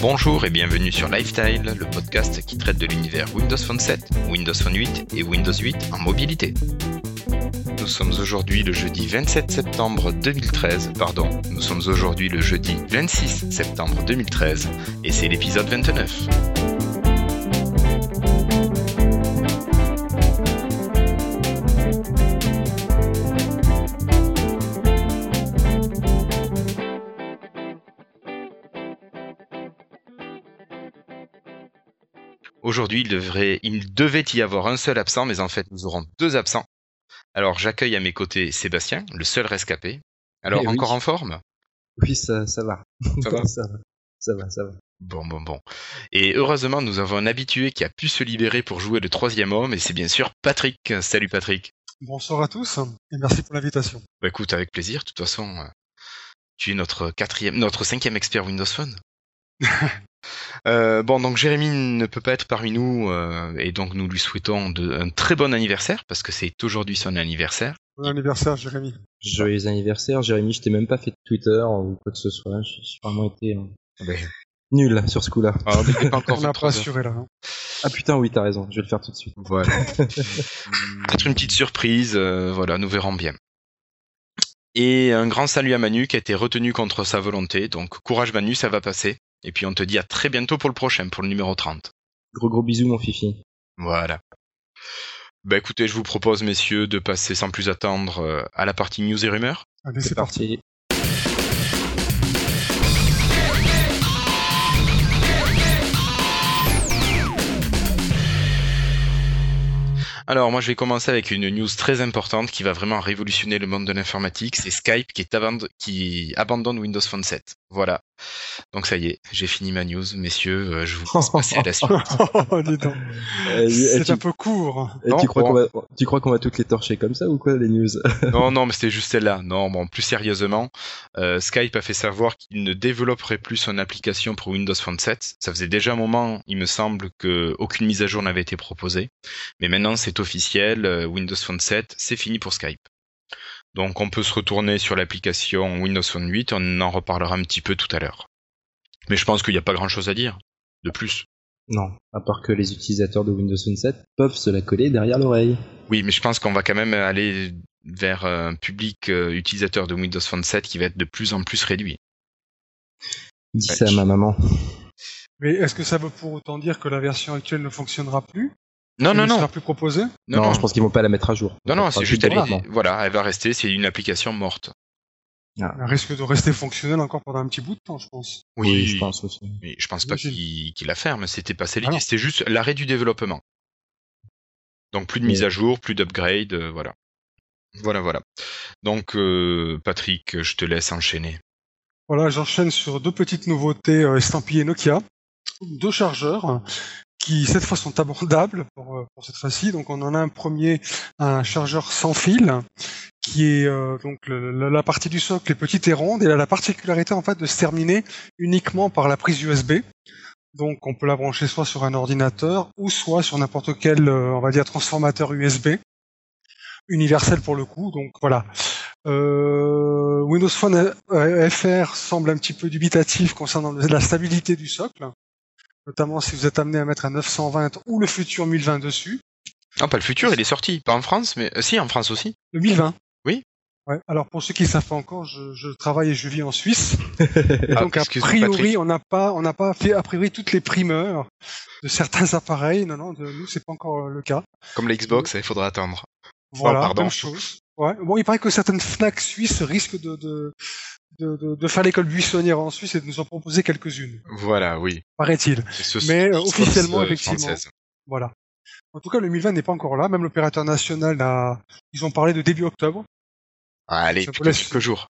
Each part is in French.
Bonjour et bienvenue sur Lifestyle, le podcast qui traite de l'univers Windows Phone 7, Windows Phone 8 et Windows 8 en mobilité. Nous sommes aujourd'hui le jeudi 27 septembre 2013, pardon, nous sommes aujourd'hui le jeudi 26 septembre 2013 et c'est l'épisode 29. Aujourd'hui, il devrait, il devait y avoir un seul absent, mais en fait, nous aurons deux absents. Alors, j'accueille à mes côtés Sébastien, le seul rescapé. Alors, oui. encore en forme? Oui, ça, ça va. Ça va ça va. Ça va, ça va. Bon, bon, bon. Et heureusement, nous avons un habitué qui a pu se libérer pour jouer le troisième homme, et c'est bien sûr Patrick. Salut Patrick. Bonsoir à tous et merci pour l'invitation. Bah écoute, avec plaisir. De toute façon, euh, tu es notre quatrième, notre cinquième expert Windows Phone. Euh, bon, donc Jérémy ne peut pas être parmi nous, euh, et donc nous lui souhaitons de- un très bon anniversaire, parce que c'est aujourd'hui son anniversaire. Bon anniversaire, Jérémy. Joyeux anniversaire, Jérémy. Je t'ai même pas fait de Twitter ou quoi que ce soit. J'ai vraiment été euh, Ben, nul sur ce coup-là. encore On n'a 23 pas assuré là. hein. Ah putain, oui, t'as raison. Je vais le faire tout de suite. Voilà. Peut-être une petite surprise, euh, voilà, nous verrons bien. Et un grand salut à Manu qui a été retenu contre sa volonté, donc courage Manu, ça va passer. Et puis on te dit à très bientôt pour le prochain, pour le numéro 30. Gros gros bisous, mon fifi. Voilà. Bah écoutez, je vous propose, messieurs, de passer sans plus attendre euh, à la partie news et rumeurs. Allez, c'est parti. parti. Alors moi je vais commencer avec une news très importante qui va vraiment révolutionner le monde de l'informatique, c'est Skype qui, est aband- qui abandonne Windows Phone 7. Voilà. Donc ça y est, j'ai fini ma news, messieurs, euh, je vous laisse passer à la suite. Oh. Euh, C'est un peu court. et Non, tu crois bon. qu'on va, tu crois qu'on va toutes les torcher comme ça ou quoi, les news? Non, non, mais c'était juste celle-là. Non, bon, plus sérieusement, euh, Skype a fait savoir qu'il ne développerait plus son application pour Windows Phone 7. Ça faisait déjà un moment, il me semble, que aucune mise à jour n'avait été proposée. Mais maintenant, c'est officiel, euh, Windows Phone 7, c'est fini pour Skype. Donc, on peut se retourner sur l'application Windows Phone 8, on en reparlera un petit peu tout à l'heure. Mais je pense qu'il n'y a pas grand-chose à dire de plus. Non, à part que les utilisateurs de Windows Phone 7 peuvent se la coller derrière l'oreille. Oui, mais je pense qu'on va quand même aller vers un public euh, utilisateur de Windows Phone 7 qui va être de plus en plus réduit. Dis Ouais, ça à ma maman. Mais est-ce que ça veut pour autant dire que la version actuelle ne fonctionnera plus? Non, non, ne non. plus Non, Non, non, je pense qu'ils vont pas la mettre à jour. non, non, c'est juste, elle, est- rarement. voilà, elle va rester, c'est une application morte. Elle risque de rester fonctionnelle encore pendant un petit bout de temps, je pense. Oui, je pense aussi. Mais je pense pas qu'il la ferme, c'était pas Ah l'idée, c'était juste l'arrêt du développement. Donc plus de mise à jour, plus d'upgrade, euh, voilà. Voilà, voilà. Donc, euh, Patrick, je te laisse enchaîner. Voilà, j'enchaîne sur deux petites nouveautés euh, estampillées Nokia. Deux chargeurs qui cette fois sont abordables pour, euh, pour cette fois-ci. Donc on en a un premier, un chargeur sans fil qui est euh, donc le- la partie du socle est petite et ronde et elle a la particularité en fait de se terminer uniquement par la prise USB. Donc on peut la brancher soit sur un ordinateur ou soit sur n'importe quel euh, on va dire transformateur USB universel pour le coup. Donc voilà. Euh, Windows Phone FR semble un petit peu dubitatif concernant la stabilité du socle, notamment si vous êtes amené à mettre un 920 ou le futur 1020 dessus. Ah, pas le futur, il est sorti. Pas en France, mais euh, si, en France aussi. Le 1020 Oui. Ouais. Alors pour ceux qui ne savent pas encore, je, je travaille et je vis en Suisse. Et Ah, donc a priori, on n'a pas, on n'a pas fait a priori toutes les primeurs de certains appareils. Non, non, de nous c'est pas encore le cas. Comme la Xbox, il faudra attendre. Voilà, pardon. même chose. Ouais. Bon, il paraît que certaines Fnac suisses risquent de, de, de, de, faire l'école buissonnière en Suisse et de nous en proposer quelques-unes, Voilà, oui. paraît-il. Mais, euh, Xbox, officiellement, euh, effectivement. française. Voilà. En tout cas, le 1020 n'est pas encore là. Même l'opérateur national a, ils ont parlé de début octobre. Ah, allez, vous laisse- quelques jours.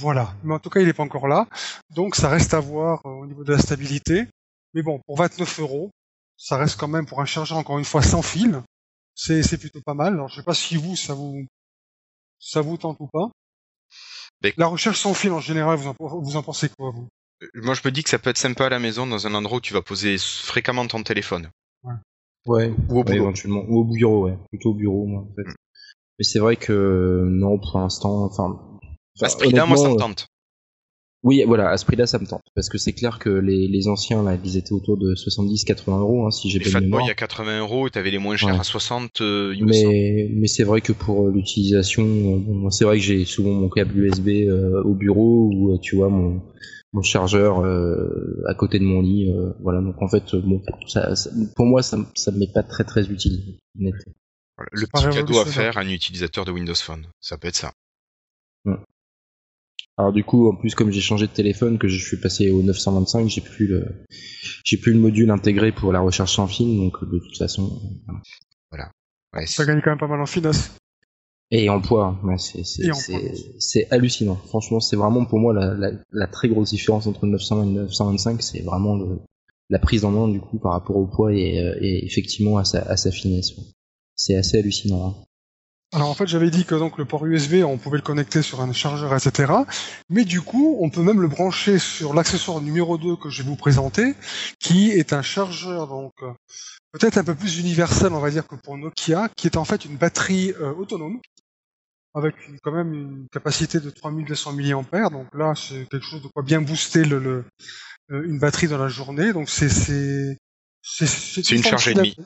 Voilà. Mais en tout cas, il n'est pas encore là. Donc, ça reste à voir euh, au niveau de la stabilité. Mais bon, pour 29 euros, ça reste quand même pour un chargeur encore une fois sans fil. C'est, c'est plutôt pas mal. Alors, je sais pas si vous, ça vous, ça vous tente ou pas? Mais- La recherche sans fil, en général, vous en, vous en pensez quoi, vous? Euh, Moi, je me dis que ça peut être sympa à la maison, dans un endroit où tu vas poser fréquemment ton téléphone. Ouais, Ou au ouais, boulot. éventuellement. Ou au bureau, ouais. Plutôt au bureau, moi, en fait. Mm. Mais c'est vrai que, non, pour l'instant, enfin. À ce prix-là, moi, ça me honnêtement, tente. Oui, voilà, à ce prix-là, ça me tente. Parce que c'est clair que les, les anciens, là, ils étaient autour de 70-80 euros, hein, si j'ai pas de Fatboy à 80 euros, t'avais les moins chers Ouais. à 60, euh, il. Mais, mais c'est vrai que pour euh, l'utilisation, euh, bon, c'est vrai que j'ai souvent mon câble USB euh, au bureau ou euh, tu vois mon, mon chargeur euh, à côté de mon lit. euh, voilà, donc en fait, bon, ça, ça- pour moi, ça, ça me met pas très très utile. honnêtement. Voilà, Le petit cadeau à faire à un utilisateur de Windows Phone. Ça peut être ça. Alors du coup, en plus, comme j'ai changé de téléphone, que je suis passé au 925, j'ai plus le, j'ai plus le module intégré pour la recherche sans fil, donc de toute façon. voilà. Ouais, Ça gagne quand même pas mal en finesse. Et en poids, ouais, c'est hallucinant. Franchement, c'est vraiment pour moi la, la, la très grosse différence entre le 920 et le 925, c'est vraiment le, la prise en main du coup par rapport au poids et, euh, et effectivement à sa, à sa finesse. ouais. C'est assez hallucinant. hein. Alors en fait, j'avais dit que donc le port USB, on pouvait le connecter sur un chargeur, etc. Mais du coup, on peut même le brancher sur l'accessoire numéro 2 que je vais vous présenter, qui est un chargeur donc peut-être un peu plus universel, on va dire, que pour Nokia, qui est en fait une batterie euh, autonome avec une- quand même une capacité de 3200 mAh. Donc là, c'est quelque chose de quoi bien booster le, le- euh, une batterie dans la journée. Donc c'est c'est c'est une charge et demie.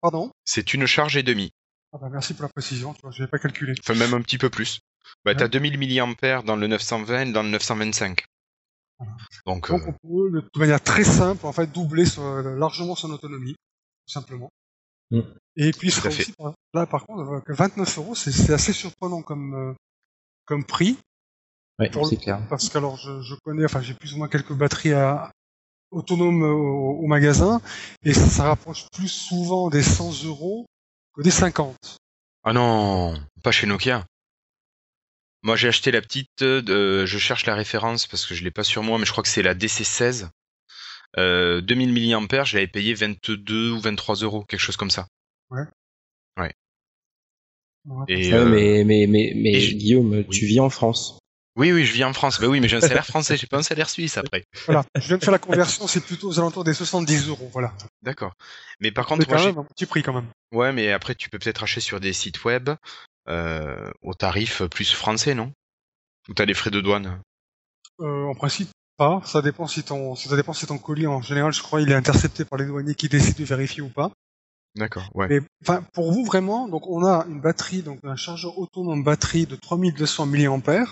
Pardon? C'est une charge et demie. Ah bah merci pour la précision. Tu vois, j'avais pas calculé. Enfin, même un petit peu plus. Bah, Ouais. t'as 2000 mAh dans le 920 et dans le 925. Donc, Donc euh, on peut de toute manière très simple en fait doubler son- largement son autonomie, tout simplement. Mm. Et puis fait. aussi par- là par contre euh, que 29 euros, c'est assez surprenant comme euh, comme prix Ouais, c'est clair. parce que alors je, je connais, enfin j'ai plus ou moins quelques batteries à, autonomes au, au magasin et ça, ça rapproche plus souvent des 100 euros des 50. Ah non, pas chez Nokia. Moi, j'ai acheté la petite. euh, de- je cherche la référence parce que je l'ai pas sur moi, mais je crois que c'est la DC16. Euh, 2000 mAh, je l'avais payé 22 ou 23 euros, quelque chose comme ça. Ouais. Et, Ouais, euh, mais mais mais mais et je- Guillaume, tu Oui. vis en France. Oui, oui, je vis en France. Bah oui, mais j'ai un salaire français, j'ai pas un salaire suisse après. Voilà, je viens de faire la conversion, c'est plutôt aux alentours des 70 euros, voilà. D'accord. Mais par contre, moi, quand j'ai- même un petit prix quand même. ouais, mais après, tu peux peut-être acheter sur des sites web euh, au tarif plus français, non? Ou t'as des frais de douane? Euh, en principe, pas. Ça dépend si ton, ça dépend si ton colis, en général, je crois, il est intercepté par les douaniers qui décident de vérifier ou pas. D'accord, ouais. Mais, enfin, pour vous, vraiment, donc, on a une batterie, donc, un chargeur autonome batterie de 3200 mAh,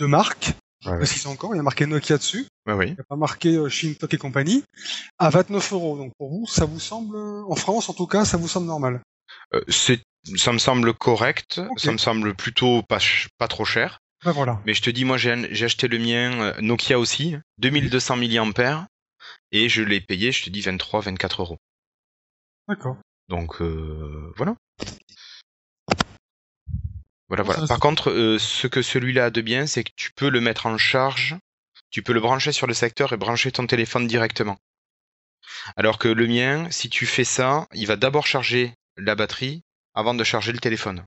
de marque. Ouais, ouais. précise encore, il y a marqué Nokia dessus. Ouais, oui. Il n'y a pas marqué euh, Shintok et compagnie. À 29 euros. Donc, pour vous, ça vous semble, en France, en tout cas, ça vous semble normal? Euh, c'est, ça me semble correct. Ça me semble plutôt pas, pas trop cher. Ben voilà. Mais je te dis, moi, j'ai acheté le mien euh, Nokia aussi, 2200 mAh, et je l'ai payé, je te dis, 23, 24 euros. D'accord. Donc, euh, voilà. Voilà, Par contre, euh, ce que celui-là a de bien, c'est que tu peux le mettre en charge, tu peux le brancher sur le secteur et brancher ton téléphone directement. Alors que le mien, si tu fais ça, il va d'abord charger la batterie avant de charger le téléphone.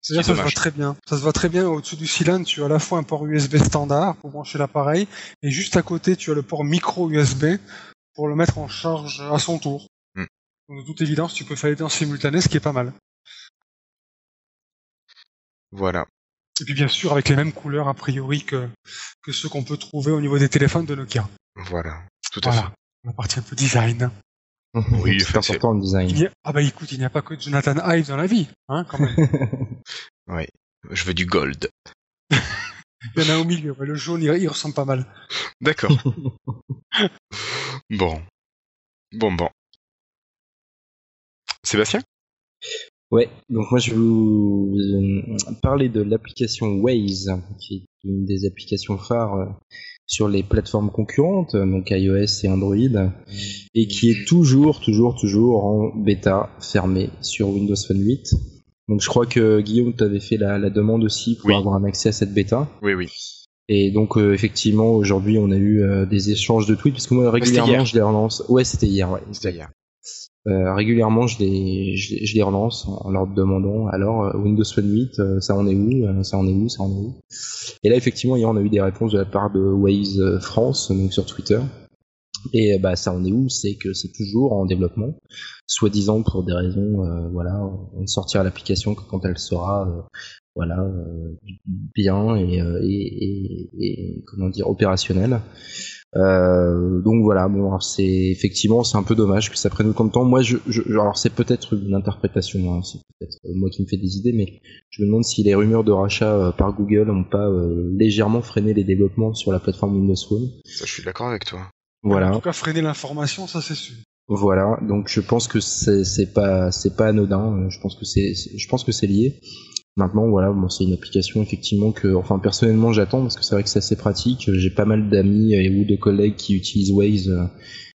C'est-à-dire ça se voit très bien. Ça se voit très bien. Au-dessus du cylindre, tu as à la fois un port USB standard pour brancher l'appareil, et juste à côté, tu as le port micro USB pour le mettre en charge à son tour. Hmm. Donc, de toute évidence, tu peux faire les deux en simultané, ce qui est pas mal. Voilà. Et puis bien sûr, avec les mêmes couleurs a priori que, que ceux qu'on peut trouver au niveau des téléphones de Nokia. Voilà. Tout à Voilà. La partie un peu design. Oui, c'est important le design. a- Ah bah écoute, il n'y a pas que Jonathan Ive dans la vie, hein, quand même. fait. Je veux du gold. Il y en a au milieu. ouais, Le jaune, il, il ressemble pas mal. D'accord. bon. Bon, bon. Sébastien? Ouais, donc moi je vais vous euh, parler de l'application Waze, qui est une des applications phares euh, sur les plateformes concurrentes, donc iOS et Android, et qui est toujours, toujours, toujours en bêta fermée sur Windows Phone 8. Donc je crois que Guillaume t'avait fait la, la demande aussi pour Oui. avoir un accès à cette bêta. Oui, oui. Et donc euh, effectivement aujourd'hui on a eu euh, des échanges de tweets parce que moi régulièrement je les relance. Ouais c'était hier. Ouais. C'était hier. Euh, régulièrement, je les, je, les- relance en leur demandant alors euh, Windows Phone 8, euh, ça en est où Euh, Ça en est où Ça en est où? Et là, effectivement, hier, on a eu des réponses de la part de Waze euh, France, donc sur Twitter. Et euh, bah, ça en est où? C'est que c'est toujours en développement, soi-disant pour des raisons, euh, voilà, on ne sortira l'application que quand elle sera euh, voilà, bien et, et, et, comment dire opérationnel. Euh, donc voilà, bon, c'est effectivement c'est un peu dommage que ça prenne autant de temps. Moi, je, je alors c'est peut-être une interprétation, hein, c'est peut-être moi qui me fais des idées, mais je me demande si les rumeurs de rachat euh, par Google n'ont pas euh, légèrement freiné les développements sur la plateforme Windows Phone. Ça, je suis d'accord avec toi. Voilà. En tout cas, freiner l'information, ça c'est sûr. Voilà, donc je pense que c'est pas c'est pas anodin. Je pense que c'est je pense que c'est lié. Maintenant, voilà, bon, c'est une application effectivement que, enfin, personnellement, j'attends parce que c'est vrai que c'est assez pratique. J'ai pas mal d'amis et ou de collègues qui utilisent Waze euh,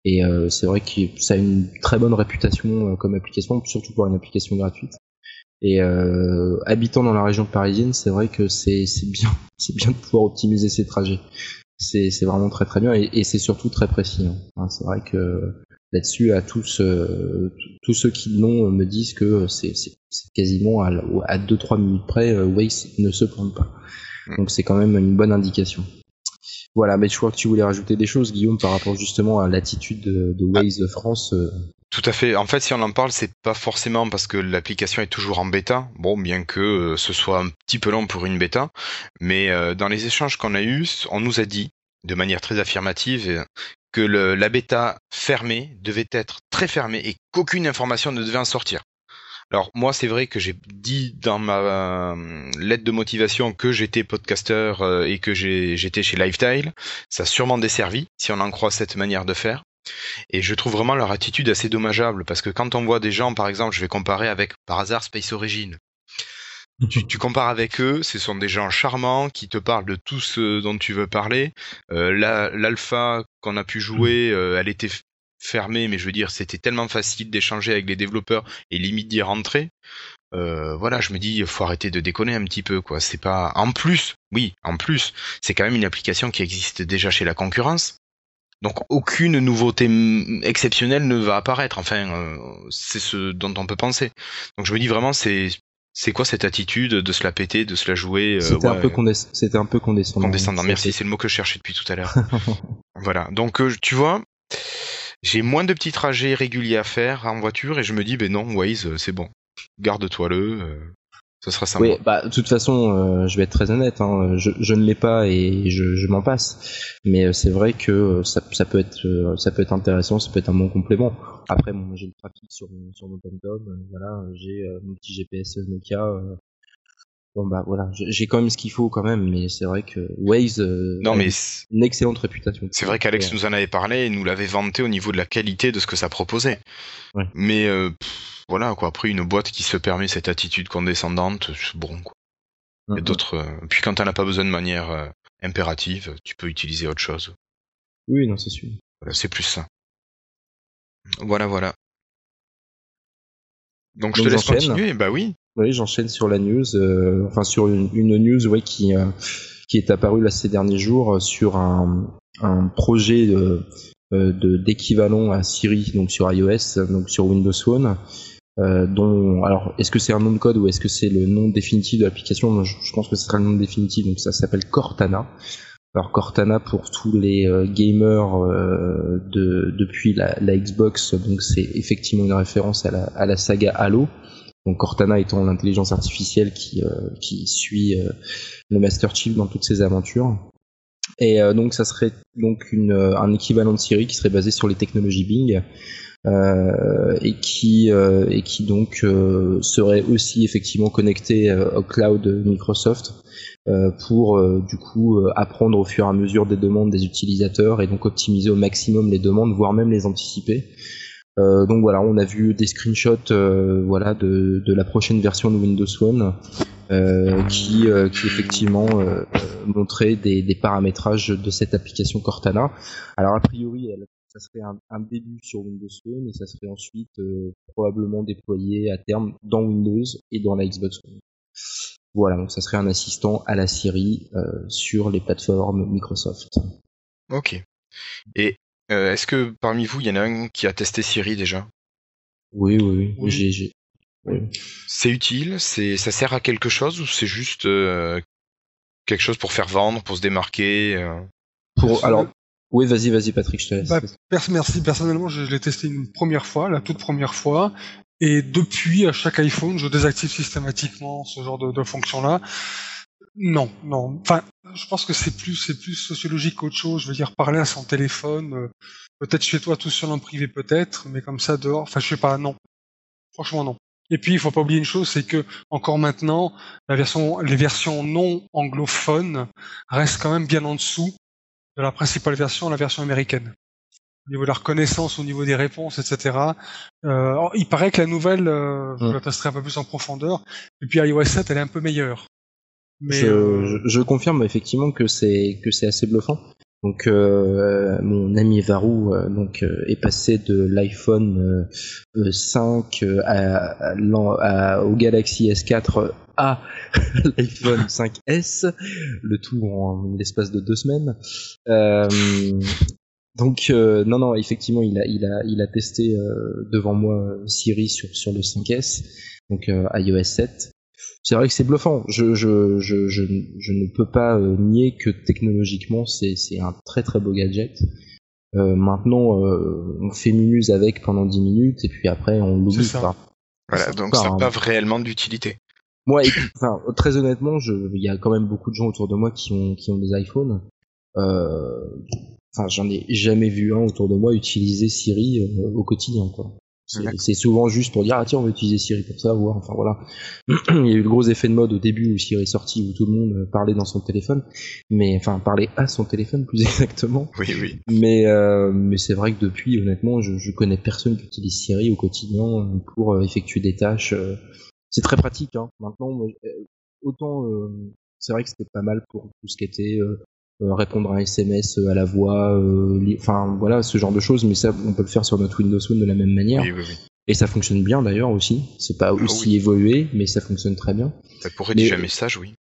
et euh, c'est vrai que ça a une très bonne réputation euh, comme application, surtout pour une application gratuite. Et habitant dans la région parisienne, c'est vrai que c'est bien, c'est bien de pouvoir optimiser ses trajets. C'est vraiment très très bien et, et c'est surtout très précis. Hein. C'est vrai que là-dessus à tous euh, tous ceux qui l'ont me disent que c'est quasiment à, à 2-3 minutes près euh, Waze ne se plante pas mm. donc c'est quand même une bonne indication voilà mais je crois que tu voulais rajouter des choses Guillaume par rapport justement à l'attitude de, de, Waze France euh. tout à fait. En fait, si on en parle, c'est pas forcément parce que l'application est toujours en bêta. Bon, bien que ce soit un petit peu long pour une bêta, mais dans les échanges qu'on a eus, on nous a dit de manière très affirmative que le, la bêta fermée devait être très fermée et qu'aucune information ne devait en sortir. Alors moi c'est vrai que j'ai dit dans ma euh, lettre de motivation que j'étais podcasteur euh, et que j'étais chez Lifetile. Ça a sûrement desservi si on en croit cette manière de faire. Et je trouve vraiment leur attitude assez dommageable parce que quand on voit des gens, par exemple, je vais comparer avec par hasard Space Origin, tu, compares avec eux, ce sont des gens charmants qui te parlent de tout ce dont tu veux parler. Euh, L'alpha qu'on a pu jouer, mm. euh, elle était fermée, mais je veux dire, c'était tellement facile d'échanger avec les développeurs et limite d'y rentrer. Euh, voilà, je me dis, faut arrêter de déconner un petit peu, quoi. C'est pas. En plus, oui, en plus, c'est quand même une application qui existe déjà chez la concurrence. Donc aucune nouveauté exceptionnelle ne va apparaître. Enfin, euh, c'est ce dont on peut penser. Donc je me dis vraiment, c'est c'est quoi cette attitude de se la péter, de se la jouer euh, C'était un peu c'était un peu condescendant. Condescendant. Merci, c'est le mot que je cherchais depuis tout à l'heure. voilà. Donc euh, tu vois, j'ai moins de petits trajets réguliers à faire en voiture et je me dis ben non, Waze, euh, c'est bon. Garde-toi le ce sera Oui, bah de toute façon, euh, je vais être très honnête, hein, je, je, ne l'ai pas et je, je m'en passe. Mais euh, c'est vrai que euh, ça, ça, peut être, ça peut être intéressant, ça peut être un bon complément. Après, bon, j'ai le trafic sur sur mon TomTom, voilà, j'ai mon petit GPS Nokia. Bon bah voilà, j'ai quand même ce qu'il faut quand même, mais c'est vrai que Waze, non mais une excellente réputation. C'est vrai qu'Alex nous en avait parlé et nous l'avait vanté au niveau de la qualité de ce que ça proposait. Ouais. Mais voilà quoi. Après une boîte qui se permet cette attitude condescendante, c'est bon quoi. A d'autres. Euh, puis quand t'en as pas besoin de manière euh, impérative, tu peux utiliser autre chose. Oui, non, c'est sûr. Voilà, c'est plus ça. Voilà, voilà. Donc, je te laisse continuer. Bah oui. Oui, j'enchaîne sur la news, euh, enfin sur une, news ouais qui qui est apparue là ces derniers jours sur un, un projet de d'équivalent à Siri donc sur iOS donc sur Windows Phone euh, dont alors est-ce que c'est un nom de code ou est-ce que c'est le nom définitif de l'application? Je, pense que ce sera le nom définitif donc ça s'appelle Cortana. Alors Cortana pour tous les euh, gamers euh, de depuis la, la, Xbox donc c'est effectivement une référence à la, à la saga Halo donc Cortana étant l'intelligence artificielle qui qui suit le Master Chief dans toutes ses aventures et donc ça serait donc un équivalent de Siri qui serait basé sur les technologies Bing euh, et qui euh, donc euh, serait aussi effectivement connecté au cloud Microsoft pour du coup apprendre au fur et à mesure des demandes des utilisateurs et donc optimiser au maximum les demandes, voire même les anticiper. Euh, donc voilà, on a vu des screenshots euh, voilà de, de, la prochaine version de Windows Phone euh, qui, qui effectivement montrait des, des, paramétrages de cette application Cortana. Alors a priori, ça serait un, début sur Windows Phone et ça serait ensuite euh, probablement déployé à terme dans Windows et dans la Xbox One. Voilà, donc ça serait un assistant à la Siri euh, sur les plateformes Microsoft. Ok. Et euh, est-ce que parmi vous, il y en a un qui a testé Siri déjà? Oui, oui, oui. J'ai, C'est utile C'est ça sert à quelque chose ou c'est juste quelque chose pour faire vendre, pour se démarquer Pour alors oui, vas-y, vas-y, Patrick, je te laisse. Bah, merci. Personnellement, je, l'ai testé une première fois, la toute première fois, Et depuis, à chaque iPhone, je désactive systématiquement ce genre de, de fonction-là. Non, non. Enfin, je pense que c'est plus, c'est plus sociologique qu'autre chose. Je veux dire, parler à son téléphone, euh, peut-être chez toi tout seul en privé, peut-être, mais comme ça dehors. Enfin, je sais pas. Non. Franchement, non. Et puis, il faut pas oublier une chose, c'est que encore maintenant, la version, les versions non anglophones restent quand même bien en dessous de la principale version, la version américaine au niveau de la reconnaissance, au niveau des réponses, etc. Euh, il paraît que la nouvelle, euh, je la testerai un peu plus en profondeur, et puis iOS 7, elle est un peu meilleure. Mais euh, je, je, confirme effectivement que c'est que c'est assez bluffant. Donc euh, mon ami Varou euh, donc est passé de l'iPhone 5 à, à, au Galaxy S4 à l'iPhone 5S, le tout en l'espace de deux semaines. Donc euh, non non effectivement il a il a il a testé euh, devant moi euh, Siri sur sur le 5S donc iOS 7. C'est vrai que c'est bluffant. Je je, je je je ne peux pas nier que technologiquement c'est c'est un très très beau gadget. maintenant on fait mumuse avec pendant 10 minutes et puis après on l'oublie pas. Voilà donc ça n'a pas réellement d'utilité. Moi, enfin, très honnêtement, il y a quand même beaucoup de gens autour de moi qui ont, qui ont des iPhones. Euh, enfin j'en ai jamais vu un autour de moi utiliser Siri euh, au quotidien quoi. C'est souvent juste pour dire ah tiens on va utiliser Siri pour ça voir enfin voilà. Il y a eu le gros effet de mode au début où Siri est sorti où tout le monde euh, parlait dans son téléphone mais enfin parlait à son téléphone plus exactement. Oui oui. Mais euh, mais c'est vrai que depuis honnêtement je, je connais personne qui utilise Siri au quotidien pour effectuer des tâches c'est très pratique hein. maintenant autant c'est vrai que c'était pas mal pour tout ce qui était euh, répondre à un SMS euh, à la voix, euh, enfin voilà ce genre de choses, mais ça on peut le faire sur notre Windows Phone de la même manière. Et ça fonctionne bien d'ailleurs aussi. C'est pas ah aussi évolué, mais ça fonctionne très bien. Pour rédiger un message, oui.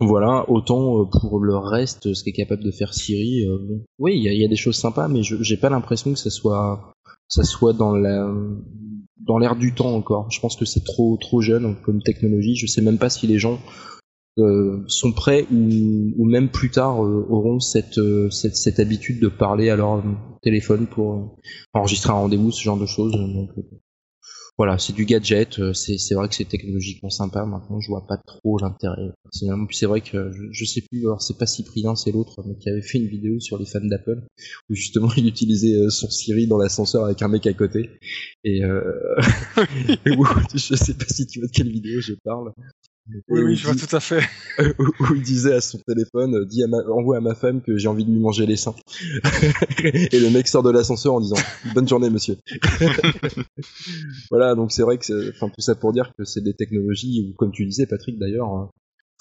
Voilà, autant pour le reste, ce qu'est capable de faire Siri, oui, il y a, des choses sympas, mais j'ai pas l'impression que ça soit, ça soit dans la, dans l'air du temps encore. Je pense que c'est trop, trop jeune comme technologie. Je sais même pas si les gens euh, sont prêts ou, ou, même plus tard euh, auront cette, euh, cette, cette, habitude de parler à leur téléphone pour enregistrer un rendez-vous, ce genre de choses. Donc, voilà, c'est du gadget, c'est vrai que c'est technologiquement sympa. Maintenant, je vois pas trop l'intérêt. Puis c'est vrai que je, je, sais plus, alors c'est pas Cyprien, c'est l'autre, mais qui avait fait une vidéo sur les fans d'Apple où justement il utilisait son Siri dans l'ascenseur avec un mec à côté. Et, euh... je sais pas si tu vois de quelle vidéo je parle. Oui, oui, je vois tout à fait. où il disait à son téléphone, euh, dis à ma, envoie à ma femme que j'ai envie de lui manger les seins. et le mec sort de l'ascenseur en disant, bonne journée, monsieur. voilà, donc c'est vrai que, enfin, tout ça pour dire que c'est des technologies, comme tu disais, Patrick, d'ailleurs, hein.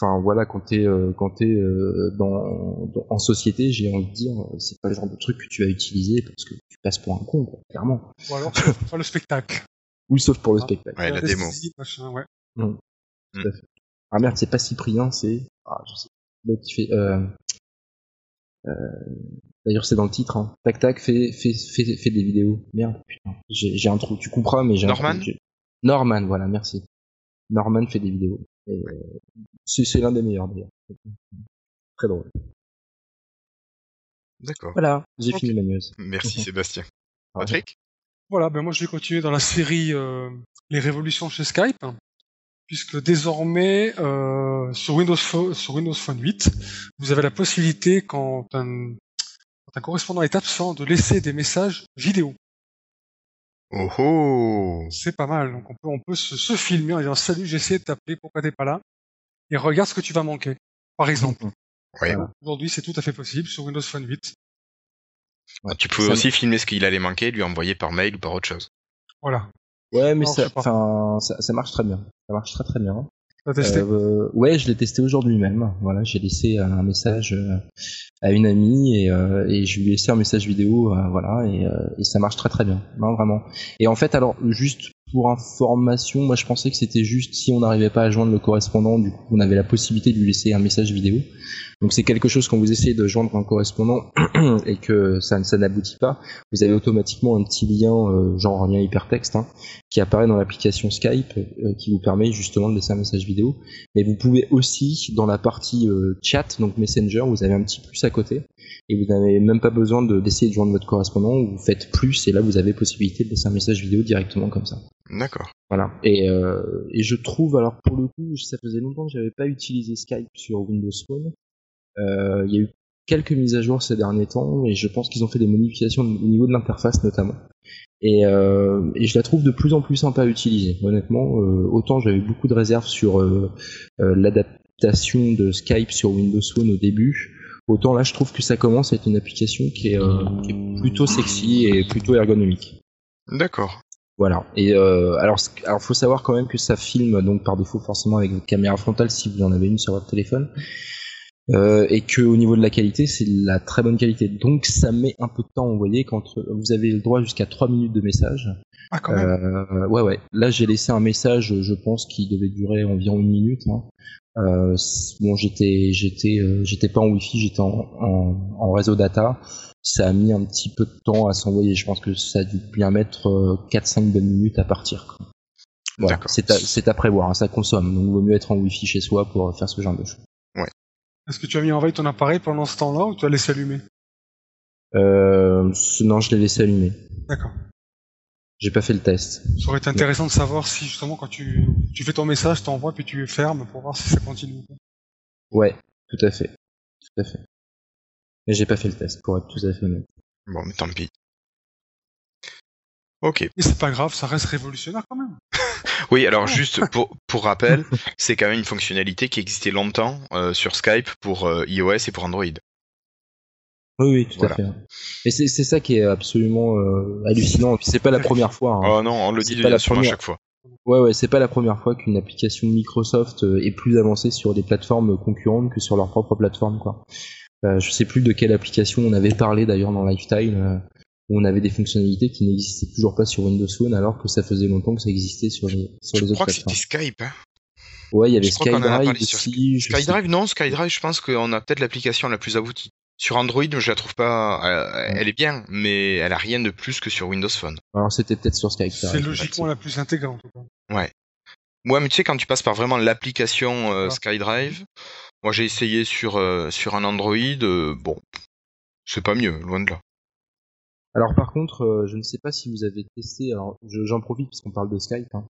enfin voilà quand t'es euh, quand t'es euh, dans, en société j'ai envie de dire c'est pas le genre de truc que tu vas utiliser parce que tu passes pour un con quoi, clairement ou alors pour le spectacle oui sauf pour le ah. spectacle ouais la démo ouais. Mmh. Tout à fait. Ah merde, c'est pas Cyprien, c'est. Ah, je sais. L'autre qui fait. Euh... Euh... D'ailleurs, c'est dans le titre. Hein. Tac tac, fait, fait, fait, fait des vidéos. Merde, putain. J'ai un trou. Tu comprends, mais j'ai Norman Norman, voilà, merci. Norman fait des vidéos. Euh, c'est l'un des meilleurs d'ailleurs. Très drôle. D'accord. Voilà, j'ai fini ma news. Merci Sébastien. Patrick? Voilà, ben moi je vais continuer dans la série euh, Les révolutions chez Skype puisque désormais euh, sur Windows Phone, sur Windows Phone 8, vous avez la possibilité quand un, quand un correspondant est absent de laisser des messages vidéo. Oh oh C'est pas mal. Donc on peut on peut se, se filmer en disant salut j'ai essayé de t'appeler pourquoi t'es pas là? Et regarde ce que tu vas manquer. Par exemple. Oui. Aujourd'hui c'est tout à fait possible sur Windows Phone 8. Ah, tu peux aussi filmer ce qu'il allait manquer, lui envoyer par mail ou par autre chose. Voilà. Ouais, mais ça, ça, ça, marche très bien. Ça marche très très bien. testé euh, Ouais, je l'ai testé aujourd'hui même. Voilà, j'ai laissé un message euh, à une amie et, euh, et je lui ai laissé un message vidéo, euh, voilà, et, et, ça marche très très bien, non vraiment. Et en fait, alors juste pour information, moi je pensais que c'était juste si on n'arrivait pas à joindre le correspondant, du coup on avait la possibilité de lui laisser un message vidéo. Donc c'est quelque chose quand vous essayez de joindre un correspondant et que ça, ça n'aboutit pas, vous avez automatiquement un petit lien, euh, genre un lien hypertexte, hein, qui apparaît dans l'application Skype, euh, qui vous permet justement de laisser un message vidéo. Mais vous pouvez aussi, dans la partie euh, chat, donc Messenger, vous avez un petit plus à côté, et vous n'avez même pas besoin d'essayer de, joindre votre correspondant, vous faites plus, et là vous avez possibilité de laisser un message vidéo directement comme ça. D'accord. Voilà. Et, euh, et je trouve, alors pour le coup, ça faisait longtemps que j'avais pas utilisé Skype sur Windows Phone. Euh, il y a eu quelques mises à jour ces derniers temps et je pense qu'ils ont fait des modifications au niveau de l'interface notamment. Et, euh, et, je la trouve de plus en plus sympa à utiliser. Honnêtement, euh, autant j'avais beaucoup de réserves sur euh, l'adaptation de Skype sur Windows Phone au début, autant là je trouve que ça commence à être une application qui est, qui est plutôt sexy et plutôt ergonomique. D'accord. Voilà. Et euh, alors, alors faut savoir quand même que ça filme donc par défaut forcément avec votre caméra frontale si vous en avez une sur votre téléphone. Euh, et que au niveau de la qualité, c'est la très bonne qualité. Donc ça met un peu de temps, vous voyez, quand vous avez le droit jusqu'à 3 minutes de message. Ah quand même. Euh, ouais ouais. Là j'ai laissé un message, je pense, qui devait durer environ une minute. Hein. Euh, bon, j'étais j'étais euh, j'étais pas en wifi, j'étais en, en, en, réseau data. Ça a mis un petit peu de temps à s'envoyer. Je pense que ça a dû bien mettre 4-5 euh, bonnes minutes à partir. Quoi. Voilà, c'est à, à, prévoir, hein, ça consomme. Donc il vaut mieux être en wifi chez soi pour faire ce genre de choses. Ouais. Est-ce que tu as mis en veille ton appareil pendant ce temps-là ou tu as laissé allumer? Euh, Non, je l'ai laissé allumer. D'accord. J'ai pas fait le test. Ça aurait été intéressant de savoir si justement quand tu, tu fais ton message, t'envoies puis tu fermes pour voir si ça continue. Ouais, tout à fait. Tout à fait. Mais j'ai pas fait le test pour être tout à fait honnête. Bon, mais tant pis. Ok. Mais c'est pas grave, ça reste révolutionnaire quand même. oui, alors juste pour, pour rappel, c'est quand même une fonctionnalité qui existait longtemps euh, sur Skype pour euh, iOS et pour Android. Oui, oui, tout à fait. Et c'est ça qui est absolument euh, hallucinant. C'est pas la première fois. Hein. Oh non, on le dit pas la première... à chaque fois. Ouais, ouais, c'est pas la première fois qu'une application Microsoft est plus avancée sur des plateformes concurrentes que sur leur propre plateforme, quoi. Euh, je sais plus de quelle application on avait parlé d'ailleurs dans Lifetime où on avait des fonctionnalités qui n'existaient toujours pas sur Windows Phone alors que ça faisait longtemps que ça existait sur les, sur les autres crois que c'était Skype. Hein ouais, il y avait SkyDrive aussi. SkyDrive, non, SkyDrive, je pense qu'on a peut-être l'application la plus aboutie. Sur Android, je la trouve pas. Euh, elle est bien, mais elle a rien de plus que sur Windows Phone. Alors c'était peut-être sur Skype. C'est logiquement la plus intégrante. Ouais. Ouais, mais tu sais, quand tu passes par vraiment l'application euh, SkyDrive, moi j'ai essayé sur, euh, sur un Android, bon, c'est pas mieux, loin de là. Alors par contre, euh, je ne sais pas si vous avez testé, alors j'en profite puisqu'on parle de Skype, hein.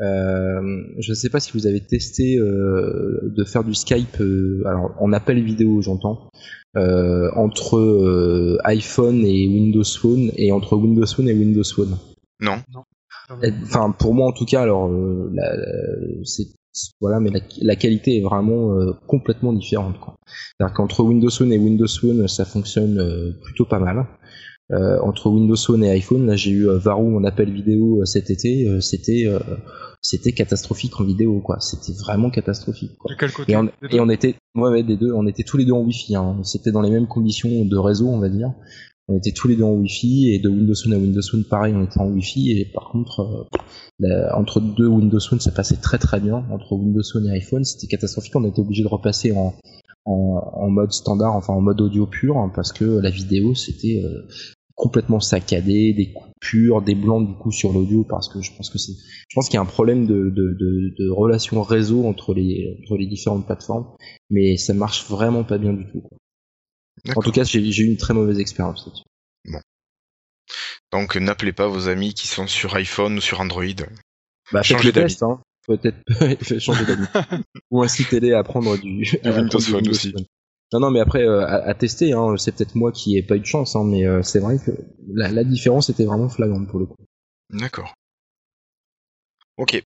Euh, je ne sais pas si vous avez testé euh, de faire du Skype, alors en appel vidéo j'entends, entre iPhone et Windows Phone et entre Windows Phone et Windows Phone. Non. Enfin pour moi en tout cas, alors c'est voilà, mais la, qualité est vraiment complètement différente. C'est-à-dire qu'entre Windows Phone et Windows Phone, ça fonctionne plutôt pas mal. Euh, entre Windows Phone et iPhone, là j'ai eu euh, Varou en appel vidéo euh, cet été, c'était c'était catastrophique en vidéo quoi. C'était vraiment catastrophique quoi. De quel côté et, on, et on était ouais, des deux. On était tous les deux en wifi hein. c'était dans les mêmes conditions de réseau on va dire. On était tous les deux en wifi et de Windows Phone à Windows Phone pareil on était en wifi. Et par contre entre deux Windows Phone ça passait très très bien. Entre Windows Phone et iPhone c'était catastrophique. On était obligé de repasser en, en, en, mode standard, enfin en mode audio pur, hein, parce que la vidéo c'était complètement saccadé, des coupures, des blancs du coup sur l'audio parce que je pense que c'est, je pense qu'il y a un problème de, de, de, de relation réseau entre les, entre les différentes plateformes, mais ça marche vraiment pas bien du tout. En tout cas, j'ai eu une très mauvaise expérience là-dessus. Bon. Donc n'appelez pas vos amis qui sont sur iPhone ou sur Android. Bah, changez d'avis. Hein. Peut-être changer d'avis. ou incitez-les à prendre du, Windows Phone aussi. Non, non, mais après, euh, à, tester, hein, c'est peut-être moi qui ai pas eu de chance, hein, mais euh, c'est vrai que la, différence était vraiment flagrante pour le coup. D'accord. Ok.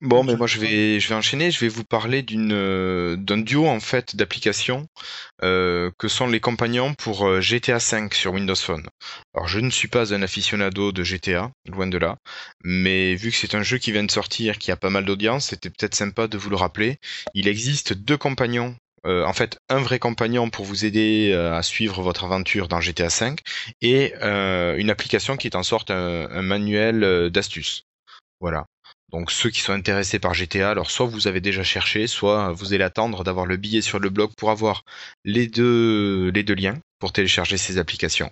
Bon, mais moi je vais, je vais enchaîner. Je vais vous parler d'une, euh, d'un duo en fait d'applications que sont les compagnons pour GTA V sur Windows Phone. Alors, je ne suis pas un aficionado de GTA, loin de là, mais vu que c'est un jeu qui vient de sortir, qui a pas mal d'audience, c'était peut-être sympa de vous le rappeler. Il existe deux compagnons euh, en fait un vrai compagnon pour vous aider euh, à suivre votre aventure dans GTA V et euh, une application qui est en sorte un, manuel d'astuces. Voilà. Donc ceux qui sont intéressés par GTA, alors soit vous avez déjà cherché, soit vous allez attendre d'avoir le billet sur le blog pour avoir les deux les deux liens pour télécharger ces applications.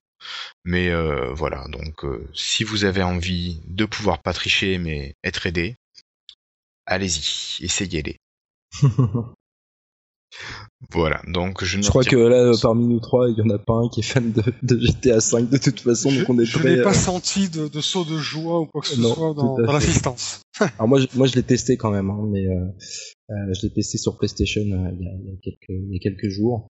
Mais voilà, donc si vous avez envie de pouvoir pas tricher mais être aidé, allez-y, essayez-les. Voilà, donc je, je crois que là, parmi nous trois, il y en a pas un qui est fan de, de GTA 5 de toute façon, je, donc on est je très. n'ai pas euh, senti de, de saut de joie ou quoi que ce Non, soit dans, l'assistance. Alors moi, je, moi, je l'ai testé quand même, hein, mais euh, euh, je l'ai testé sur PlayStation euh, il, y a, il y a quelques, il y a quelques jours.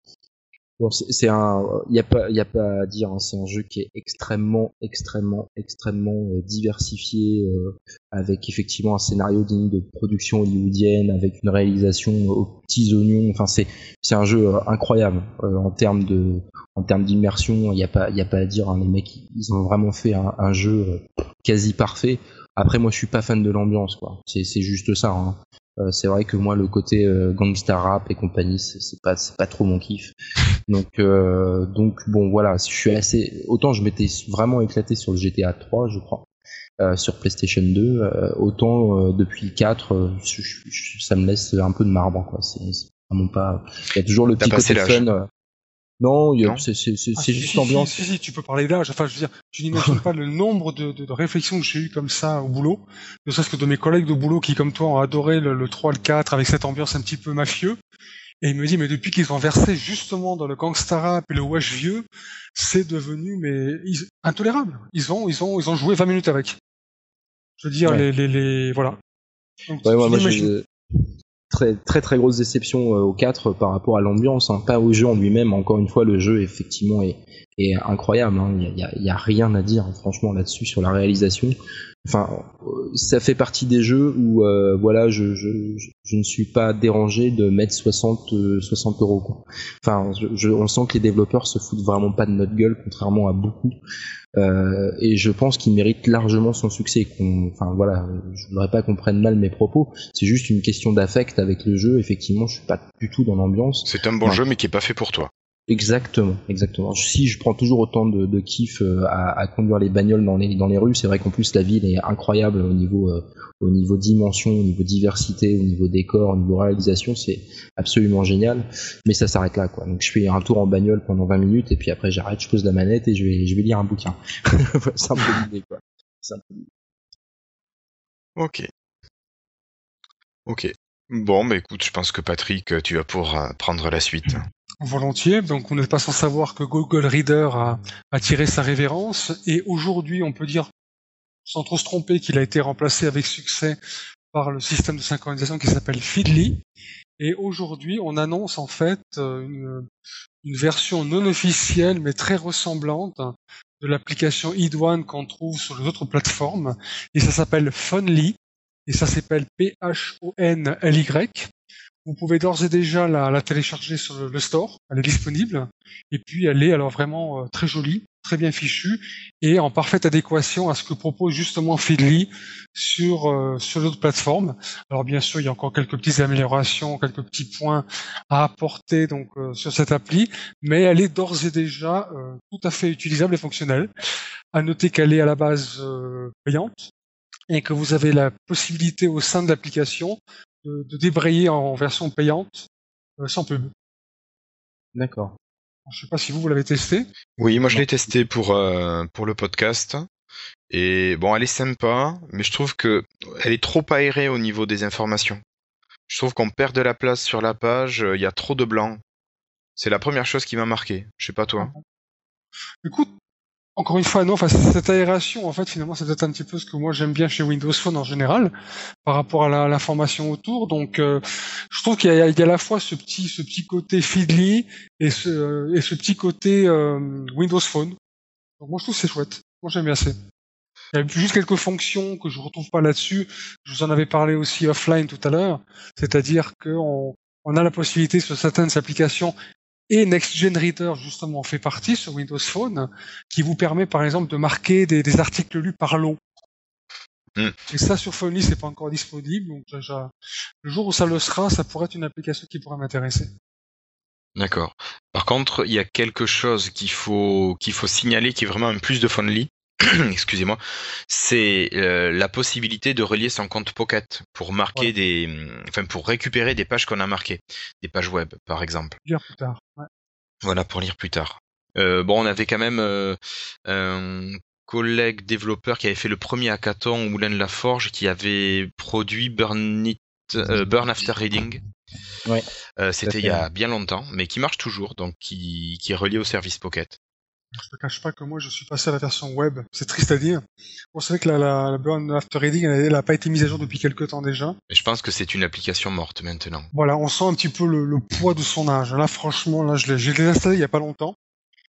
Bon, c'est un, il y a pas, il y a pas à dire. hein, c'est un jeu qui est extrêmement, extrêmement, extrêmement euh, diversifié, euh, avec effectivement un scénario digne de production hollywoodienne, avec une réalisation aux petits oignons. Enfin, c'est, c'est un jeu euh, incroyable euh, en termes de, en termes d'immersion. Il y a pas, il y a pas à dire. hein, les mecs, ils ont vraiment fait un, un jeu euh, quasi parfait. Après, moi, je suis pas fan de l'ambiance, quoi. C'est, c'est juste ça. Hein. Euh, c'est vrai que moi, le côté euh, gangsta rap et compagnie, c'est, pas, c'est pas trop mon kiff. Donc, euh, donc bon, voilà. Je suis assez. Autant je m'étais vraiment éclaté sur le GTA 3, je crois, euh, sur PlayStation 2. euh, autant euh, depuis le 4, euh, je- je- je- ça me laisse un peu de marbre, quoi. C'est, vraiment pas. Il y a toujours le petit côté fun. Non, Non c'est, Ah, juste l'ambiance. Si, si, si, tu peux parler d'âge. Enfin, je veux dire, tu n'imagines pas le nombre de, de, de réflexions que j'ai eues comme ça au boulot. Ne serait-ce que de mes collègues de boulot qui, comme toi, ont adoré le, le 3, le 4 avec cette ambiance un petit peu mafieux. Et il me dit, mais depuis qu'ils ont versé justement dans le gangsta rap et le wash vieux, c'est devenu mais ils- intolérable. Ils ont, ils ont, ils ont joué 20 minutes avec. Je veux dire, Ouais. les, les, les, voilà. Donc, Ouais, moi, très très très grosse déception euh, au 4 par rapport à l'ambiance, hein, pas au jeu en lui-même. Encore une fois, le jeu effectivement est, est incroyable. hein. Il y, a, il y a rien à dire franchement là-dessus sur la réalisation. Enfin, euh, ça fait partie des jeux où euh, voilà, je, je, je, ne suis pas dérangé de mettre 60 euh, 60 euros. Quoi. Enfin, je, je- on sent que les développeurs se foutent vraiment pas de notre gueule, contrairement à beaucoup. Euh, et je pense qu'il mérite largement son succès. Enfin voilà, je voudrais pas qu'on prenne mal mes propos. C'est juste une question d'affect avec le jeu. Effectivement, je suis pas du tout dans l'ambiance. C'est un bon jeu, mais qui est pas fait pour toi. Exactement, exactement. Si je prends toujours autant de, kiff euh, à, conduire les bagnoles dans les dans les rues, c'est vrai qu'en plus la ville est incroyable au niveau euh, au niveau dimension, au niveau diversité, au niveau décor, au niveau réalisation, c'est absolument génial. Mais ça s'arrête là, quoi. Donc je fais un tour en bagnole pendant 20 minutes et puis après j'arrête, je pose la manette et je vais je vais lire un bouquin. c'est un quoi. Un peu. Ok. Ok. Bon, bah écoute, je pense que Patrick, tu vas pouvoir euh, prendre la suite. Volontiers. Donc, on n'est pas sans savoir que Google Reader a, a tiré sa révérence. Et aujourd'hui, on peut dire, sans trop se tromper, qu'il a été remplacé avec succès par le système de synchronisation qui s'appelle Feedly. Et aujourd'hui, on annonce en fait euh, une, version non officielle, mais très ressemblante de l'application Idwan qu'on trouve sur les autres plateformes. Et ça s'appelle Funly. Et ça s'appelle P-H-O-N-L-Y. Vous pouvez d'ores et déjà la, télécharger sur le, le store, elle est disponible. Et puis elle est alors vraiment euh, très jolie, très bien fichue et en parfaite adéquation à ce que propose justement Feedly sur euh, sur d'autres plateformes. Alors bien sûr, il y a encore quelques petites améliorations, quelques petits points à apporter donc euh, sur cette appli, mais elle est d'ores et déjà euh, tout à fait utilisable et fonctionnelle. À noter qu'elle est à la base euh, payante et que vous avez la possibilité au sein de l'application de, de débrayer en version payante euh, sans pub. D'accord. Je sais pas si vous, vous l'avez testé. Oui, moi je l'ai testé pour euh, pour le podcast. Et bon, elle est sympa, mais je trouve que elle est trop aérée au niveau des informations. Je trouve qu'on perd de la place sur la page, euh, il y a trop de blanc. C'est la première chose qui m'a marqué. Je sais pas toi. Écoute, encore une fois, non, enfin, cette aération, en fait, finalement, c'est peut-être un petit peu ce que moi j'aime bien chez Windows Phone en général, par rapport à la- l'information autour. Donc, euh, je trouve qu'il y, y a à la fois ce petit, ce petit côté Feedly et ce, et ce petit côté euh, Windows Phone. Donc, moi, je trouve c'est chouette. Moi, j'aime bien assez. Il y a juste quelques fonctions que je retrouve pas là-dessus. Je vous en avais parlé aussi offline tout à l'heure. C'est-à-dire qu'on on a la possibilité sur certaines applications et Next Gen Reader justement en fait partie sur Windows Phone, qui vous permet par exemple de marquer des, des articles lus par long. Mm. Et ça sur Phonely c'est pas encore disponible, donc déjà, le jour où ça le sera, ça pourrait être une application qui pourrait m'intéresser. D'accord. Par contre, il y a quelque chose qu'il faut qu'il faut signaler qui est vraiment un plus de Phonely. Excusez-moi, c'est euh, la possibilité de relier son compte Pocket pour marquer Ouais. des, enfin pour récupérer des pages qu'on a marquées, des pages web par exemple. Dire plus tard. Ouais. Voilà pour lire plus tard. Euh, bon, on avait quand même euh, un collègue développeur qui avait fait le premier hackathon au Moulin de la Forge qui avait produit Burn It Burn After Reading. Ouais. C'était il y a bien longtemps, mais qui marche toujours, donc qui, qui est relié au service Pocket. Je te cache pas que moi je suis passé à la version web. C'est triste à dire. Bon, c'est vrai que la, la, la Burn After Reading, elle n'a pas été mise à jour depuis quelques temps déjà. Et je pense que c'est une application morte maintenant. Voilà, on sent un petit peu le, le poids de son âge. Là, franchement, là, je l'ai, j'ai désinstallé il y a pas longtemps.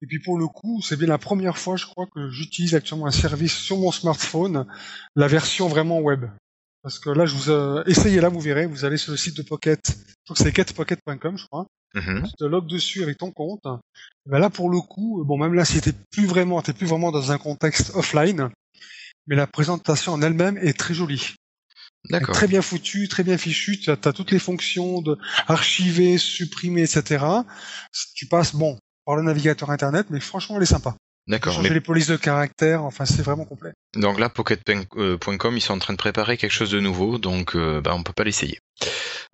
Et puis pour le coup, c'est bien la première fois, je crois, que j'utilise actuellement un service sur mon smartphone, la version vraiment web. Parce que là, je vous euh, essayez là, vous verrez, vous allez sur le site de Pocket, je crois que c'est getpocket.com, je crois. Mhm. Tu te logs dessus avec ton compte. Et ben là, pour le coup, bon, même là, si t'es plus vraiment, t'es plus vraiment dans un contexte offline, mais la présentation en elle-même est très jolie. D'accord. Très bien foutu, très bien fichu. Tu as, t'as toutes les fonctions de archiver, supprimer, etc. Tu passes, bon, par le navigateur internet, mais franchement, elle est sympa. D'accord. Changer Mais les polices de caractère, enfin, c'est vraiment complet. donc là, Pocket.com, ils sont en train de préparer quelque chose de nouveau, donc euh, bah, on peut pas l'essayer.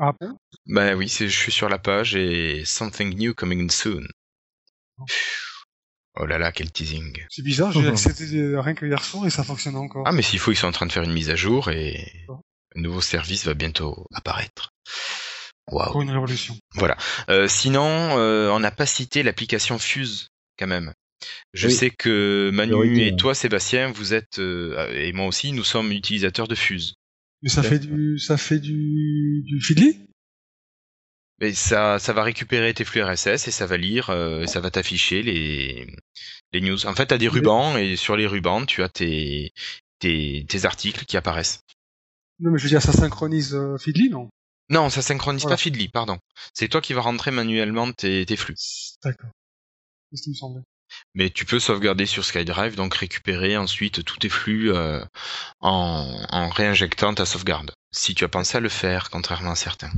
Ah bon Bah oui, je suis sur la page et something new coming soon. Oh là là, quel teasing. C'est bizarre, j'ai Mhm. accepté rien que hier soir et ça fonctionne encore. Ah mais s'il faut, ils sont en train de faire une mise à jour et D'accord. un nouveau service va bientôt apparaître. Waouh. Encore une révolution. Euh, sinon, euh, on n'a pas cité l'application Fuse quand même. Je Oui. sais que Manu et toi, Sébastien, vous êtes euh, et moi aussi, nous sommes utilisateurs de Fuse. Mais ça fait du, ça fait du, du Feedly Et ça, ça va récupérer tes flux RSS et ça va lire, euh, ça va t'afficher les, les news. En fait, tu as des rubans et sur les rubans, tu as tes, tes, tes articles qui apparaissent. Non, mais je veux dire, ça synchronise euh, Feedly, non? Non, ça synchronise Voilà. pas Feedly, pardon. C'est toi qui vas rentrer manuellement tes, tes flux. D'accord. C'est ce qui me semblait. Mais tu peux sauvegarder sur SkyDrive, donc récupérer ensuite tous tes flux euh, en, en réinjectant ta sauvegarde. Si tu as pensé à le faire, contrairement à certains.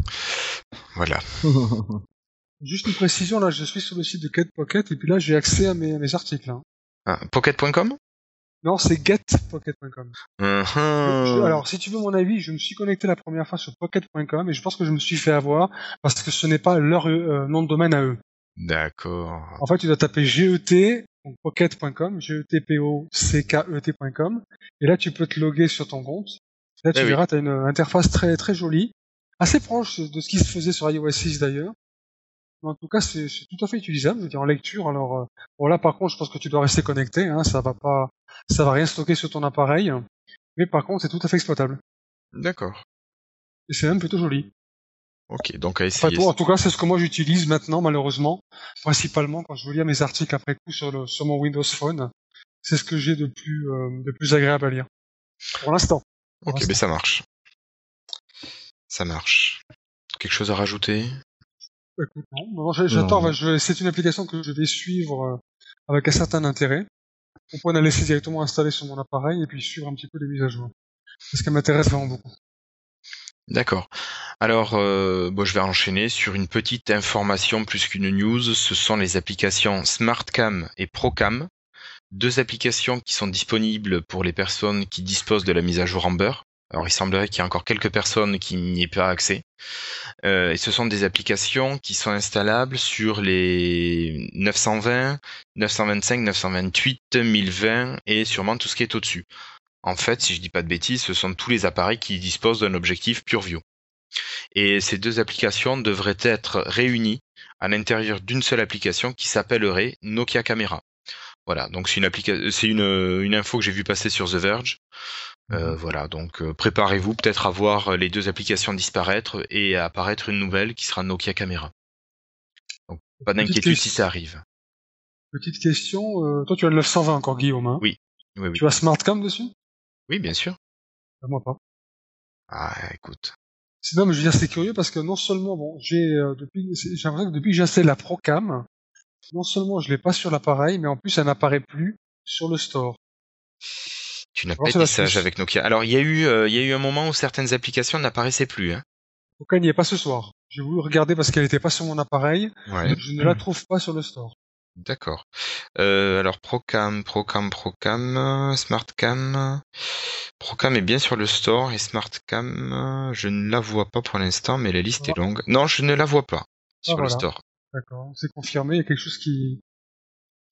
Voilà. Juste une précision, là, je suis sur le site de GetPocket et puis là, j'ai accès à mes, à mes articles. hein. Ah, Pocket.com Non, c'est getpocket.com. Je- Alors, si tu veux mon avis, je me suis connecté la première fois sur pocket.com et je pense que je me suis fait avoir parce que ce n'est pas leur euh, nom de domaine à eux. D'accord. En fait, tu dois taper GET, donc pocket.com, G-E-T-P-O-C-K-E-T.com, et là, tu peux te loguer sur ton compte. Là, tu Eh oui. verras, tu as une interface très très jolie, assez proche de ce qui se faisait sur iOS 6 d'ailleurs. En tout cas, c'est c'est tout à fait utilisable, je veux dire, en lecture. Alors, euh, bon là, par contre, je pense que tu dois rester connecté, hein, ça va pas, ça va rien stocker sur ton appareil, mais par contre, c'est tout à fait exploitable. D'accord. Et c'est même plutôt joli. Ok, donc à Enfin, essayer. tout- en tout cas, c'est ce que moi j'utilise maintenant, malheureusement, principalement quand je veux lire mes articles après coup sur, le, sur mon Windows Phone. C'est ce que j'ai de plus, euh, de plus agréable à lire. Pour l'instant. Ok, mais ça marche. Ça marche. Quelque chose à rajouter? Écoute, non, j'attends. C'est une application que je vais suivre euh, avec un certain intérêt. On pourrait la laisser directement installer sur mon appareil et puis suivre un petit peu les mises à jour. Parce qu'elle m'intéresse vraiment beaucoup. D'accord. Alors, euh, bon, je vais enchaîner sur une petite information plus qu'une news. Ce sont les applications SmartCam et ProCam, deux applications qui sont disponibles pour les personnes qui disposent de la mise à jour Amber. Alors, il semblerait qu'il y ait encore quelques personnes qui n'y aient pas accès. Euh, et ce sont des applications qui sont installables sur les 920, 925, 928, 1020 et sûrement tout ce qui est au-dessus. En fait, si je dis pas de bêtises, ce sont tous les appareils qui disposent d'un objectif PureView. Et ces deux applications devraient être réunies à l'intérieur d'une seule application qui s'appellerait Nokia Camera. Voilà, donc c'est une, applica- c'est une, une info que j'ai vu passer sur The Verge. Euh, voilà, donc euh, préparez-vous peut-être à voir les deux applications disparaître et à apparaître une nouvelle qui sera Nokia Camera. Donc pas d'inquiétude si ça arrive. Petite question. euh, toi, tu as le 920 encore, Guillaume. Hein? Oui. Oui, oui. Tu as SmartCam dessus? Oui, bien sûr. Moi pas. Ah, écoute. C'est non, mais je veux dire, c'est curieux parce que non seulement, bon, j'ai euh, depuis, j'ai l'impression que depuis que j'ai installé la Procam, non seulement je l'ai pas sur l'appareil, mais en plus, elle n'apparaît plus sur le store. Tu n'as pas c'est été la sage Suisse. avec Nokia. Alors, il y a eu, euh, il y a eu un moment où certaines applications n'apparaissaient plus. Hein. Procam n'y est pas ce soir. J'ai voulu regarder parce qu'elle n'était pas sur mon appareil. Ouais. Je ne la trouve pas sur le store. D'accord. Euh, alors Procam, Procam, Procam, SmartCam. Procam est bien sur le store et SmartCam, je ne la vois pas pour l'instant, mais la liste est longue. Non, je ne la vois pas sur le voilà. store. D'accord. C'est confirmé. Il y a quelque chose qui,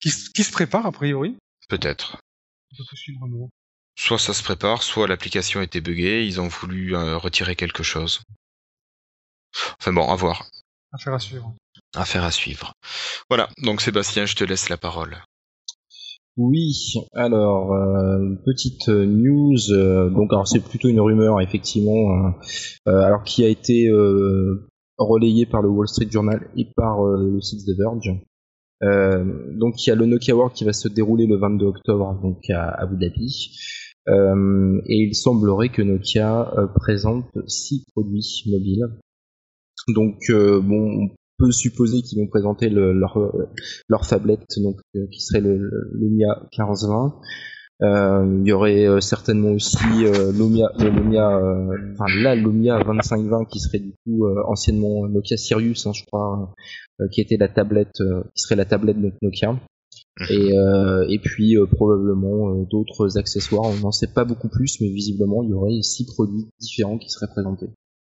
qui, se- qui se prépare, a priori? Peut-être. Soit ça se prépare, soit l'application était buggée, ils ont voulu euh, retirer quelque chose. Enfin bon, à voir. Affaire à suivre. Affaire à suivre. Voilà, donc Sébastien, je te laisse la parole. Oui, alors euh, petite news. Euh, donc alors c'est plutôt une rumeur effectivement, hein. euh, alors qui a été euh, relayée par le Wall Street Journal et par euh, le site The Verge. Euh, donc il y a le Nokia World qui va se dérouler le 22 octobre donc à Abu Dhabi. Euh, et il semblerait que Nokia euh, présente six produits mobiles. Donc euh, bon, on peut supposer qu'ils vont présenter le, leur leur tablette donc euh, qui serait le, le Lumia 1520. Euh, il y aurait euh, certainement aussi euh, Lumia, le Lumia, euh, enfin la Lumia 2520 qui serait du coup euh, anciennement Nokia Sirius, hein, je crois, euh, qui était la tablette, euh, qui serait la tablette de Nokia. Et, euh, et puis euh, probablement euh, d'autres accessoires. On n'en sait pas beaucoup plus, mais visiblement il y aurait six produits différents qui seraient présentés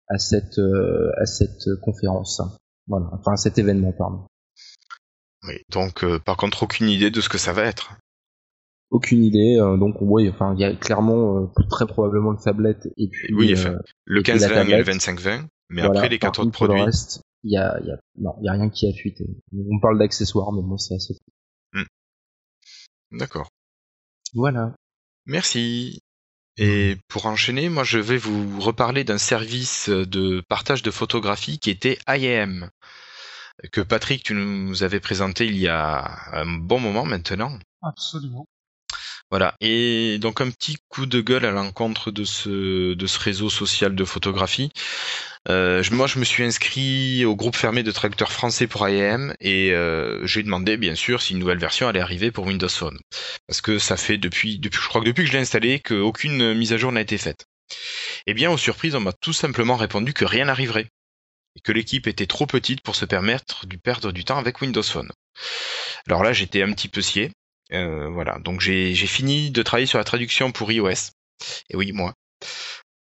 à cette euh, à cette conférence. Voilà, enfin cet événement, pardon. Oui, donc euh, par contre, aucune idée de ce que ça va être. Aucune idée. euh, donc oui, enfin il y a clairement euh, très probablement le tablette et puis Oui, euh, enfin, le puis la 15-20 et le tablette. 25-20, mais voilà. après les quatre autres pour produits. Le reste, il y a, y a non, il y a rien qui a fuité. On parle d'accessoires, mais bon c'est assez. D'accord. Voilà. Merci. Et pour enchaîner, moi je vais vous reparler d'un service de partage de photographie qui était IAM, que Patrick, tu nous avais présenté il y a un bon moment maintenant. Absolument. Voilà. Et donc un petit coup de gueule à l'encontre de ce, de ce réseau social de photographie. Euh, moi, je me suis inscrit au groupe fermé de traducteurs français pour IAM et euh, j'ai demandé, bien sûr, si une nouvelle version allait arriver pour Windows Phone. Parce que ça fait depuis, depuis je crois que depuis que je l'ai installé, qu'aucune mise à jour n'a été faite. Eh bien, aux surprises, on m'a tout simplement répondu que rien n'arriverait. Et que l'équipe était trop petite pour se permettre de perdre du temps avec Windows Phone. Alors là, j'étais un petit peu scié. Euh, voilà, donc j'ai j'ai fini de travailler sur la traduction pour iOS. Et oui, moi.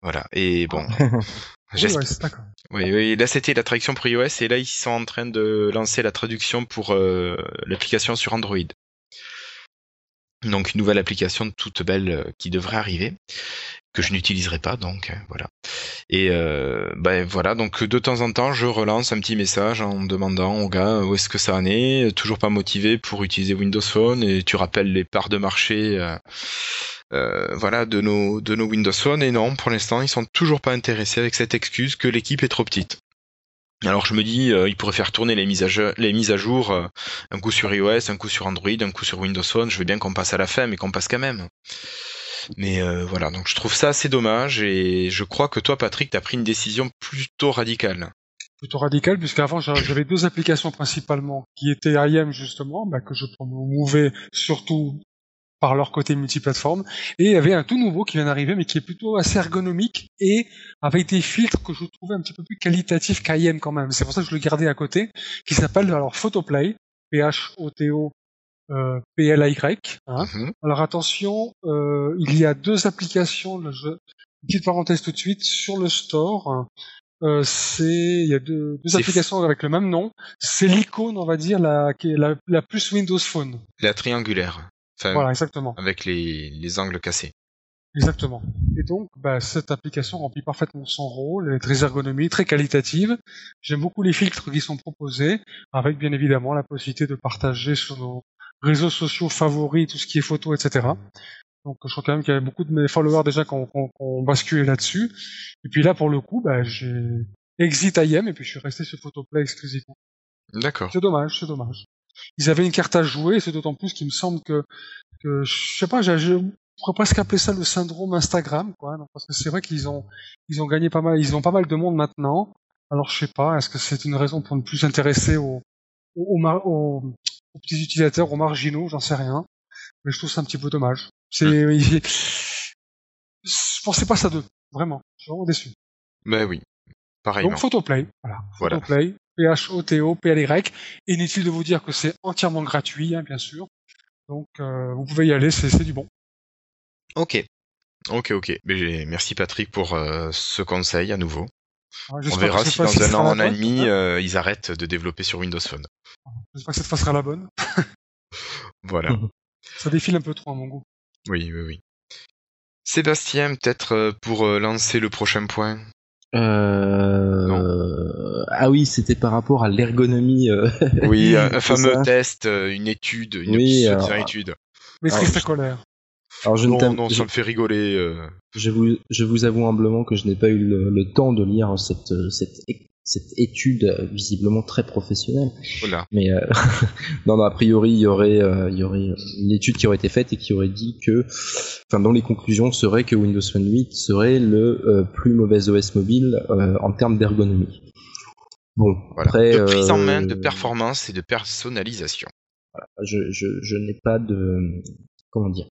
Voilà, et bon. D'accord. oui, oui, là c'était la traduction pour iOS et là ils sont en train de lancer la traduction pour euh, l'application sur Android. Donc une nouvelle application toute belle euh, qui devrait arriver, que je n'utiliserai pas donc euh, voilà. Et euh, ben voilà, donc de temps en temps je relance un petit message en demandant au gars où est-ce que ça en est, toujours pas motivé pour utiliser Windows Phone et tu rappelles les parts de marché euh, voilà de nos de nos Windows Phone? Et non pour l'instant ils sont toujours pas intéressés avec cette excuse que l'équipe est trop petite. Alors je me dis, euh, ils pourraient faire tourner les mises à jour, euh, un coup sur iOS, un coup sur Android, un coup sur Windows Phone. Je veux bien qu'on passe à la fin, mais qu'on passe quand même. Mais euh, voilà, donc je trouve ça assez dommage et je crois que toi, Patrick, t'as pris une décision plutôt radicale. Plutôt radical, puisqu'avant j'a- j'avais deux applications principalement, qui étaient IAM justement, bah, que je promouvais surtout par leur côté multiplateforme, et il y avait un tout nouveau qui vient d'arriver, mais qui est plutôt assez ergonomique et avec des filtres que je trouvais un petit peu plus qualitatifs qu'IAM quand même. C'est pour ça que je le gardais à côté, qui s'appelle alors Photoplay, P-H-O-T-O euh, P-L-A-Y. Hein. Mhm. Alors attention, euh, il y a deux applications. là, je- petite parenthèse tout de suite sur le store. Euh, c'est il y a deux, applications avec le même nom. C'est l'icône, on va dire, la, la plus Windows Phone. La triangulaire, enfin Voilà, exactement, avec les, les angles cassés. exactement. Et donc, bah, cette application remplit parfaitement son rôle. Elle est très ergonomique, très qualitative. J'aime beaucoup les filtres qui sont proposés, avec bien évidemment la possibilité de partager sur nos réseaux sociaux favoris tout ce qui est photo, etc. Donc je crois quand même qu'il y avait beaucoup de mes followers déjà qui ont, qui ont- qui ont basculé là-dessus. Et puis là, pour le coup, bah, j'ai exit IM et puis je suis resté sur Photoplay exclusivement. D'accord. C'est dommage, c'est dommage. Ils avaient une carte à jouer, c'est d'autant plus qu'il me semble que, que je sais pas, je pourrais presque appeler ça le syndrome Instagram, quoi. Donc, parce que c'est vrai qu'ils ont, ils ont gagné pas mal, ils ont pas mal de monde maintenant. Alors je sais pas, est-ce que c'est une raison pour ne plus s'intéresser aux, aux, aux, mar- aux- aux petits utilisateurs, aux marginaux, j'en sais rien. Mais je trouve ça un petit peu dommage. C'est, il- je pensais pas ça d'eux, vraiment. Je suis vraiment déçu. Ben oui, pareillement. Donc Photoplay, voilà. Voilà. Photoplay, P-H-O-T-O, P-L-Y. Inutile de vous dire que c'est entièrement gratuit, hein, bien sûr. Donc euh, vous pouvez y aller, c'est du bon. Ok. Ok, ok. Merci Patrick pour euh, ce conseil à nouveau. Alors, On verra si dans un an, un an et demi, hein. euh, ils arrêtent de développer sur Windows Phone. J'espère que cette fois sera la bonne. Voilà. Mhm. Ça défile un peu trop à mon goût. Oui, oui, oui. Sébastien, peut-être pour lancer le prochain point? Euh... Ah oui, c'était par rapport à l'ergonomie. euh, Oui, un, fameux ça. test, euh, une étude, une Oui, alors- étude. Maîtrise ta colère. Alors je, ne Non, non, je, ça me fait rigoler. euh. je vous, je vous avoue humblement que je n'ai pas eu le, le temps de lire cette, cette, cette étude euh, visiblement très professionnelle. Voilà. Mais euh, non, non, a priori, il y aurait, euh, il y aurait une étude qui aurait été faite et qui aurait dit que, enfin, dans les conclusions, serait que Windows Phone 8 serait le euh, plus mauvais OS mobile en termes d'ergonomie. Bon, Voilà. après, de prise en main, de performance et de personnalisation. je, je, je n'ai pas de comment dire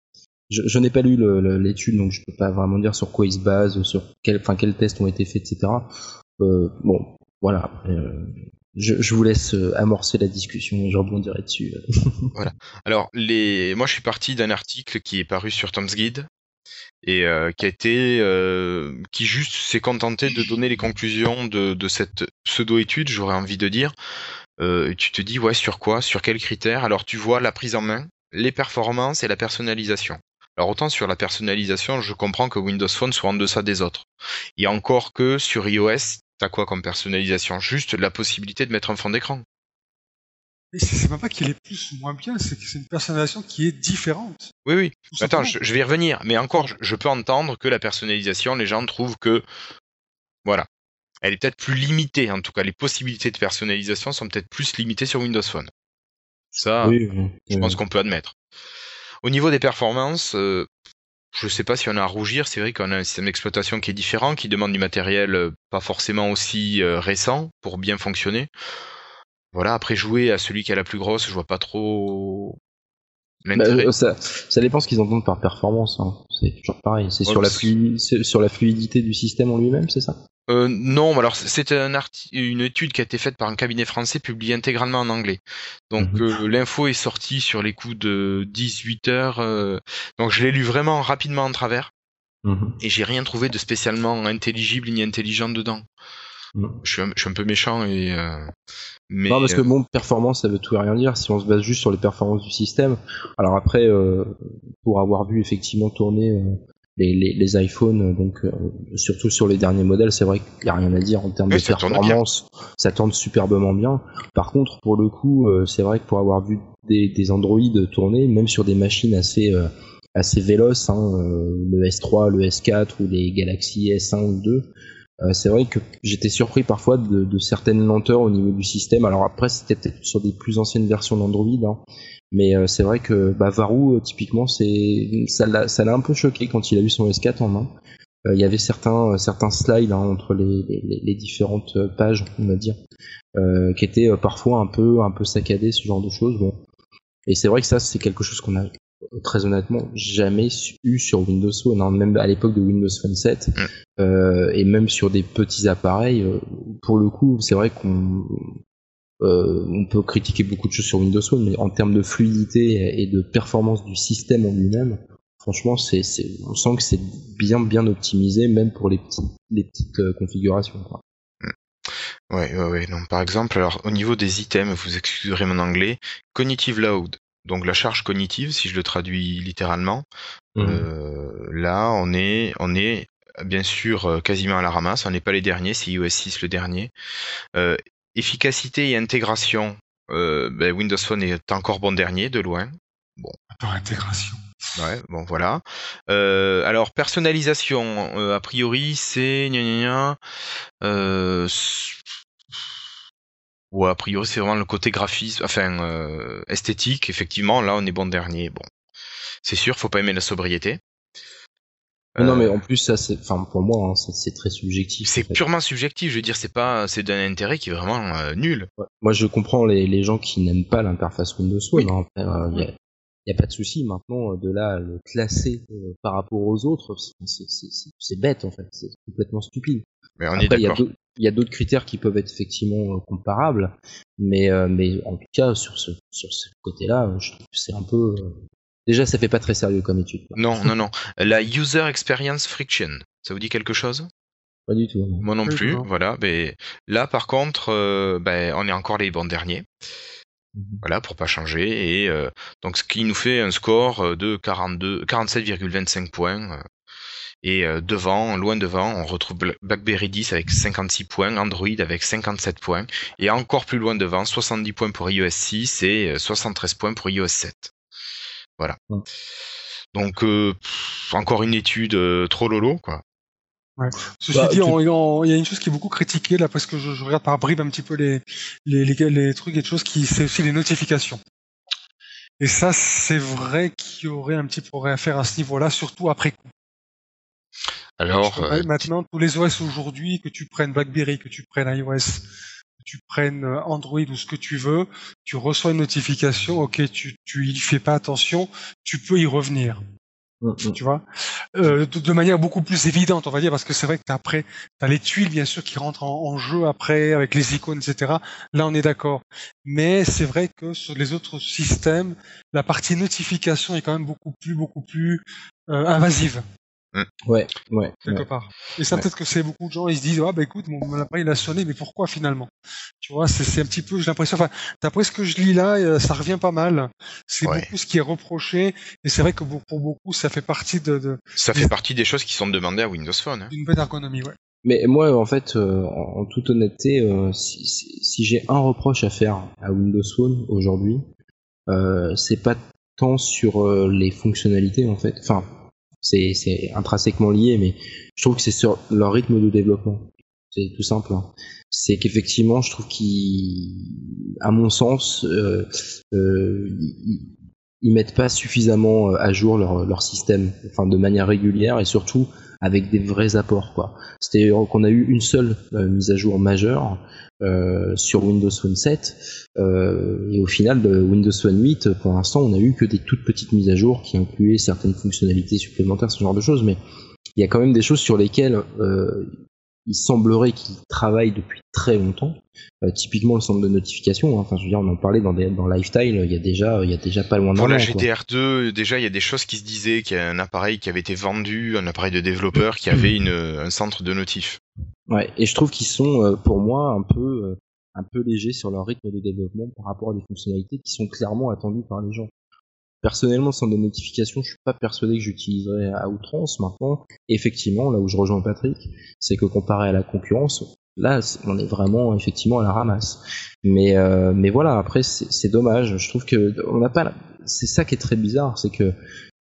je, je n'ai pas lu l'étude donc je peux pas vraiment dire sur quoi il se base sur quel enfin quels tests ont été faits etc euh, bon voilà euh, je, vous laisse euh, amorcer la discussion et je rebondirai dessus Alors, les... moi, je suis parti d'un article qui est paru sur Tom's Guide et euh, qui a été, euh, qui juste s'est contenté de donner les conclusions de, cette pseudo-étude, j'aurais envie de dire. Euh, tu te dis, ouais, sur quoi, sur quels critères? Alors, tu vois la prise en main, les performances et la personnalisation. Alors, autant sur la personnalisation, je comprends que Windows Phone soit en deçà des autres. Et encore que sur iOS, t'as quoi comme personnalisation? Juste la possibilité de mettre un fond d'écran. Mais c'est même pas qu'il est plus ou moins bien, c'est que c'est une personnalisation qui est différente. Oui, oui. Attends, je, je vais y revenir. Mais encore, je, je peux entendre que la personnalisation, les gens trouvent que, voilà, elle est peut-être plus limitée. En tout cas, les possibilités de personnalisation sont peut-être plus limitées sur Windows Phone. Ça, oui, oui, je pense qu'on peut admettre. Au niveau des performances, euh, je sais pas si on a à rougir. C'est vrai qu'on a un système d'exploitation qui est différent, qui demande du matériel euh, pas forcément aussi euh, récent pour bien fonctionner. Voilà. Après jouer à celui qui a la plus grosse, je vois pas trop Bah, ça, ça dépend ce qu'ils entendent par performance. hein. C'est toujours pareil. C'est Ouais, sur la sur la fluidité du système en lui-même, c'est ça? Euh, non, alors c'est un une étude qui a été faite par un cabinet français publiée intégralement en anglais. Donc Mhm. euh, l'info est sortie sur les coups de 18 heures. euh, donc je l'ai lu vraiment rapidement en travers Mhm. et j'ai rien trouvé de spécialement intelligible ni intelligent dedans. Mhm. Je suis un, je suis un peu méchant et euh, mais non, parce que euh, bon, performance, ça veut tout et rien dire. Si on se base juste sur les performances du système, alors après, euh, pour avoir vu effectivement tourner euh, les, les, les iPhones, euh, donc euh, surtout sur les derniers modèles, c'est vrai qu'il n'y a rien à dire en termes Oui, de ça tourne performance. Ça tourne superbement bien. Par contre, pour le coup, euh, c'est vrai que pour avoir vu des, des Android tourner, même sur des machines assez euh, assez véloces, hein, euh, le S3, le S4 ou les Galaxy S1 ou 2, euh, c'est vrai que j'étais surpris parfois de, certaines lenteurs au niveau du système. Alors après, c'était peut-être sur des plus anciennes versions d'Android, hein. mais euh, c'est vrai que bah, Varou, euh, typiquement, c'est ça l'a un peu choqué quand il a eu son S4 en main. Euh, Il y avait certains euh, certains slides hein, entre les, différentes euh, pages, on va dire, euh, qui étaient euh, parfois un peu un peu saccadés, ce genre de choses. Et c'est vrai que ça, c'est quelque chose qu'on a euh, très honnêtement jamais eu sur Windows Phone, hein, même à l'époque de Windows Phone 7, Mm. euh, et même sur des petits appareils. euh, pour le coup, c'est vrai qu'on euh, on peut critiquer beaucoup de choses sur Windows Phone, mais en termes de fluidité et de performance du système en lui-même, franchement, c'est, on sent que c'est bien bien optimisé, même pour les petites, les petites configurations. Quoi. ouais, ouais, ouais. Non, par exemple, alors au niveau des items, vous excuserez mon anglais, cognitive load. Donc la charge cognitive, si je le traduis littéralement, Euh, là, on est, on est bien sûr euh, quasiment à la ramasse. On n'est pas les derniers, c'est iOS 6 le dernier. Euh, efficacité et intégration, euh, ben, Windows Phone est encore bon dernier de loin. Attends, intégration. Ouais, bon voilà. Euh, alors personnalisation, euh, a priori c'est gna gna gna, euh, ou a priori c'est vraiment le côté graphisme, enfin euh, esthétique. Effectivement, là on est bon dernier. Bon, c'est sûr, faut pas aimer la sobriété. Non, Euh, mais en plus, ça, c'est, enfin, pour moi, hein, c'est très subjectif. C'est en fait. purement subjectif, je veux dire, c'est pas, c'est d'un intérêt qui est vraiment euh, nul. Ouais. Moi, je comprends les, les gens qui n'aiment pas l'interface Windows Phone. Oui. hein. Il y a, il y a pas de souci. Maintenant, de là le classer par rapport aux autres, c'est bête en fait. C'est complètement stupide. Mais on est Après, il y a d'accord. d'autres- il y a d'autres critères qui peuvent être effectivement euh, comparables, mais euh, mais en tout cas sur ce sur ce côté-là, euh, je trouve que c'est un peu euh, déjà ça fait pas très sérieux comme étude. quoi. Non, non, non. La user experience friction, ça vous dit quelque chose? Pas du tout. non. Moi non plus. non. Voilà. Mais là, par contre, euh, ben, on est encore les bons derniers. Mhm. Voilà, pour pas changer. Et euh, donc, ce qui nous fait un score de 42, 47,25 points. Euh, Et euh, devant, loin devant, on retrouve BlackBerry 10 avec 56 points, Android avec 57 points, et encore plus loin devant, 70 points pour iOS 6 et 73 points pour iOS 7. Voilà. Donc encore une étude trop lolo, quoi. Ouais. Ceci bah, dit, il y a une chose qui est beaucoup critiquée là, parce que je, je regarde par bribes un petit peu les, les, les, les trucs et des choses qui, c'est aussi les notifications. Et ça, c'est vrai qu'il y aurait un petit progrès à faire à ce niveau-là, surtout après coup. Alors, euh, maintenant, tous les OS aujourd'hui, que tu prennes BlackBerry, que tu prennes iOS, que tu prennes euh, Android ou ce que tu veux, tu reçois une notification, ok, tu, tu y fais pas attention, tu peux y revenir. Mm, mm. tu vois, euh, de, manière beaucoup plus évidente, on va dire, parce que c'est vrai que après, t'as les tuiles bien sûr qui rentrent en, jeu après avec les icônes, etc. Là, on est d'accord. Mais c'est vrai que sur les autres systèmes, la partie notification est quand même beaucoup plus, beaucoup plus euh, invasive. Mm. Ouais, ouais. Quelque part. Et ça, peut-être que c'est beaucoup de gens, ils se disent, ah bah écoute, mon, appareil il a sonné, mais pourquoi finalement? Tu vois, c'est un petit peu, j'ai l'impression, enfin, d'après ce que je lis là, euh, ça revient pas mal. C'est beaucoup ce qui est reproché, et c'est vrai que pour beaucoup, ça fait partie de. ça fait partie des choses qui sont demandées à Windows Phone. Hein. Une bonne ergonomie, ouais. Mais moi, en fait, euh, en, toute honnêteté, euh, si, si, j'ai un reproche à faire à Windows Phone aujourd'hui, c'est pas tant sur les fonctionnalités, en fait. Enfin, c'est intrinsèquement lié, mais je trouve que c'est sur leur rythme de développement. C'est tout simple. Hein. C'est qu'effectivement, je trouve qu'ils, à mon sens, euh, euh, ils, mettent pas suffisamment euh, à jour leur, leur système, enfin de manière régulière et surtout avec des vrais apports. Quoi. C'était qu'on a eu une seule euh, mise à jour majeure euh, sur Windows Phone 7 euh, et au final de Windows Phone 8 pour l'instant on a eu que des toutes petites mises à jour qui incluaient certaines fonctionnalités supplémentaires ce genre de choses mais il y a quand même des choses sur lesquelles euh, il semblerait qu'ils travaillent depuis très longtemps. Euh, typiquement le centre de notification, hein. enfin je veux dire, on en parlait dans, des, dans Lifestyle, il y a déjà, il y a déjà pas loin Pour la GTR2, déjà il y a des choses qui se disaient qu'il y a un appareil qui avait été vendu, un appareil de développeur qui avait une, un centre de notif. Ouais, et je trouve qu'ils sont euh, pour moi un peu euh, un peu légers sur leur rythme de développement par rapport à des fonctionnalités qui sont clairement attendues par les gens. Personnellement, sans de notification, je suis pas persuadé que j'utiliserais à outrance. Maintenant, effectivement, là où je rejoins Patrick, c'est que comparé à la concurrence, là, on est vraiment effectivement à la ramasse. Mais euh, mais voilà, après c'est dommage. Je trouve que on n'a pas. C'est ça qui est très bizarre, c'est que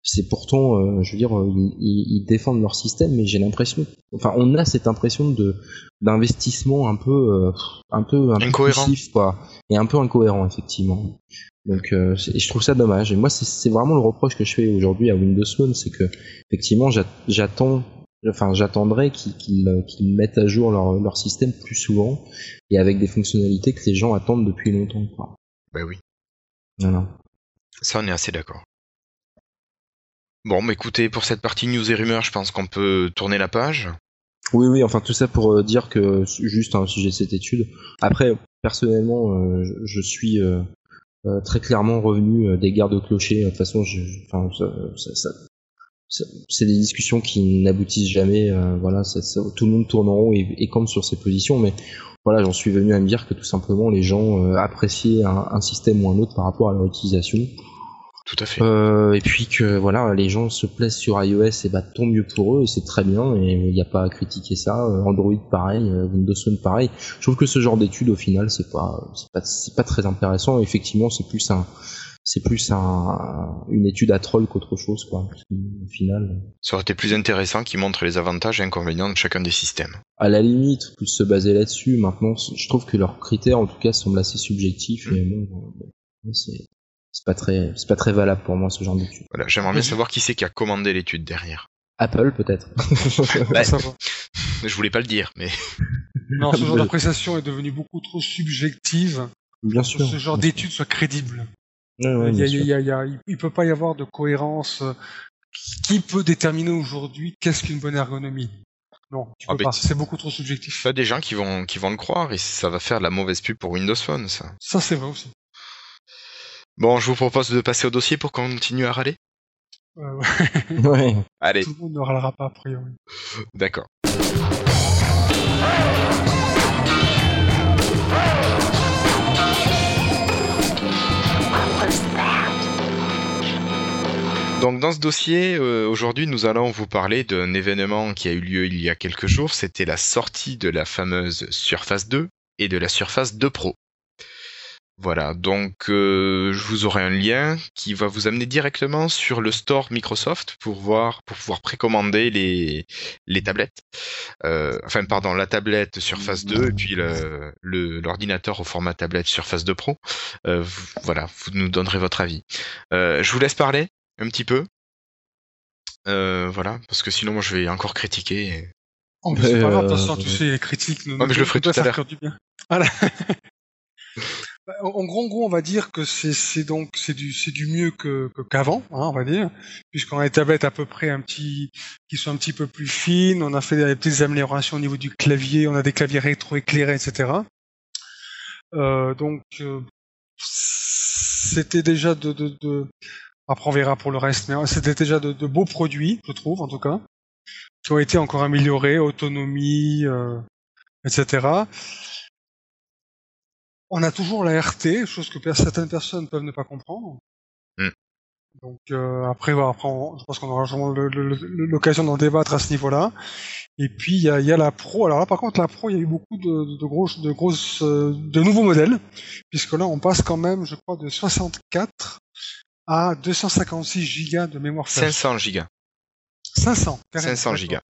c'est pourtant, euh, je veux dire, ils, ils, défendent leur système, mais j'ai l'impression, enfin, on a cette impression de d'investissement un peu, euh, un peu incohérent, quoi, et un peu incohérent effectivement. Donc, euh, je trouve ça dommage. Et moi, c'est vraiment le reproche que je fais aujourd'hui à Windows Phone, c'est que effectivement, j'attends, enfin, j'attendrai qu'ils mettent à jour leur, leur système plus souvent et avec des fonctionnalités que les gens attendent depuis longtemps. Quoi. Bah oui. Voilà. Ça, on est assez d'accord. Bon, mais écoutez, pour cette partie news et rumeurs, je pense qu'on peut tourner la page. Oui, oui, enfin tout ça pour euh, dire que juste un sujet de cette étude. Après, personnellement, euh, je, suis euh, très clairement revenu des gardes clochers. De toute façon, je, enfin, ça, ça, c'est des discussions qui n'aboutissent jamais. voilà, tout le monde tourne en rond et, et campe sur ses positions, mais voilà, j'en suis venu à me dire que tout simplement les gens appréciaient un, système ou un autre par rapport à leur utilisation. Tout à fait. Euh, et puis que voilà, les gens se plaisent sur iOS, et bah tant mieux pour eux, et c'est très bien, et il n'y a pas à critiquer ça. Euh, Android pareil, euh, Windows Phone pareil. Je trouve que ce genre d'études au final, c'est pas, c'est pas, c'est pas très intéressant. Effectivement, c'est plus un, c'est plus un, une étude à troll qu'autre chose, quoi. Au final. Ça aurait été plus intéressant qu'ils montrent les avantages et inconvénients de chacun des systèmes. À la limite, plus se baser là-dessus. Maintenant, je trouve que leurs critères, en tout cas, semblent assez subjectifs. Et bon, c'est c'est pas très c'est pas très valable pour moi ce genre d'étude. Voilà, j'aimerais bien savoir qui c'est qui a commandé l'étude derrière. Apple peut-être. bah, je voulais pas le dire, mais. Non, ce genre d'appréciation est devenu beaucoup trop subjective. Bien sûr. Pour que ce genre d'étude soit crédible. Ouais, il, y a, y a, il peut pas y avoir de cohérence. Qui peut déterminer aujourd'hui qu'est-ce qu'une bonne ergonomie? Non, tu ah, peux pas. C'est beaucoup trop subjectif. Il y a des gens qui vont qui vont le croire et ça va faire de la mauvaise pub pour Windows Phone, ça. Ça c'est vrai aussi. Bon, je vous propose de passer au dossier pour qu'on continue à râler. Euh, ouais. ouais. Allez. Tout le monde ne râlera pas a priori. D'accord. Donc dans ce dossier, euh, aujourd'hui, nous allons vous parler d'un événement qui a eu lieu il y a quelques jours. C'était la sortie de la fameuse Surface 2 et de la Surface 2 Pro. Voilà, donc euh, je vous aurai un lien qui va vous amener directement sur le store Microsoft pour voir, pour pouvoir précommander les les tablettes. Euh, enfin, pardon, la tablette Surface 2 et puis le le- l'ordinateur au format tablette Surface 2 Pro. Euh, vous- voilà, vous nous donnerez votre avis. Euh, je vous laisse parler un petit peu. Euh, voilà, parce que sinon moi je vais encore critiquer. et- Oh, mais c'est pas grave, de toute façon, tu sais, les critiques nous Ouais, mais je le ferai tout à l'heure. Voilà. En gros, on va dire que c'est donc c'est du c'est du mieux que qu'avant, hein, on va dire, puisqu'on a des tablettes à peu près un petit qui sont un petit peu plus fines. On a fait des petites améliorations au niveau du clavier. On a des claviers rétro-éclairés, etc. Euh, donc euh, c'était déjà de, de, après on verra pour le reste, mais c'était déjà de, de beaux produits, je trouve en tout cas, qui ont été encore améliorés, autonomie, euh, etc. On a toujours la RT, chose que certaines personnes peuvent ne pas comprendre. Mm. Donc euh, après, voilà, après on- je pense qu'on aura l'occasion d'en débattre à ce niveau-là. Et puis il y a, y a la Pro. Alors là, par contre, la Pro, il y a eu beaucoup de, de grosses, de grosses, euh, de nouveaux modèles, puisque là, on passe quand même, je crois, de 64 à 256 gigas de mémoire flash. 500 gigas. 500. carrément, 500 d'accord. gigas.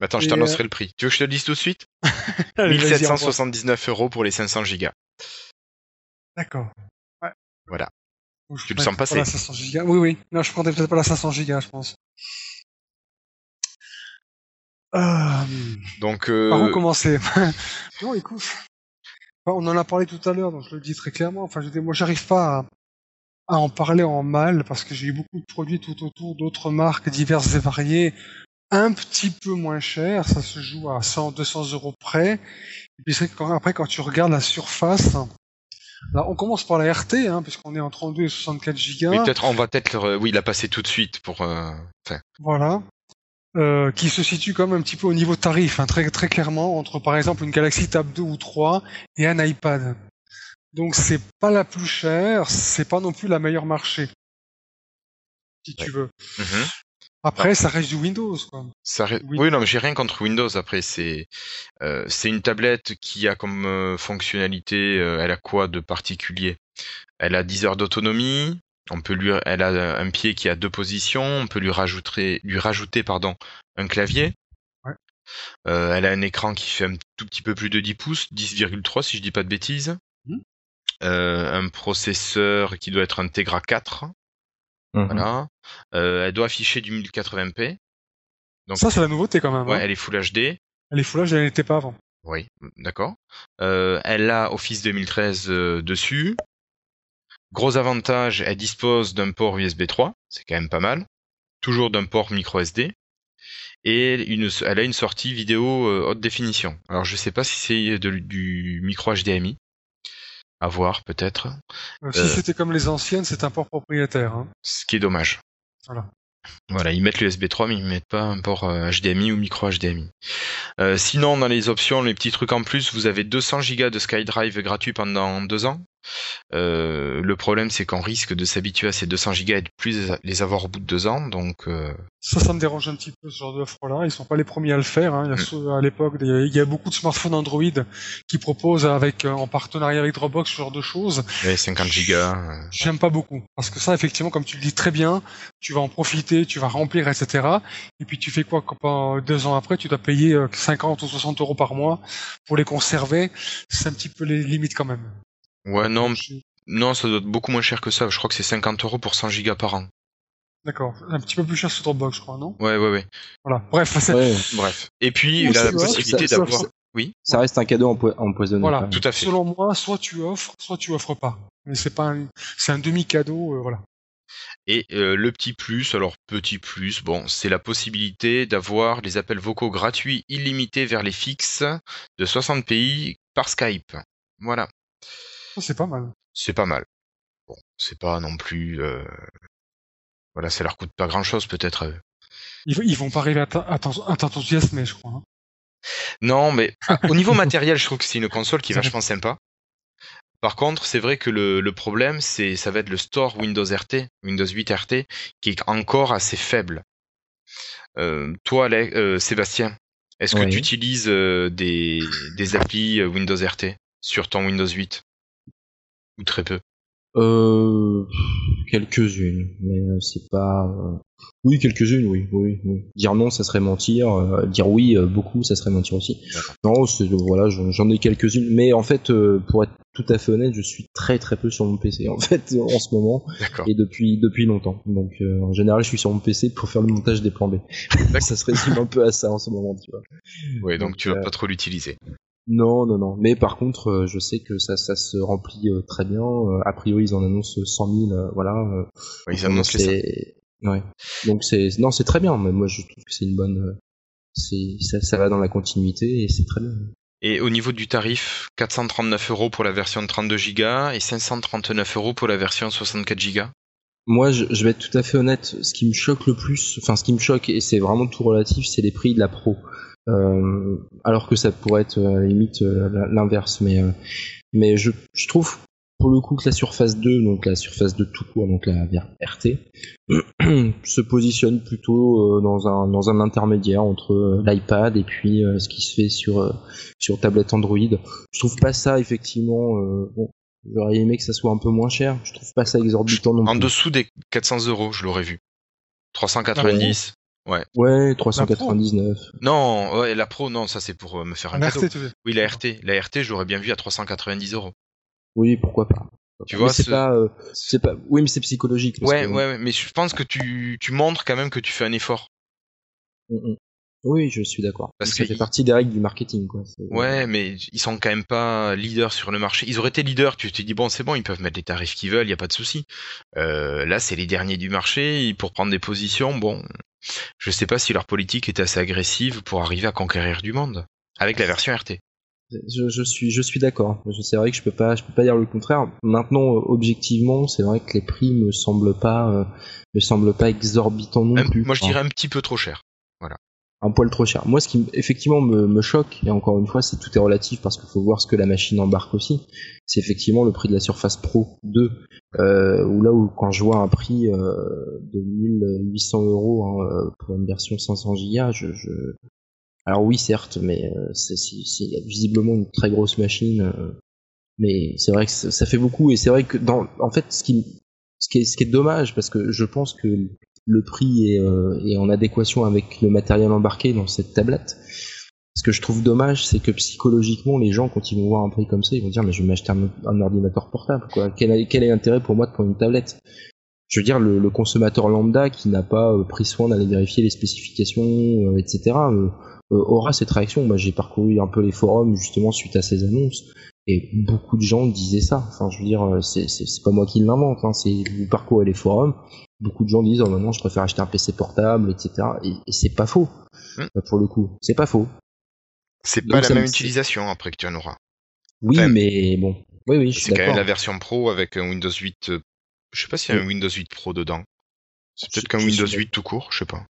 Attends, je t'annoncerai le prix. Tu veux que je te le dise tout de suite? Allez, vas-y, envoie. 1779 euros pour les 500 gigas. D'accord. Ouais. Voilà. Donc, je Tu le sens passer pas la 500 gigas. Oui, oui. Non, je prendrais peut-être pas la 500 gigas, je pense. Euh, Donc, euh, Par où commencer Non, écoute. Enfin, on en a parlé tout à l'heure, donc je le dis très clairement. Enfin, je dis, moi, j'arrive pas à, à en parler en mal parce que j'ai eu beaucoup de produits tout autour d'autres marques diverses et variées, un petit peu moins chères. Ça se joue à 100, 200 euros près. Et puis c'est quand, après, quand tu regardes la surface, là, on commence par la RT, hein, puisqu'on est en 32 et 64 gigas. oui, peut-être, on va peut-être, oui, la passer tout de suite pour. euh, Voilà. Euh, qui se situe quand même un petit peu au niveau tarif, hein, très, très clairement, entre par exemple une Galaxy Tab 2 ou 3 et un iPad. Donc c'est pas la plus chère, c'est pas non plus la meilleure marché. Si tu veux. mhm. Après, ça reste du Windows, quoi. Ça ré- Oui. oui. non, mais j'ai rien contre Windows. Après, c'est euh, c'est une tablette qui a comme euh, fonctionnalité, euh, elle a quoi de particulier? Elle a 10 heures d'autonomie. On peut lui, elle a un pied qui a deux positions. On peut lui rajouter, lui rajouter, pardon, un clavier. Ouais. Euh, elle a un écran qui fait un tout petit peu plus de 10 pouces, 10,3 si je dis pas de bêtises. Euh, un processeur qui doit être un Tegra 4. Mhm. Voilà. Euh, elle doit afficher du 1080p. Donc, Ça, c'est la nouveauté quand même. ouais, hein. elle est Full HD. Elle est full âge, elle n'était pas avant. Oui, d'accord. Euh, elle a Office 2013 euh, dessus. Gros avantage, elle dispose d'un port USB 3, c'est quand même pas mal. Toujours d'un port micro SD. Et une, elle a une sortie vidéo euh, haute définition. Alors je sais pas si c'est du micro HDMI. À voir peut-être. Si c'était comme les anciennes, c'est un port propriétaire. Hein. Ce qui est dommage. Voilà. Voilà, ils mettent l'USB 3 mais ils mettent pas un port euh, HDMI ou micro HDMI. Euh, sinon, dans les options, les petits trucs en plus, vous avez 200 Go de SkyDrive gratuit pendant deux ans. Euh, le problème, c'est qu'on risque de s'habituer à ces 200 Go et de plus les avoir au bout de deux ans. Donc, euh, Ça, ça me dérange un petit peu ce genre d'offre-là. Ils sont pas les premiers à le faire. Hein. Il y a Mm. ceux- à l'époque, il y a beaucoup de smartphones Android qui proposent avec euh, en partenariat avec Dropbox ce genre de choses. ouais, 50 Go. euh, J'aime pas beaucoup parce que ça, effectivement, comme tu le dis très bien, tu vas en profiter, tu vas remplir, etc. Et puis tu fais quoi quand deux ans après, tu dois payer euh, 50 ou 60 euros par mois pour les conserver. C'est un petit peu les limites quand même. Ouais, non, non, ça doit être beaucoup moins cher que ça. Je crois que c'est 50 euros pour 100 Go par an. D'accord. Un petit peu plus cher sur Dropbox, je crois, non? Ouais, ouais, ouais. Voilà. Bref, Ouais, Bref. Et puis, il a la possibilité d'avoir. ça- Oui. ça reste un cadeau empo- empoisonné. Voilà. Tout à fait. selon moi, soit tu offres, soit tu offres pas. Mais c'est pas, un... c'est un demi cadeau, voilà. Et euh, le petit plus, alors petit plus, bon, c'est la possibilité d'avoir les appels vocaux gratuits illimités vers les fixes de 60 pays par Skype. Voilà, C'est pas mal. c'est pas mal. Bon, c'est pas non plus, euh, voilà, ça leur coûte pas grand chose peut-être. à eux. Ils, ils vont pas arriver à t'en- à t'en- à t'enthousiasmer, je crois. hein. Non, mais ah, au niveau matériel, je trouve que c'est une console qui est vachement sympa. Par contre, c'est vrai que le, le problème, c'est ça va être le store Windows RT, Windows 8 RT, qui est encore assez faible. Euh, toi, euh, Sébastien, est-ce que tu utilises euh, des, des applis euh, Windows RT sur ton Windows 8 Ou très peu? Euh, quelques-unes, mais euh, c'est pas. euh, Oui, quelques-unes, oui, oui, oui. Dire non, ça serait mentir. euh, dire oui, beaucoup, ça serait mentir aussi. Non, voilà, j'en ai quelques-unes, mais en fait, pour être tout à fait honnête, je suis très très peu sur mon PC en fait en ce moment D'accord. et depuis depuis longtemps. Donc euh, en général, je suis sur mon PC pour faire le montage des plans B. ça se résume un peu à ça en ce moment, tu vois. Ouais, donc donc, tu vas euh, pas trop l'utiliser. Non, non, non. Mais par contre, euh, je sais que ça, ça se remplit euh, très bien. Euh, a priori, ils en annoncent 100 000, euh, voilà. Ouais, ils annoncent les Ouais. Donc c'est, non, c'est très bien. Mais moi, je trouve que c'est une bonne. C'est, ça, ça va dans la continuité et c'est très bien. Et au niveau du tarif, 439 euros pour la version de 32 Go et 539 euros pour la version 64 Go. Moi, je, je vais être tout à fait honnête. Ce qui me choque le plus, enfin, ce qui me choque et c'est vraiment tout relatif, c'est les prix de la Pro. Euh, alors que ça pourrait être euh, à la limite euh, l'inverse, mais euh, mais je, je trouve pour le coup que la Surface 2, donc la Surface 2 tout court, donc la RT, se positionne plutôt euh, dans un dans un intermédiaire entre euh, l'iPad et puis euh, ce qui se fait sur euh, sur tablette Android. Je trouve pas ça effectivement. euh, bon, J'aurais aimé que ça soit un peu moins cher. Je trouve pas ça exorbitant non En plus. dessous des 400 euros, je l'aurais vu. 390. Ouais, 399. Non, ouais, la pro, non, ça c'est pour euh, me faire un Un cadeau. RT, tu veux. Oui, la RT. La RT, je l'aurais bien vu à 390 euros. Oui, pourquoi pas. Tu Mais vois, c'est ce- pas, euh, c'est pas. Oui, mais c'est psychologique. parce Ouais, que- ouais, ouais, mais je pense que tu, tu montres quand même que tu fais un effort. Mm, mm. Oui, je suis d'accord. Parce ça que fait il- partie des règles du marketing, quoi. Ouais, mais ils sont quand même pas leaders sur le marché. Ils auraient été leaders, tu te dis bon, c'est bon, ils peuvent mettre les tarifs qu'ils veulent, y a pas de souci. Euh, là, c'est les derniers du marché, pour prendre des positions. Bon, je sais pas si leur politique est assez agressive pour arriver à conquérir du monde avec la version RT. Je, je suis, je suis d'accord. C'est vrai que je peux pas, je peux pas dire le contraire. Maintenant, euh, objectivement, c'est vrai que les prix me semblent pas, euh, me semblent pas exorbitants non Un- plus. moi, je dirais un petit peu trop cher. Un poil trop cher. Moi, ce qui effectivement me, me choque, et encore une fois, c'est tout est relatif parce qu'il faut voir ce que la machine embarque aussi. C'est effectivement le prix de la Surface Pro 2, euh, là où quand je vois un prix euh, de 1800 euros hein, euh, pour une version 500 Go, je, je... alors oui certes, mais euh, c'est visiblement une très grosse machine. euh, mais c'est vrai que ça fait beaucoup et c'est vrai que dans, en fait, ce qui, ce qui est, ce qui est dommage parce que je pense que le prix est, euh, est en adéquation avec le matériel embarqué dans cette tablette. Ce que je trouve dommage, c'est que psychologiquement, les gens, quand ils vont voir un prix comme ça, ils vont dire mais je vais m'acheter un, ordinateur portable. Quel, est- l'intérêt pour moi de prendre une tablette? Je veux dire, le, consommateur lambda qui n'a pas euh, pris soin d'aller vérifier les spécifications, euh, etc., aura cette réaction. Moi, j'ai parcouru un peu les forums justement suite à ces annonces. Et beaucoup de gens disaient ça. Enfin, je veux dire, c'est pas moi qui l'invente. Hein. C'est vous parcourez les forums. Beaucoup de gens disent oh maintenant je préfère acheter un PC portable, etc. Et, et c'est pas faux. Hmm. Euh, Pour le coup, c'est pas faux. C'est pas la ça me- même utilisation après que tu en auras. Oui, Enfin, mais bon. Oui, oui, C'est quand même la version Pro avec un Windows 8. euh, Je sais pas s'il y a un Windows 8 Pro dedans. C'est peut-être qu'un Windows d'accord. 8 tout court, je sais pas.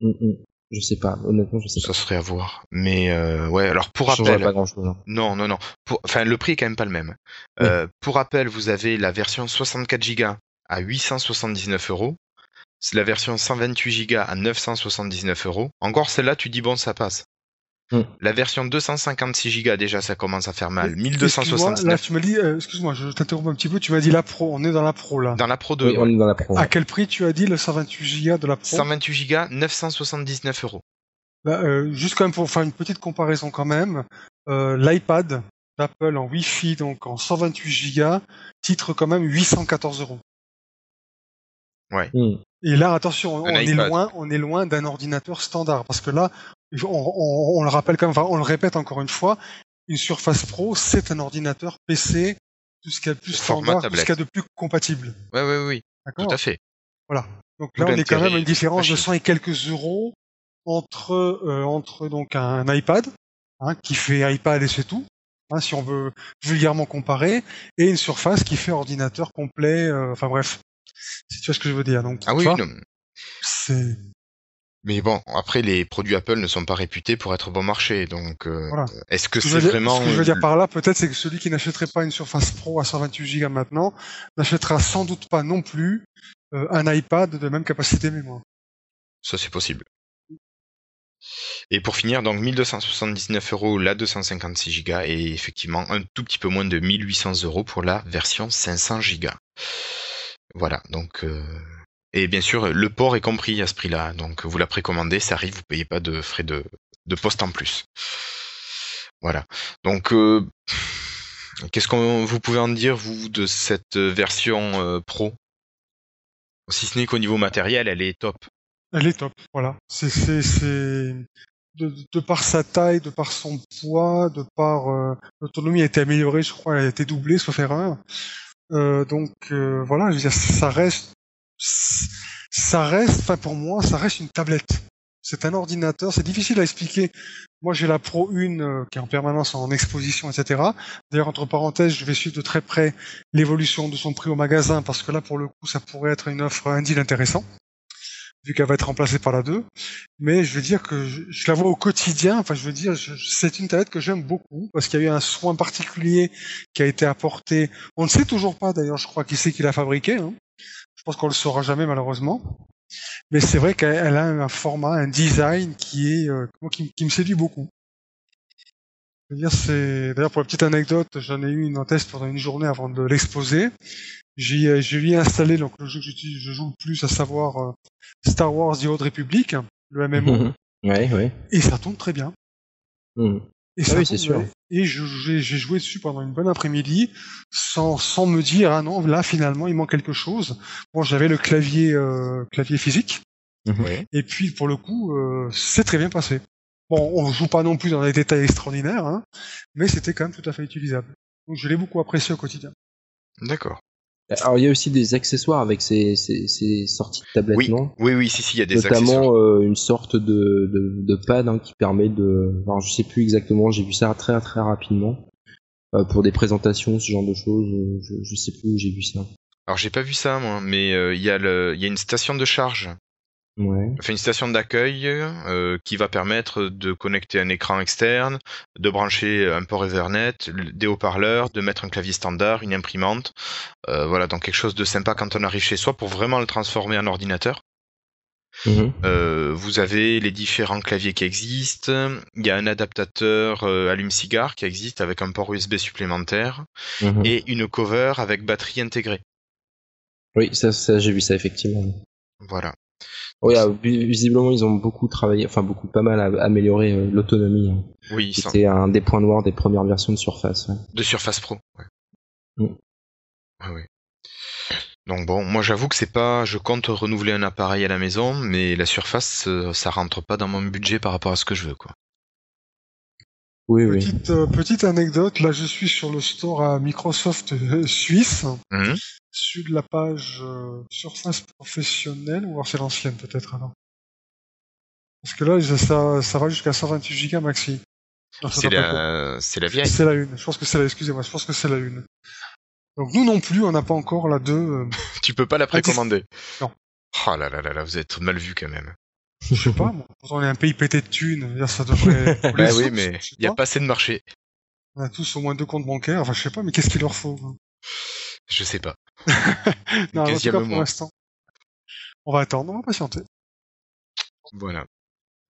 Mm, mm. Je sais pas. Honnêtement, je sais Ça pas. serait à voir. Mais euh, ouais, alors pour Ça rappel, pas grand chose. non, non, non. Pour... Enfin, le prix est quand même pas le même. Euh, pour rappel, vous avez la version 64 Go à 879 euros. C'est la version 128 Go à 979 euros. Encore celle-là, tu dis bon, ça passe. Hmm. La version 256 Go, déjà, ça commence à faire mal. Excuse-moi, Là, 1279 tu m'as dit, euh, excuse-moi, je t'interromps un petit peu, tu m'as dit la pro, on est dans la pro là. dans la Pro 2. Oui, on est dans la pro. À quel prix tu as dit le 128 Go de la pro? 128 Go, 979 euros. Bah, euh, Juste quand même pour faire une petite comparaison quand même, euh, l'iPad d'Apple en Wi-Fi, donc en 128 Go, titre quand même 814 euros. Mm. Et là, attention, on est loin, on est loin d'un ordinateur standard, parce que là, on, on- on le rappelle quand même, enfin, on le répète encore une fois, une Surface Pro, c'est un ordinateur PC, tout ce qu'il y a de plus Format standard, tout ce qu'il y a de plus compatible. Ouais, ouais, oui, tout D'accord à fait. Voilà. Donc là, on est quand même à une différence de machine. 100 et quelques euros entre euh, entre donc un iPad hein, qui fait iPad et c'est tout, hein, si on veut vulgairement comparer, et une Surface qui fait ordinateur complet. euh, enfin bref, si tu vois ce que je veux dire. Donc Ah oui, vois, c'est Mais bon, après, les produits Apple ne sont pas réputés pour être bon marché, donc euh, Voilà. est-ce que Ce que c'est vraiment... Ce que je veux dire par là, peut-être, c'est que celui qui n'achèterait pas une Surface Pro à 128 Go maintenant n'achètera sans doute pas non plus euh, un iPad de même capacité mémoire. Ça, c'est possible. Et pour finir, donc 1279 euros la 256 Go et effectivement un tout petit peu moins de 1800 euros pour la version 500 Go. Voilà, donc... euh, Et bien sûr, le port est compris à ce prix-là. Donc vous la précommandez, ça arrive, vous payez pas de frais de, de poste en plus. Voilà. Donc... euh, Qu'est-ce qu'on vous pouvez en dire, vous, de cette version euh, pro? Si ce n'est qu'au niveau matériel, elle est top. Elle est top, voilà. C'est, c'est, de, de par sa taille, de par son poids, de par euh, l'autonomie a été améliorée, je crois, elle a été doublée, sauf erreur. Euh, donc euh, voilà, je veux ça reste, ça reste, enfin pour moi, ça reste une tablette. C'est un ordinateur, c'est difficile à expliquer. Moi, j'ai la Pro 1 euh, qui est en permanence en exposition, etc. D'ailleurs, entre parenthèses, je vais suivre de très près l'évolution de son prix au magasin parce que là, pour le coup, ça pourrait être une offre, un deal intéressant vu qu'elle va être remplacée par la 2. Mais je veux dire que je, la vois au quotidien. Enfin, je veux dire, c'est une tablette que j'aime beaucoup parce qu'il y a eu un soin particulier qui a été apporté. On ne sait toujours pas, d'ailleurs, je crois, qui c'est qui l'a fabriqué. hein. Je pense qu'on le saura jamais, malheureusement. Mais c'est vrai qu'elle elle a un format, un design qui est, euh, qui me séduit beaucoup. Dire, c'est, d'ailleurs, pour la petite anecdote, j'en ai eu une en test pendant une journée avant de l'exposer. J'ai, j'ai lui installé donc le jeu que j'utilise, je joue le plus, à savoir euh, Star Wars The Old Republic, le MMO, Mhm. Ouais, ouais. et ça tourne très bien. Mhm. Et Ah ça oui, c'est sûr. Et je- j'ai j'ai joué dessus pendant une bonne après-midi, sans, sans me dire ah non là finalement il manque quelque chose. Bon j'avais le clavier euh, clavier physique, Mhm. Oui. et puis pour le coup euh, c'est très bien passé. Bon on joue pas non plus dans des détails extraordinaires, hein, mais c'était quand même tout à fait utilisable. Donc je l'ai beaucoup apprécié au quotidien. D'accord. Alors il y a aussi des accessoires avec ces, ces, ces sorties de tablettes, Oui, non? Oui, oui, si, si, il y a des accessoires. Notamment euh, une sorte de, de, de pad hein, qui permet de... Alors je sais plus exactement, j'ai vu ça très très rapidement. Euh, pour des présentations, ce genre de choses, euh, je, je sais plus où j'ai vu ça. Alors j'ai pas vu ça moi, mais euh, y il y a une station de charge, Ouais. enfin une station d'accueil euh, qui va permettre de connecter un écran externe, de brancher un port Ethernet, des haut-parleurs, de mettre un clavier standard, une imprimante, Euh, voilà donc quelque chose de sympa quand on arrive chez soi pour vraiment le transformer en ordinateur. Mhm. Euh, vous avez les différents claviers qui existent. Il y a un adaptateur euh, allume-cigare qui existe avec un port USB supplémentaire Mhm. et une cover avec batterie intégrée. Oui, ça, ça j'ai vu ça effectivement. Voilà. Oui, ah, vi- visiblement ils ont beaucoup travaillé, enfin beaucoup pas mal à améliorer euh, l'autonomie. hein. Oui, C'était un des points noirs des premières versions de Surface. ouais. de Surface Pro. Ouais. Mm. Ouais. Donc bon, moi j'avoue que c'est pas, je compte renouveler un appareil à la maison, mais la Surface, euh, ça rentre pas dans mon budget par rapport à ce que je veux, quoi. Oui, oui. Petite euh, petite anecdote, là je suis sur le store à Microsoft euh, Suisse, Mhm. sur la page euh, Surface professionnelle, ou alors c'est l'ancienne peut-être alors. Parce que là ça, ça va jusqu'à 128 Go maxi. C'est la, c'est la vieille. C'est la une. Je pense que c'est la. Excusez-moi, je pense que c'est la une. Donc nous non plus, on n'a pas encore la 2. euh, Tu peux pas la précommander. Non. Oh là là là là, vous êtes mal vu quand même. Je sais pas, moi. On est un pays pété de thunes. Ça devrait. Bah sous, oui, mais il y a pas. assez de marché. On a tous au moins deux comptes bancaires. Enfin, je sais pas, mais qu'est-ce qu'il leur faut hein? Je sais pas. Non, en tout cas, pour l'instant. On va attendre, on va patienter. Voilà.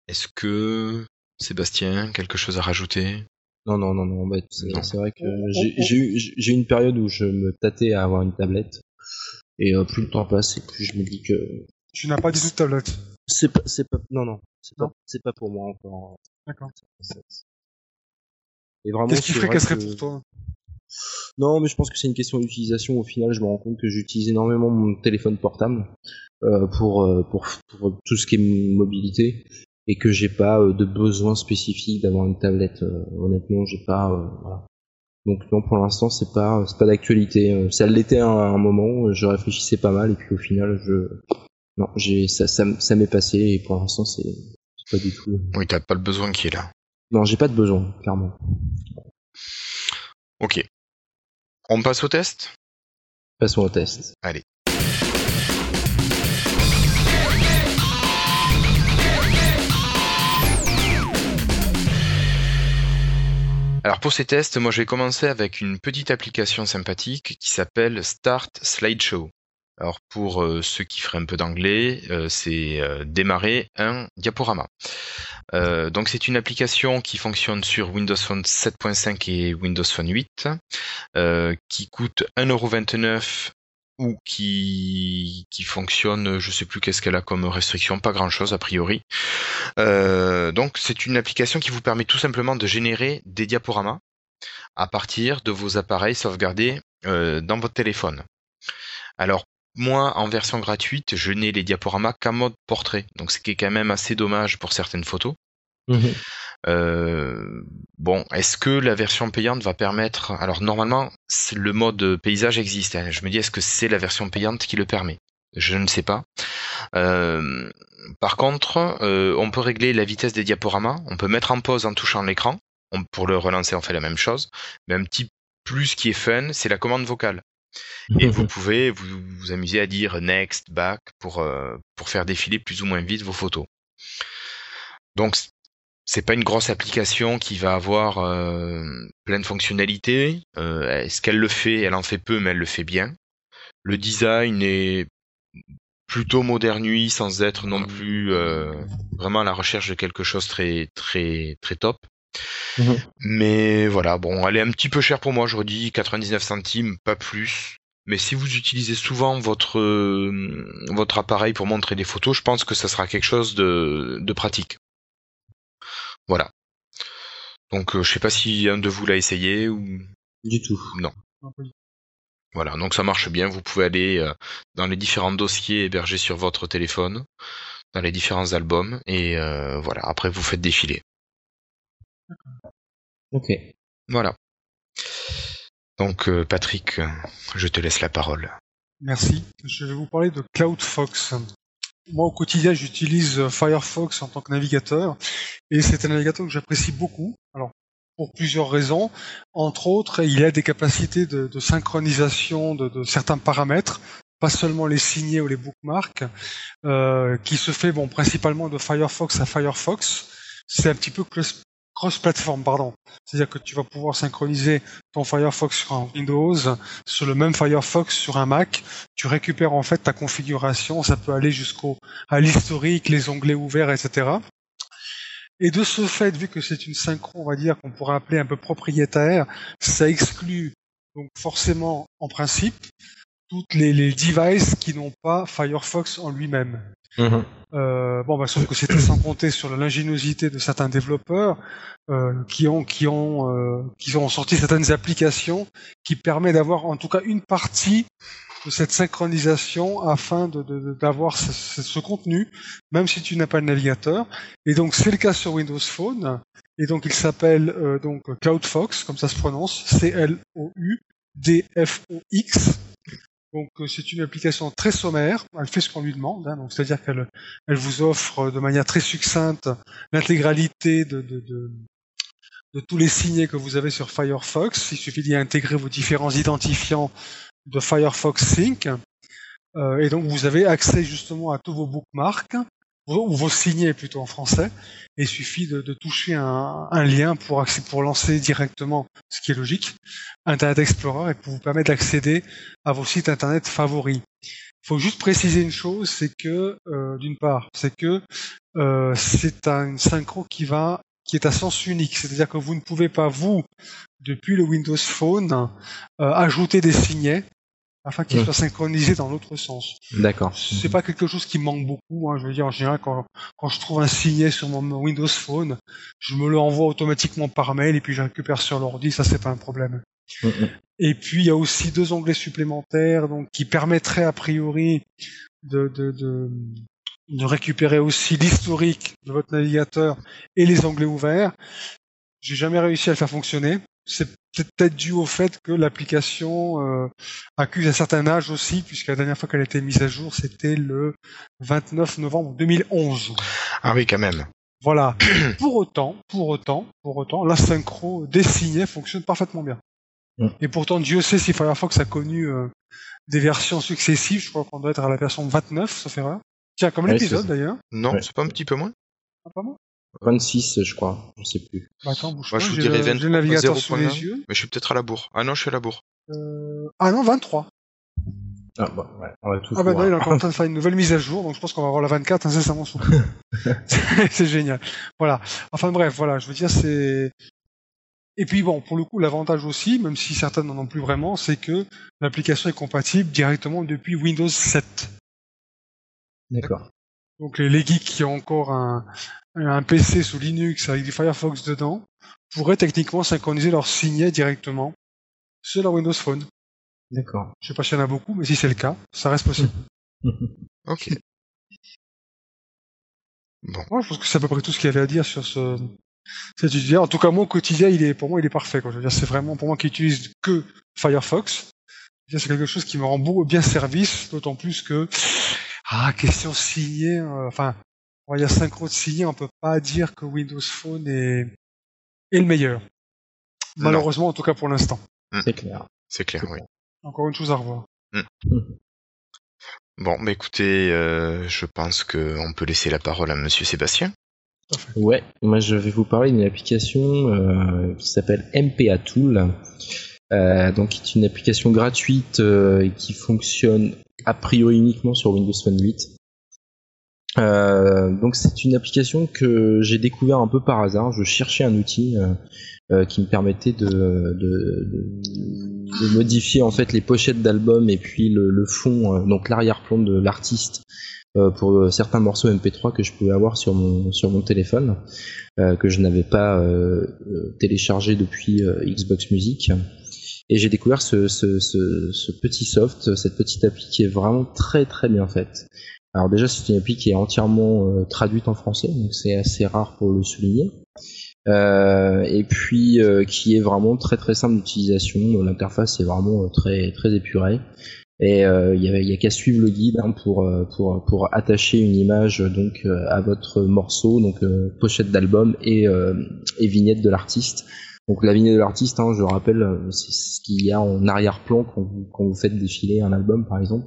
Est-ce que Sébastien, quelque chose à rajouter? Non, non, non, non. bah, c'est vrai que j'ai eu une période où je me tâtais à avoir une tablette. Et euh, plus le temps passe, et plus je me dis que Tu n'as pas du tout de tablette. C'est pas, c'est pas, non, non, c'est pas, c'est pas pour moi encore. D'accord. Et vraiment, Qu'est-ce qui c'est ferait vrai qu'elle serait que- pour toi? Non, mais je pense que c'est une question d'utilisation. Au final, je me rends compte que j'utilise énormément mon téléphone portable euh, pour, euh, pour pour tout ce qui est mobilité et que j'ai pas euh, de besoin spécifique d'avoir une tablette. Euh, honnêtement, j'ai pas. euh, voilà. Donc non, pour l'instant, c'est pas c'est pas d'actualité. Euh, Ça l'était à un, un moment. Je réfléchissais pas mal et puis au final, je non, j'ai ça, ça m'est passé et pour l'instant c'est pas du tout. Oui, t'as pas le besoin qui est là. Non, j'ai pas de besoin, clairement. Ok. On passe au test? Passons au test. Allez. Alors pour ces tests, moi je vais commencer avec une petite application sympathique qui s'appelle Start Slideshow. Alors pour euh, ceux qui feraient un peu d'anglais, euh, c'est euh, démarrer un diaporama. donc c'est une application qui fonctionne sur Windows Phone 7.5 et Windows Phone 8, qui coûte 1,29€ ou qui, qui fonctionne, je sais plus qu'est-ce qu'elle a comme restriction, pas grand-chose a priori. donc c'est une application qui vous permet tout simplement de générer des diaporamas à partir de vos appareils sauvegardés dans votre téléphone. Alors moi, en version gratuite, je n'ai les diaporamas qu'en mode portrait, donc ce qui est quand même assez dommage pour certaines photos. Mhm. Euh, bon, est-ce que la version payante va permettre Alors normalement, le mode paysage existe. Hein. Je me dis, est-ce que c'est la version payante qui le permet? Je ne sais pas. Euh, par contre, euh, on peut régler la vitesse des diaporamas. On peut mettre en pause en touchant l'écran. Pour le relancer, on fait la même chose. Mais un petit plus qui est fun, c'est la commande vocale. Et vous pouvez vous, vous, amuser à dire next, back pour, euh, pour faire défiler plus ou moins vite vos photos. Donc c'est pas une grosse application qui va avoir euh, plein de fonctionnalités. Euh, Est-ce qu'elle le fait? Elle en fait peu, mais elle le fait bien. Le design est plutôt modernui sans être non plus euh, vraiment à la recherche de quelque chose très très très top. Mhm. Mais voilà, bon, elle est un petit peu chère pour moi, je redis 99 centimes, pas plus. Mais si vous utilisez souvent votre euh, votre appareil pour montrer des photos, je pense que ça sera quelque chose de, de pratique. Voilà. Donc euh, je sais pas si un de vous l'a essayé ou du tout. Non. Voilà, donc ça marche bien. Vous pouvez aller euh, dans les différents dossiers hébergés sur votre téléphone, dans les différents albums, et voilà. Après vous faites défiler. Ok. Voilà. Donc euh, Patrick, je te laisse la parole. Merci. Je vais vous parler de CloudFox. Moi au quotidien j'utilise Firefox en tant que navigateur et c'est un navigateur que j'apprécie beaucoup. Alors pour plusieurs raisons. Entre autres, il a des capacités de, synchronisation de, certains paramètres, pas seulement les signés ou les bookmarks, euh, qui se fait bon principalement de Firefox à Firefox. C'est un petit peu cross-platform, pardon. C'est-à-dire que tu vas pouvoir synchroniser ton Firefox sur un Windows, sur le même Firefox sur un Mac. Tu récupères en fait ta configuration. Ça peut aller jusqu'au à l'historique, les onglets ouverts, etc. Et de ce fait, vu que c'est une synchro, on va dire qu'on pourrait appeler un peu propriétaire, ça exclut donc forcément en principe toutes les, les devices qui n'ont pas Firefox en lui-même. Mhm. Euh, bon, bah, sauf que c'était sans compter sur l'ingéniosité de certains développeurs euh, qui ont qui ont euh, qui ont sorti certaines applications qui permettent d'avoir en tout cas une partie de cette synchronisation afin d'avoir de, ce, contenu, même si tu n'as pas le navigateur. Et donc c'est le cas sur Windows Phone. Et donc il s'appelle donc CloudFox, comme ça se prononce, C L O U D F O X. Donc euh, c'est une application très sommaire, elle fait ce qu'on lui demande, hein, donc c'est-à-dire qu'elle elle vous offre de manière très succincte l'intégralité de, de, de, de, tous les signets que vous avez sur Firefox. Il suffit d'y intégrer vos différents identifiants de Firefox Sync. Euh, et donc vous avez accès justement à tous vos bookmarks, ou vos signets plutôt en français. il suffit de, toucher un, lien pour, pour lancer directement, ce qui est logique, Internet Explorer et pour vous permettre d'accéder à vos sites Internet favoris. Il faut juste préciser une chose, c'est que, euh, d'une part, c'est que euh, c'est un synchro qui va qui est à sens unique, c'est-à-dire que vous ne pouvez pas, vous, depuis le Windows Phone, euh, ajouter des signets afin qu'il mmh. soit synchronisé dans l'autre sens. D'accord. C'est pas quelque chose qui manque beaucoup. Hein. Je veux dire, en général, quand, quand je trouve un signet sur mon Windows Phone, je me le envoie automatiquement par mail et puis je récupère sur l'ordi. Ça, c'est pas un problème. Mmh, mmh. Et puis, il y a aussi deux onglets supplémentaires donc qui permettraient a priori de, de, de, de récupérer aussi l'historique de votre navigateur et les onglets ouverts. J'ai jamais réussi à le faire fonctionner c'est peut-être dû au fait que l'application euh, accuse un certain âge aussi, puisque la dernière fois qu'elle a été mise à jour, c'était le 29 novembre 2011. Ah oui, quand même. Voilà. pour autant, pour autant, pour autant, la synchro des signets fonctionne parfaitement bien. Mm. Et pourtant, Dieu sait si Firefox a connu euh, des versions successives. Je crois qu'on doit être à la version 29, ça fait erreur. Tiens, comme l'épisode d'ailleurs. Non, c'est pas un petit peu moins. Ah, pas moins 26, je crois. Je sais plus. Bah, attends, bouge Moi, pas, je vous j'ai dirais le, j'ai 23, le navigateur sous 0.1. les yeux. Mais je suis peut-être à la bourre. Ah non, je suis à la bourre. Euh, Ah non, 23. Ah, bon, ouais, on va tout Ah bah non, il est encore en train de faire une nouvelle mise à jour, donc je pense qu'on va avoir la 24 incessamment sous c'est génial. Voilà. Enfin bref, voilà, je veux dire, c'est... Et puis bon, pour le coup, l'avantage aussi, même si certaines n'en ont plus vraiment, c'est que l'application est compatible directement depuis Windows 7. D'accord. Donc les, les geeks qui ont encore un, un PC sous Linux avec du Firefox dedans pourraient techniquement synchroniser leur signet directement sur leur Windows Phone. D'accord. Je sais pas s'il y en a beaucoup, mais si c'est le cas, ça reste possible. Ok. Bon. Moi, je pense que c'est à peu près tout ce qu'il y avait à dire sur ce cet univers. En tout cas, au quotidien, il est, pour moi, il est parfait. Quoi. Je veux dire, c'est vraiment pour moi qui utilise que Firefox. C'est quelque chose qui me rend beau- bien service, d'autant plus que ah, question signée. euh, enfin, on va dire synchro de signé, on peut pas dire que Windows Phone est, est le meilleur. Non. Malheureusement, en tout cas pour l'instant. C'est clair. C'est clair, oui. Encore une chose à revoir. Bon, bah écoutez, euh, je pense qu'on peut laisser la parole à Monsieur Sébastien. Ouais, moi je vais vous parler d'une application euh, qui s'appelle MPA Tool, euh, donc qui une application gratuite euh, qui fonctionne a priori uniquement sur Windows Phone 8. Euh, donc c'est une application que j'ai découvert un peu par hasard. Je cherchais un outil euh, euh, qui me permettait de, de, de- de modifier en fait les pochettes d'albums et puis le, le fond, euh, donc l'arrière-plan de l'artiste pour certains morceaux MP3 que je pouvais avoir sur mon sur mon téléphone euh, que je n'avais pas euh, téléchargé depuis Xbox Music. Et j'ai découvert ce, ce, ce, ce petit soft, cette petite appli qui est vraiment très très bien faite. Alors déjà c'est une appli qui est entièrement euh, traduite en français, donc c'est assez rare pour le souligner. Euh, et puis euh, qui est vraiment très très simple d'utilisation. L'interface est vraiment euh, très très épurée. Et euh, il y a, y a qu'à suivre le guide hein, pour, euh, pour pour attacher une image euh, donc euh, à votre morceau, donc euh, pochette d'album et, euh, et vignette de l'artiste. Donc la vignette de l'artiste, hein, je rappelle, euh, c'est ce qu'il y a en arrière-plan quand vous, faites défiler un album par exemple,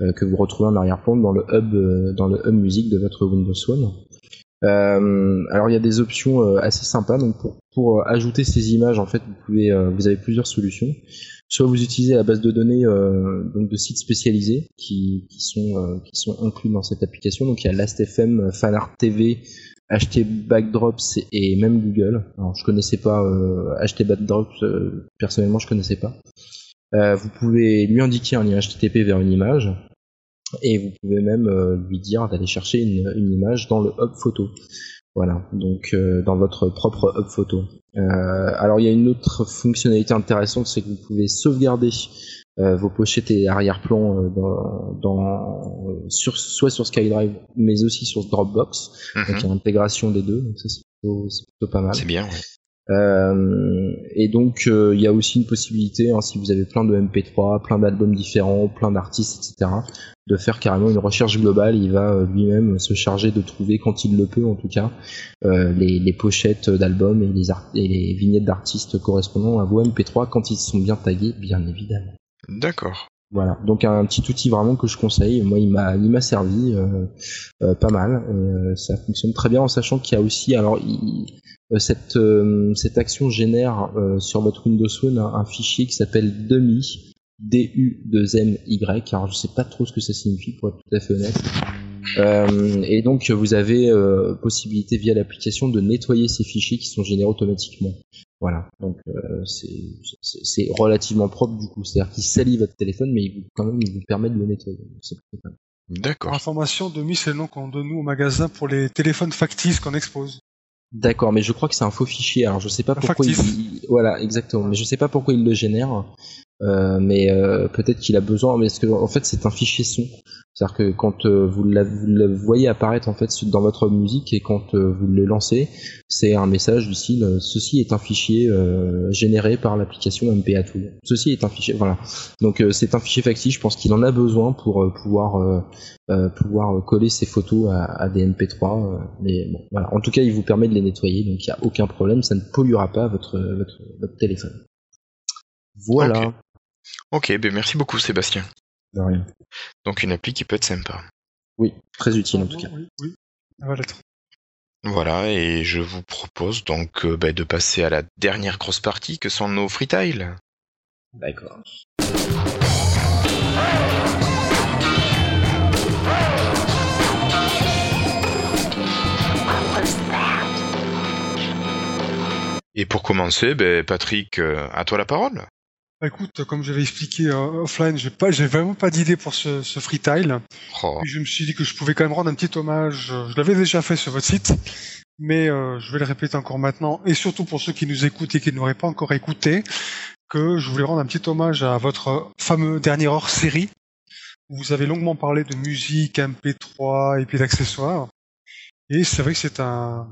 euh, que vous retrouvez en arrière-plan dans le hub euh, dans le hub musique de votre Windows. Euh, alors il y a des options assez sympas. Donc pour, ajouter ces images, en fait, vous avez plusieurs solutions. Soit vous utilisez la base de données donc de sites spécialisés qui, sont qui sont inclus dans cette application. Donc il y a Last.fm, Fanart TV, HT Backdrops et même Google. Alors je connaissais pas euh, HT Backdrops euh, personnellement, je connaissais pas. Euh, vous pouvez lui indiquer un lien HTTP vers une image et vous pouvez même euh, lui dire d'aller chercher une, une image dans le hub photo. Voilà, donc euh, dans votre propre hub photo. Euh, alors il y a une autre fonctionnalité intéressante, c'est que vous pouvez sauvegarder euh, vos pochettes et arrière-plan euh, dans, dans- euh, sur, soit sur SkyDrive, mais aussi sur Dropbox. Donc il y a l'intégration des deux, donc ça c'est plutôt, c'est plutôt pas mal. C'est bien, ouais. Euh, et donc euh, il y a aussi une possibilité, hein, si vous avez plein de MP3, plein d'albums différents, plein d'artistes, etc., de faire carrément une recherche globale. Il va lui-même se charger de trouver, quand il le peut en tout cas, euh, les, les pochettes d'albums et les, art- et les vignettes d'artistes correspondant à vos MP3 quand ils sont bien tagués, bien évidemment. D'accord. Voilà, donc un petit outil vraiment que je conseille. Moi, il m'a, il m'a servi euh, euh, pas mal. Euh, ça fonctionne très bien en sachant qu'il y a aussi, alors, cette action génère sur votre Windows Phone un, fichier qui s'appelle D-U-2-M-Y. Alors, je sais pas trop ce que ça signifie pour être tout à fait honnête. Et donc, vous avez possibilité via l'application de nettoyer ces fichiers qui sont générés automatiquement. Voilà, donc euh, c'est relativement propre du coup. C'est-à-dire qu'il salit votre téléphone, mais il vous, quand même il vous permet de le nettoyer. D'accord. information, Demi, c'est le nom qu'on donne nous au magasin pour les téléphones factices qu'on expose. D'accord, mais je crois que c'est un faux fichier. Alors je sais pas Un pourquoi il- voilà exactement. Mais je sais pas pourquoi il le génère. Euh, mais euh, peut-être qu'il a besoin. Mais parce que en fait c'est un fichier son? C'est-à-dire que quand euh, vous, la- vous le voyez apparaître en fait dans votre musique et quand euh, vous le lancez, c'est un message du style euh, ceci est un fichier euh, généré par l'application MPA Tool. Ceci est un fichier. Voilà. Donc euh, c'est un fichier factice. Je pense qu'il en a besoin pour euh, pouvoir pouvoir coller ses photos à, à des MP3. euh, mais bon, voilà. En tout cas, il vous permet de les nettoyer, donc il n'y a aucun problème. Ça ne polluera pas votre votre, votre téléphone. Voilà. Ok. Ok, ben merci beaucoup Sébastien. De rien. Donc une appli qui peut être sympa. Oui, très utile en tout cas. Oui, oui. Ça va l'être. Voilà, et je vous propose donc euh, bah, de passer à la dernière grosse partie que sont nos freetiles. D'accord. Et pour commencer, ben, Patrick, euh, à toi la parole. Bah, écoute, comme j'avais expliqué euh, offline, j'ai pas, j'ai vraiment pas d'idée pour ce, ce freetile. Oh. Je me suis dit que je pouvais quand même rendre un petit hommage. euh, Je l'avais déjà fait sur votre site, mais euh, je vais le répéter encore maintenant, et surtout pour ceux qui nous écoutent et qui n'auraient pas encore écouté, que je voulais rendre un petit hommage à votre fameux dernier hors-série. où Vous avez longuement parlé de musique, MP3 et puis d'accessoires. Et c'est vrai que c'est un,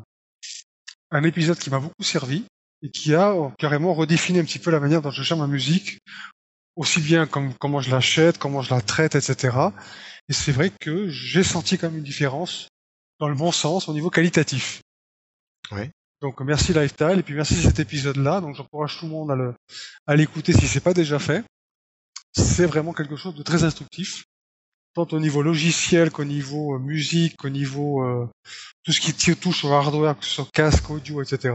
un épisode qui m'a beaucoup servi et qui a carrément redéfini un petit peu la manière dont je gère ma musique, aussi bien comme comment je l'achète, comment je la traite, etc. Et c'est vrai que j'ai senti quand même une différence dans le bon sens au niveau qualitatif. Ouais. Donc merci Lifestyle et puis merci cet épisode-là. Donc j'encourage tout le monde à le à l'écouter si c'est pas déjà fait. C'est vraiment quelque chose de très instructif, tant au niveau logiciel qu'au niveau euh, musique, qu'au niveau euh, tout ce qui touche au hardware, que ce soit casque, audio, etc.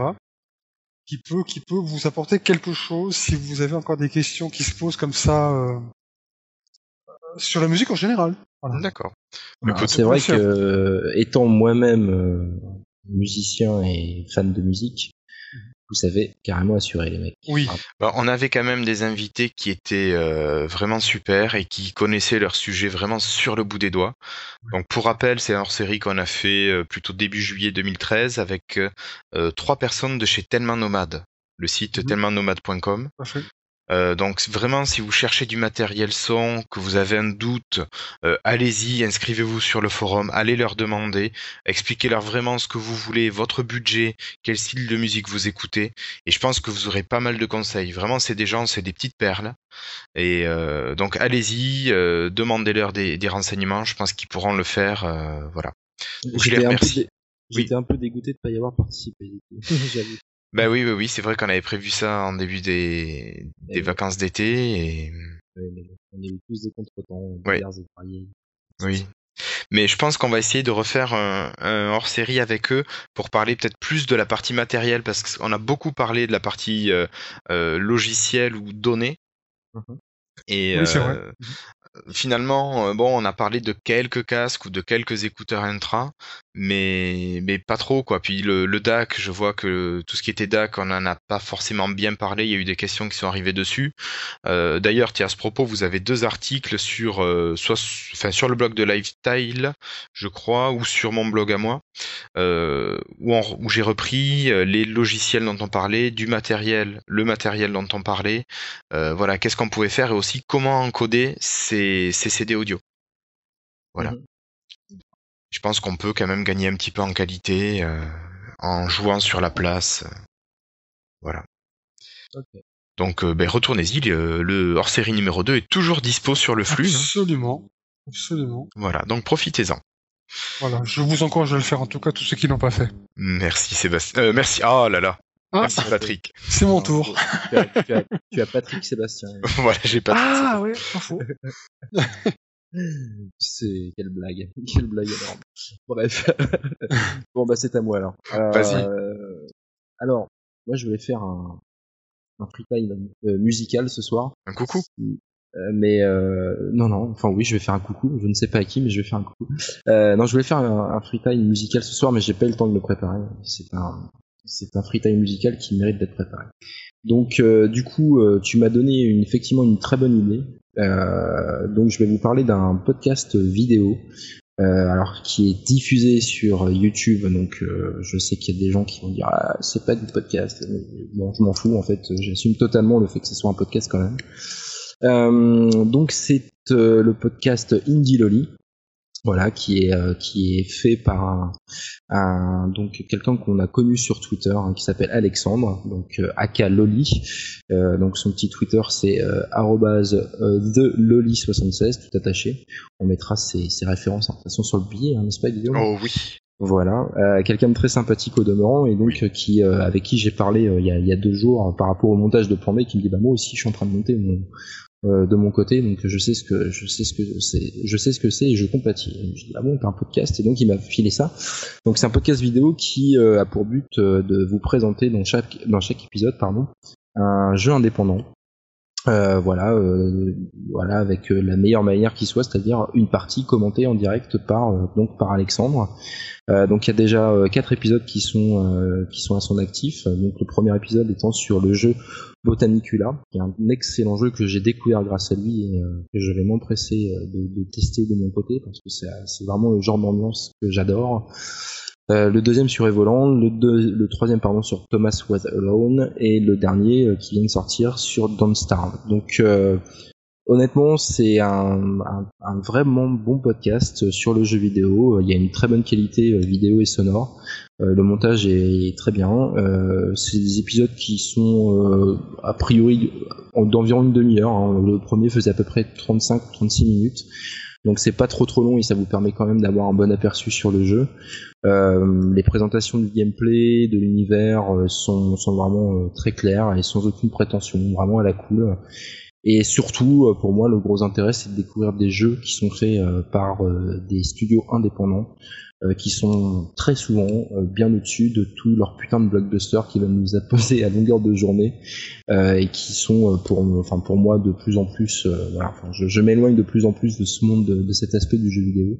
Qui peut qui peut vous apporter quelque chose si vous avez encore des questions qui se posent comme ça euh, sur la musique en général. Voilà. D'accord. C'est vrai que euh, étant moi-même euh, musicien et fan de musique, vous savez carrément assurer les mecs. Oui. Ah, Bah, on avait quand même des invités qui étaient euh, vraiment super et qui connaissaient leur sujet vraiment sur le bout des doigts. Donc pour rappel, c'est un hors-série qu'on a fait euh, plutôt début juillet 2013 avec euh, trois personnes de chez Tellement Nomade, le site fait. Euh, donc vraiment, si vous cherchez du matériel son, que vous avez un doute, euh, allez-y, inscrivez-vous sur le forum, allez leur demander, expliquez-leur vraiment ce que vous voulez, votre budget, quel style de musique vous écoutez, et je pense que vous aurez pas mal de conseils. Vraiment, c'est des gens, c'est des petites perles, et euh, donc allez-y, euh, demandez-leur des, des renseignements, je pense qu'ils pourront le faire, euh, voilà. Je les J'étais un, peu remercie. dé- j'étais un peu dégoûté de pas y avoir participé. Bah oui, oui, oui, c'est vrai qu'on avait prévu ça en début des, vacances d'été, et Ouais, mais bon, on a eu tous des contretemps, Ouais. divers et. Oui. Mais je pense qu'on va essayer de refaire un, un hors-série avec eux pour parler peut-être plus de la partie matérielle parce qu'on a beaucoup parlé de la partie euh, euh, logicielle ou données. Et Oui, c'est euh, vrai. Finalement, euh, bon, on a parlé de quelques casques ou de quelques écouteurs intra, mais mais pas trop quoi. Puis le, DAC, je vois que tout ce qui était DAC, on en a pas forcément bien parlé. Il y a eu des questions qui sont arrivées dessus. Euh, D'ailleurs, tiens, à ce propos, vous avez deux articles sur euh, soit, enfin, sur le blog de Lifestyle, je crois, ou sur mon blog à moi, où, où j'ai repris les logiciels dont on parlait, du matériel, le matériel dont on parlait, voilà, qu'est-ce qu'on pouvait faire et aussi comment encoder ces, ces CD audio. Voilà. Mhm. Je pense qu'on peut quand même gagner un petit peu en qualité euh, en jouant sur la place. euh, Voilà. Donc euh, ben, retournez-y, le, le hors-série numéro 2 est toujours dispo sur le flux. hein. Absolument. Absolument. Voilà, donc profitez-en. Voilà. Je vous encourage à le faire, en tout cas, tous ceux qui l'ont pas fait. Merci Sébastien. Euh, merci. Oh là là. Ah, Merci Patrick. c'est mon tour. Tu as, tu as- tu as Patrick Sébastien. voilà, j'ai pas. Ah ouais, faux. C'est quelle blague, quelle blague énorme. Bref, bon bah c'est à moi alors. Euh, Vas-y. Alors, moi je voulais faire un, un freestyle euh, musical ce soir, Un coucou. Euh, mais euh, non non, enfin oui je vais faire un coucou. Je ne sais pas à qui, mais je vais faire un coucou. Euh, non, je voulais faire un, un freestyle musical ce soir, mais j'ai pas eu le temps de le préparer. C'est un c'est un freestyle musical qui mérite d'être préparé. Donc euh, du coup, euh, tu m'as donné effectivement une très bonne idée. Euh, donc je vais vous parler d'un podcast vidéo, alors qui est diffusé sur YouTube. Donc je sais qu'il y a des gens qui vont dire ah, c'est pas du podcast. Bon, je m'en fous en fait. J'assume totalement le fait que ce soit un podcast quand même. Donc c'est le podcast Indie Lolly. Voilà, qui est euh, qui est fait par un, un- donc quelqu'un qu'on a connu sur Twitter hein, qui s'appelle Alexandre, donc euh, aka Loli. Euh, donc son petit Twitter c'est euh, arrobase, euh, @theloli76 tout attaché. On mettra ses, ses références en toute façon sur le billet, hein, n'est-ce pas Guillaume? Oh oui. voilà, euh, quelqu'un de très sympathique au demeurant et donc euh, qui euh, avec qui j'ai parlé euh, il y, a, il y a deux jours par rapport au montage de plan B qui me dit bah moi aussi je suis en train de monter mon, euh, de mon côté, donc je sais ce que je sais ce que c'est, je sais ce que c'est et je compatis. Je ah bon t'as un podcast? Et donc il m'a filé ça. Donc c'est un podcast vidéo qui euh, a pour but euh, de vous présenter dans chaque dans chaque épisode pardon un jeu indépendant. Voilà, voilà avec la meilleure manière qui soit, c'est-à-dire une partie commentée en direct par donc par Alexandre. donc il y a déjà quatre épisodes qui sont qui sont à son actif. Donc le premier épisode étant sur le jeu Botanicula, qui est un excellent jeu que j'ai découvert grâce à lui et euh, que je vais m'empresser euh, de, tester de mon côté parce que c'est vraiment le genre d'ambiance que j'adore. Euh, le deuxième sur Evoland, le, le troisième pardon sur Thomas Was Alone et le dernier qui vient de sortir sur Don't Starve. Donc honnêtement, c'est un, un, vraiment bon podcast sur le jeu vidéo. Il y a une très bonne qualité vidéo et sonore. Euh, le montage est très bien. Euh, c'est des épisodes qui sont euh, a priori d'environ une demi-heure. Hein. Le premier faisait à peu près 35-36 minutes. Donc c'est pas trop trop long et ça vous permet quand même d'avoir un bon aperçu sur le jeu. les présentations du gameplay, de l'univers sont, sont vraiment très claires et sans aucune prétention, vraiment à la cool. Et surtout, pour moi, le gros intérêt, c'est de découvrir des jeux qui sont faits par des studios indépendants. Euh, qui sont très souvent euh, bien au-dessus de tous leurs putains de blockbusters qui vont nous apposer à longueur de journée euh, et qui sont pour, enfin pour moi de plus en plus, voilà, je, m'éloigne de plus en plus de ce monde, de, cet aspect du jeu vidéo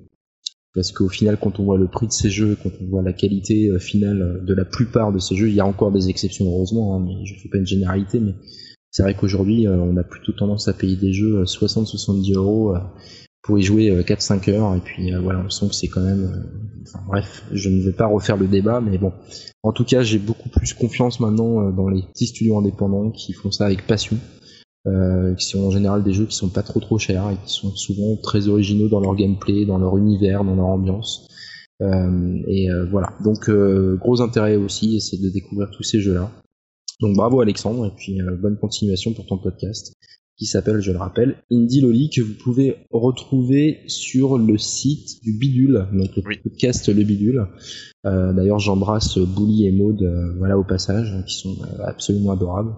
parce qu'au final, quand on voit le prix de ces jeux, quand on voit la qualité finale de la plupart de ces jeux, il y a encore des exceptions heureusement, hein, mais je fais pas une généralité, mais c'est vrai qu'aujourd'hui, on a plutôt tendance à payer des jeux 60-70 euros pour y jouer 4-5 heures, et puis voilà, on sent que c'est quand même bref, je ne vais pas refaire le débat, mais bon. En tout cas, j'ai beaucoup plus confiance maintenant euh, dans les petits studios indépendants qui font ça avec passion. Euh, qui sont en général des jeux qui sont pas trop trop chers et qui sont souvent très originaux dans leur gameplay, dans leur univers, dans leur ambiance. Euh, et voilà. Donc gros intérêt aussi, c'est de découvrir tous ces jeux-là. Donc bravo Alexandre et puis bonne continuation pour ton podcast qui s'appelle, je le rappelle, Indie Loli, que vous pouvez retrouver sur le site du Bidule, donc le podcast Le Bidule. Euh, D'ailleurs, j'embrasse Bouli et Maud, euh, voilà au passage, qui sont euh, absolument adorables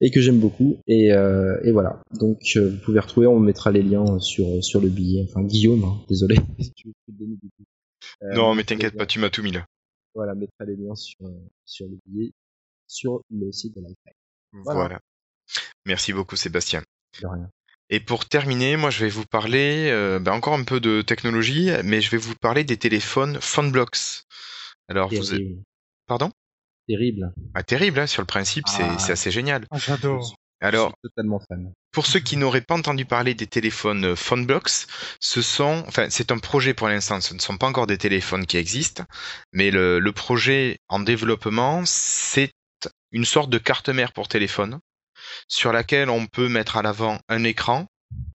et que j'aime beaucoup. Et, euh, et, voilà. Donc, euh, vous pouvez retrouver, on mettra les liens sur sur le billet. Enfin, Guillaume, hein, désolé. non, mais t'inquiète pas, tu m'as tout mis là. Voilà, mettra les liens sur sur le billet sur le site de Lifetime. voilà. Merci beaucoup Sébastien. De rien. Et pour terminer, moi je vais vous parler euh, ben, encore un peu de technologie, mais je vais vous parler des téléphones PhoneBlocks. Alors vous Pardon? Terrible. Ah terrible, hein, sur le principe, c'est ah. assez génial. Ah, J'adore. Alors, totalement fan. Pour ceux qui n'auraient pas entendu parler des téléphones euh, PhoneBlocks, ce sont, enfin, c'est un projet pour l'instant. Ce ne sont pas encore des téléphones qui existent, mais le, le projet en développement, c'est une sorte de carte mère pour téléphone sur laquelle on peut mettre à l'avant un écran.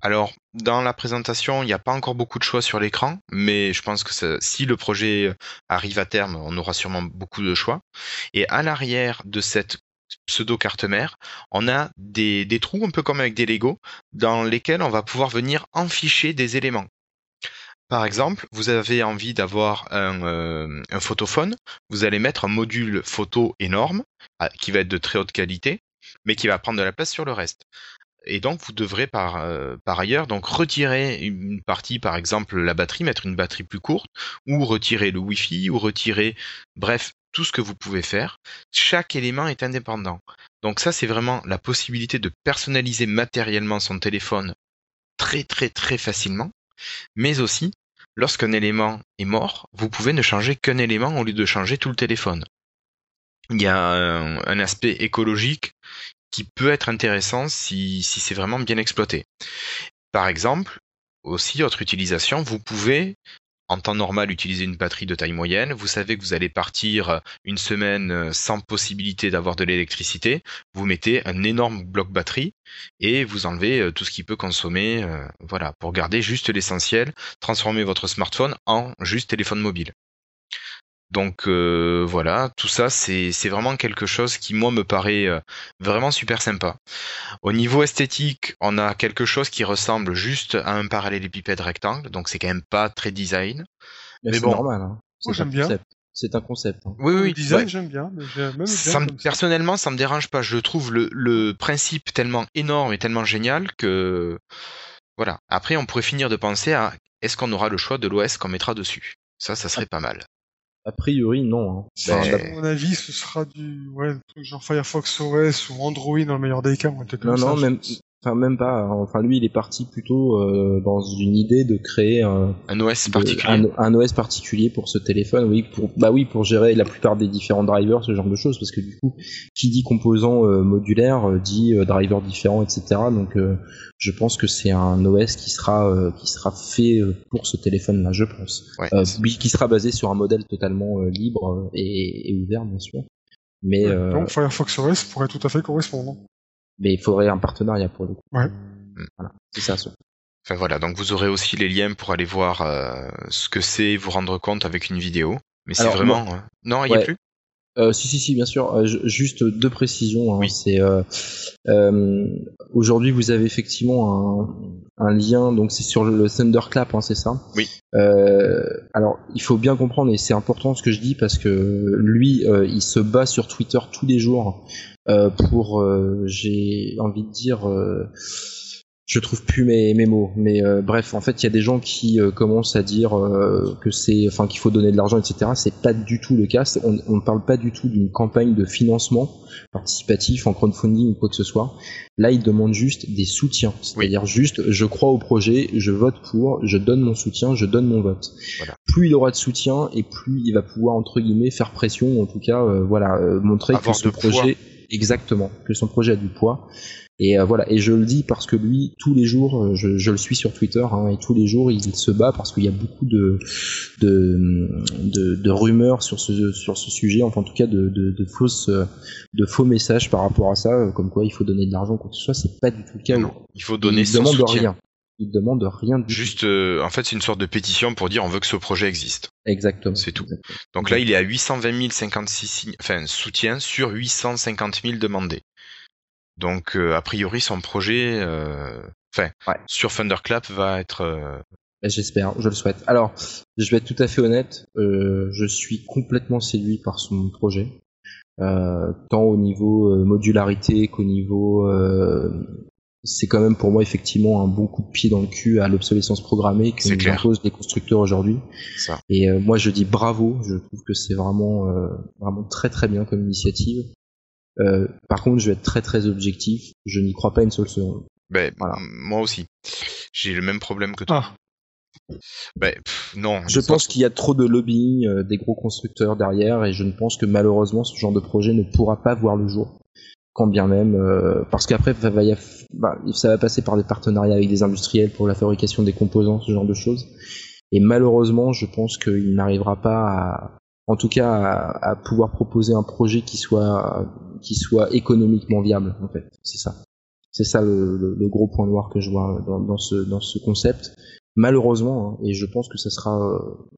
Alors, dans la présentation, il n'y a pas encore beaucoup de choix sur l'écran, mais je pense que si le projet arrive à terme, on aura sûrement beaucoup de choix. Et à l'arrière de cette pseudo carte mère, on a des, trous un peu comme avec des Lego dans lesquels on va pouvoir venir enficher des éléments. Par exemple, vous avez envie d'avoir un, euh, un, photophone, vous allez mettre un module photo énorme qui va être de très haute qualité mais qui va prendre de la place sur le reste. Et donc vous devrez par, euh, par ailleurs donc retirer une partie, par exemple la batterie, mettre une batterie plus courte, ou retirer le Wi-Fi, ou retirer, bref, tout ce que vous pouvez faire. Chaque élément est indépendant. Donc ça c'est vraiment la possibilité de personnaliser matériellement son téléphone très très très facilement, mais aussi lorsqu'un élément est mort, vous pouvez ne changer qu'un élément au lieu de changer tout le téléphone il y a un, aspect écologique qui peut être intéressant si, si c'est vraiment bien exploité. Par exemple, aussi, autre utilisation, vous pouvez en temps normal utiliser une batterie de taille moyenne. Vous savez que vous allez partir une semaine sans possibilité d'avoir de l'électricité. Vous mettez un énorme bloc batterie et vous enlevez euh, tout ce qui peut consommer, euh, voilà, pour garder juste l'essentiel, transformer votre smartphone en juste téléphone mobile. Donc euh, voilà, tout ça c'est vraiment quelque chose qui moi me paraît euh, vraiment super sympa. Au niveau esthétique, on a quelque chose qui ressemble juste à un parallélépipède rectangle, donc c'est quand même pas très design. Mais, bon, normal. Hein. Moi j'aime bien. c'est un concept. hein. Oui, oui, le design, ouais. j'aime bien. Mais même Ça bien me- personnellement, ça me dérange pas. Je trouve le, le principe tellement énorme et tellement génial que voilà. Après, on pourrait finir de penser à est-ce qu'on aura le choix de l'OS qu'on mettra dessus? Ça, ça serait pas mal. A priori, non. hein. Ça, Ben, à mon avis, ce sera du ouais, un truc genre Firefox OS ou Android dans le meilleur des cas. ou un truc Non, ça, non, même. Enfin même pas. Enfin, lui, il est parti plutôt euh, dans une idée de créer un, Un OS de- particulier. un, un OS particulier pour ce téléphone. Oui, pour bah oui, pour gérer la plupart des différents drivers, ce genre de choses, parce que du coup, qui dit composant euh, modulaire euh, dit euh, driver différent, etc. Donc, euh, je pense que c'est un OS qui sera euh, qui sera fait euh, pour ce téléphone-là, je pense. Ouais. Euh, oui, qui sera basé sur un modèle totalement euh, libre euh, et, et ouvert, bien sûr. Mais euh, Donc Firefox OS pourrait tout à fait correspondre. Mais il faudrait un partenariat pour le coup. Ouais. Voilà, c'est ça. ce- Enfin voilà, donc vous aurez aussi les liens pour aller voir euh, ce que c'est, vous rendre compte avec une vidéo. Mais c'est vraiment. euh, Non, il y a Ouais. plus? Euh, si si si bien sûr. Euh, ju- juste deux précisions. hein. Oui. C'est euh, euh, aujourd'hui vous avez effectivement un, un lien. Donc c'est sur le Thunderclap, hein, c'est ça? Oui. Euh, alors il faut bien comprendre et c'est important ce que je dis parce que lui euh, il se bat sur Twitter tous les jours euh, pour euh, j'ai envie de dire. Je trouve plus mes, mes mots, mais euh, bref, en fait, il y a des gens qui euh, commencent à dire euh, que c'est, enfin, qu'il faut donner de l'argent, etc. C'est pas du tout le cas. On on ne parle pas du tout d'une campagne de financement participatif en crowdfunding ou quoi que ce soit. Là, ils demandent juste des soutiens, c'est-à-dire juste, je crois au projet, je vote pour, je donne mon soutien, je donne mon vote. Voilà. Plus il aura de soutien et plus il va pouvoir entre guillemets faire pression, ou en tout cas, euh, voilà, euh, montrer Avoir que poids. projet, exactement, que son projet a du poids. Et euh, voilà, et je le dis parce que lui, tous les jours, euh, je, je le suis sur Twitter, hein, et tous les jours, il se bat parce qu'il y a beaucoup de, de, de, de rumeurs sur ce, sur ce sujet, enfin en tout cas de, de, de fausses, euh, de faux messages par rapport à ça, comme quoi il faut donner de l'argent, quoi que ce soit. C'est pas du tout le cas. Non, il faut donner demande soutien. rien. Il demande rien du Juste, euh, en fait, c'est une sorte de pétition pour dire on veut que ce projet existe. Exactement. C'est tout. Exactement. Donc là, il est à 820 056 signes- enfin, soutiens sur 850 000 demandés. Donc, euh, a priori, son projet, euh, enfin, Ouais. sur Thunderclap va être. euh, Bah, J'espère, je le souhaite. Alors, je vais être tout à fait honnête, euh, je suis complètement séduit par son projet, euh, tant au niveau euh, modularité qu'au niveau... euh, c'est quand même pour moi effectivement un bon coup de pied dans le cul à l'obsolescence programmée que nous imposent les constructeurs aujourd'hui. Et moi je dis bravo, je trouve que c'est vraiment euh, vraiment très très bien comme initiative. Euh, par contre, je vais être très très objectif, je n'y crois pas une seule seconde. Ben, Voilà. moi aussi. J'ai le même problème que toi. Ah, Ben, pff, non. Je pense qu'il y a trop de lobbying euh, des gros constructeurs derrière et je ne pense que malheureusement ce genre de projet ne pourra pas voir le jour. Quand bien même, euh, parce qu'après ça bah, ça va passer par des partenariats avec des industriels pour la fabrication des composants, ce genre de choses. Et malheureusement, je pense qu'il n'arrivera pas à, en tout cas, à, pouvoir proposer un projet qui soit, qui soit économiquement viable. En fait, c'est ça. C'est ça le, gros point noir que je vois dans, dans ce, dans ce concept malheureusement, hein, et je pense que ça sera euh,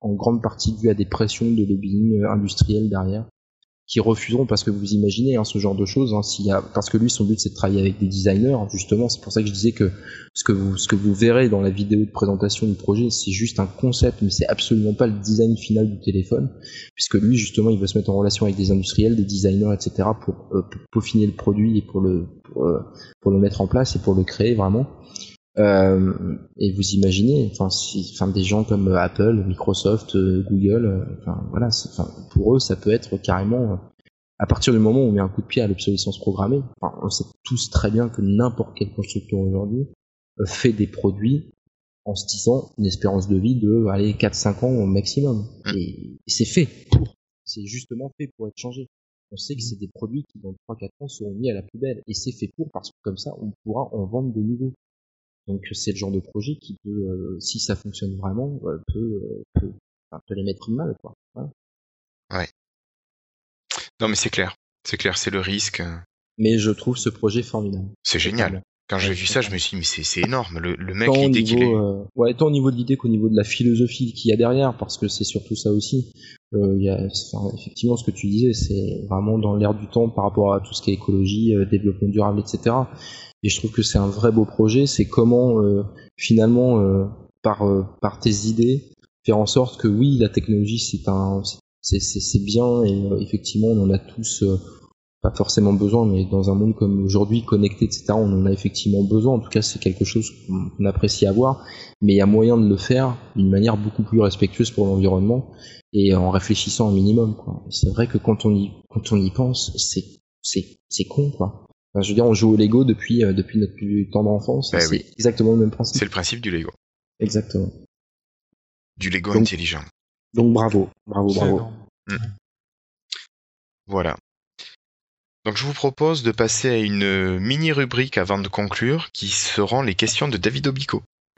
en grande partie dû à des pressions de lobbying euh, industriel derrière, qui refuseront parce que vous imaginez hein, ce genre de choses, hein, s'il y a, parce que lui son but c'est de travailler avec des designers, justement, c'est pour ça que je disais que ce que vous, ce que vous verrez dans la vidéo de présentation du projet, c'est juste un concept, mais c'est absolument pas le design final du téléphone, puisque lui justement il va se mettre en relation avec des industriels, des designers, etc. pour, euh, pour peaufiner le produit et pour le euh, pour le mettre en place et pour le créer vraiment. Euh, et vous imaginez, enfin, si, enfin, des gens comme euh, Apple, Microsoft, euh, Google, euh, enfin, voilà, enfin, pour eux, ça peut être carrément, à partir du moment où on met un coup de pied à l'obsolescence programmée, enfin, on sait tous très bien que n'importe quel constructeur aujourd'hui fait des produits en se disant une espérance de vie de, allez, 4-5 ans au maximum. Mm. Et, c'est fait pour. C'est justement fait pour être changé. On sait que c'est des produits qui, dans 3-4 ans, seront mis à la poubelle. Et c'est fait pour parce que comme ça, on pourra en vendre des nouveaux. Donc c'est le genre de projet qui peut, euh, si ça fonctionne vraiment, euh, peut, euh, peut, enfin, peut les mettre mal, quoi. Hein. Non, mais c'est clair. C'est clair, c'est le risque. Mais je trouve ce projet formidable. C'est génial. Quand j'ai Ouais, vu ça, je me suis dit, mais c'est énorme. Le, le mec, l'idée qu'il est. ouais, tant au niveau de l'idée qu'au niveau de la philosophie qu'il y a derrière, parce que c'est surtout ça aussi. Il y a, enfin, effectivement, ce que tu disais, c'est vraiment dans l'air du temps par rapport à tout ce qui est écologie, développement durable, etc. Et je trouve que c'est un vrai beau projet. C'est comment euh, finalement, euh, par euh, par tes idées, faire en sorte que oui, la technologie c'est bien et effectivement on en a tous pas forcément besoin, mais dans un monde comme aujourd'hui, connecté, etc., on en a effectivement besoin. En tout cas, c'est quelque chose qu'on apprécie avoir, mais il y a moyen de le faire d'une manière beaucoup plus respectueuse pour l'environnement et en réfléchissant un minimum. C'est vrai que quand on y, quand on y pense, c'est, c'est, c'est con, quoi. Enfin, je veux dire, on joue au Lego depuis, euh, depuis notre plus tendre enfance. Ben c'est exactement le même principe. C'est le principe du Lego. Exactement. Du Lego intelligent. Donc bravo, bravo, bravo. Mm. Voilà. Donc je vous propose de passer à une mini rubrique avant de conclure, qui seront les questions de David Obico.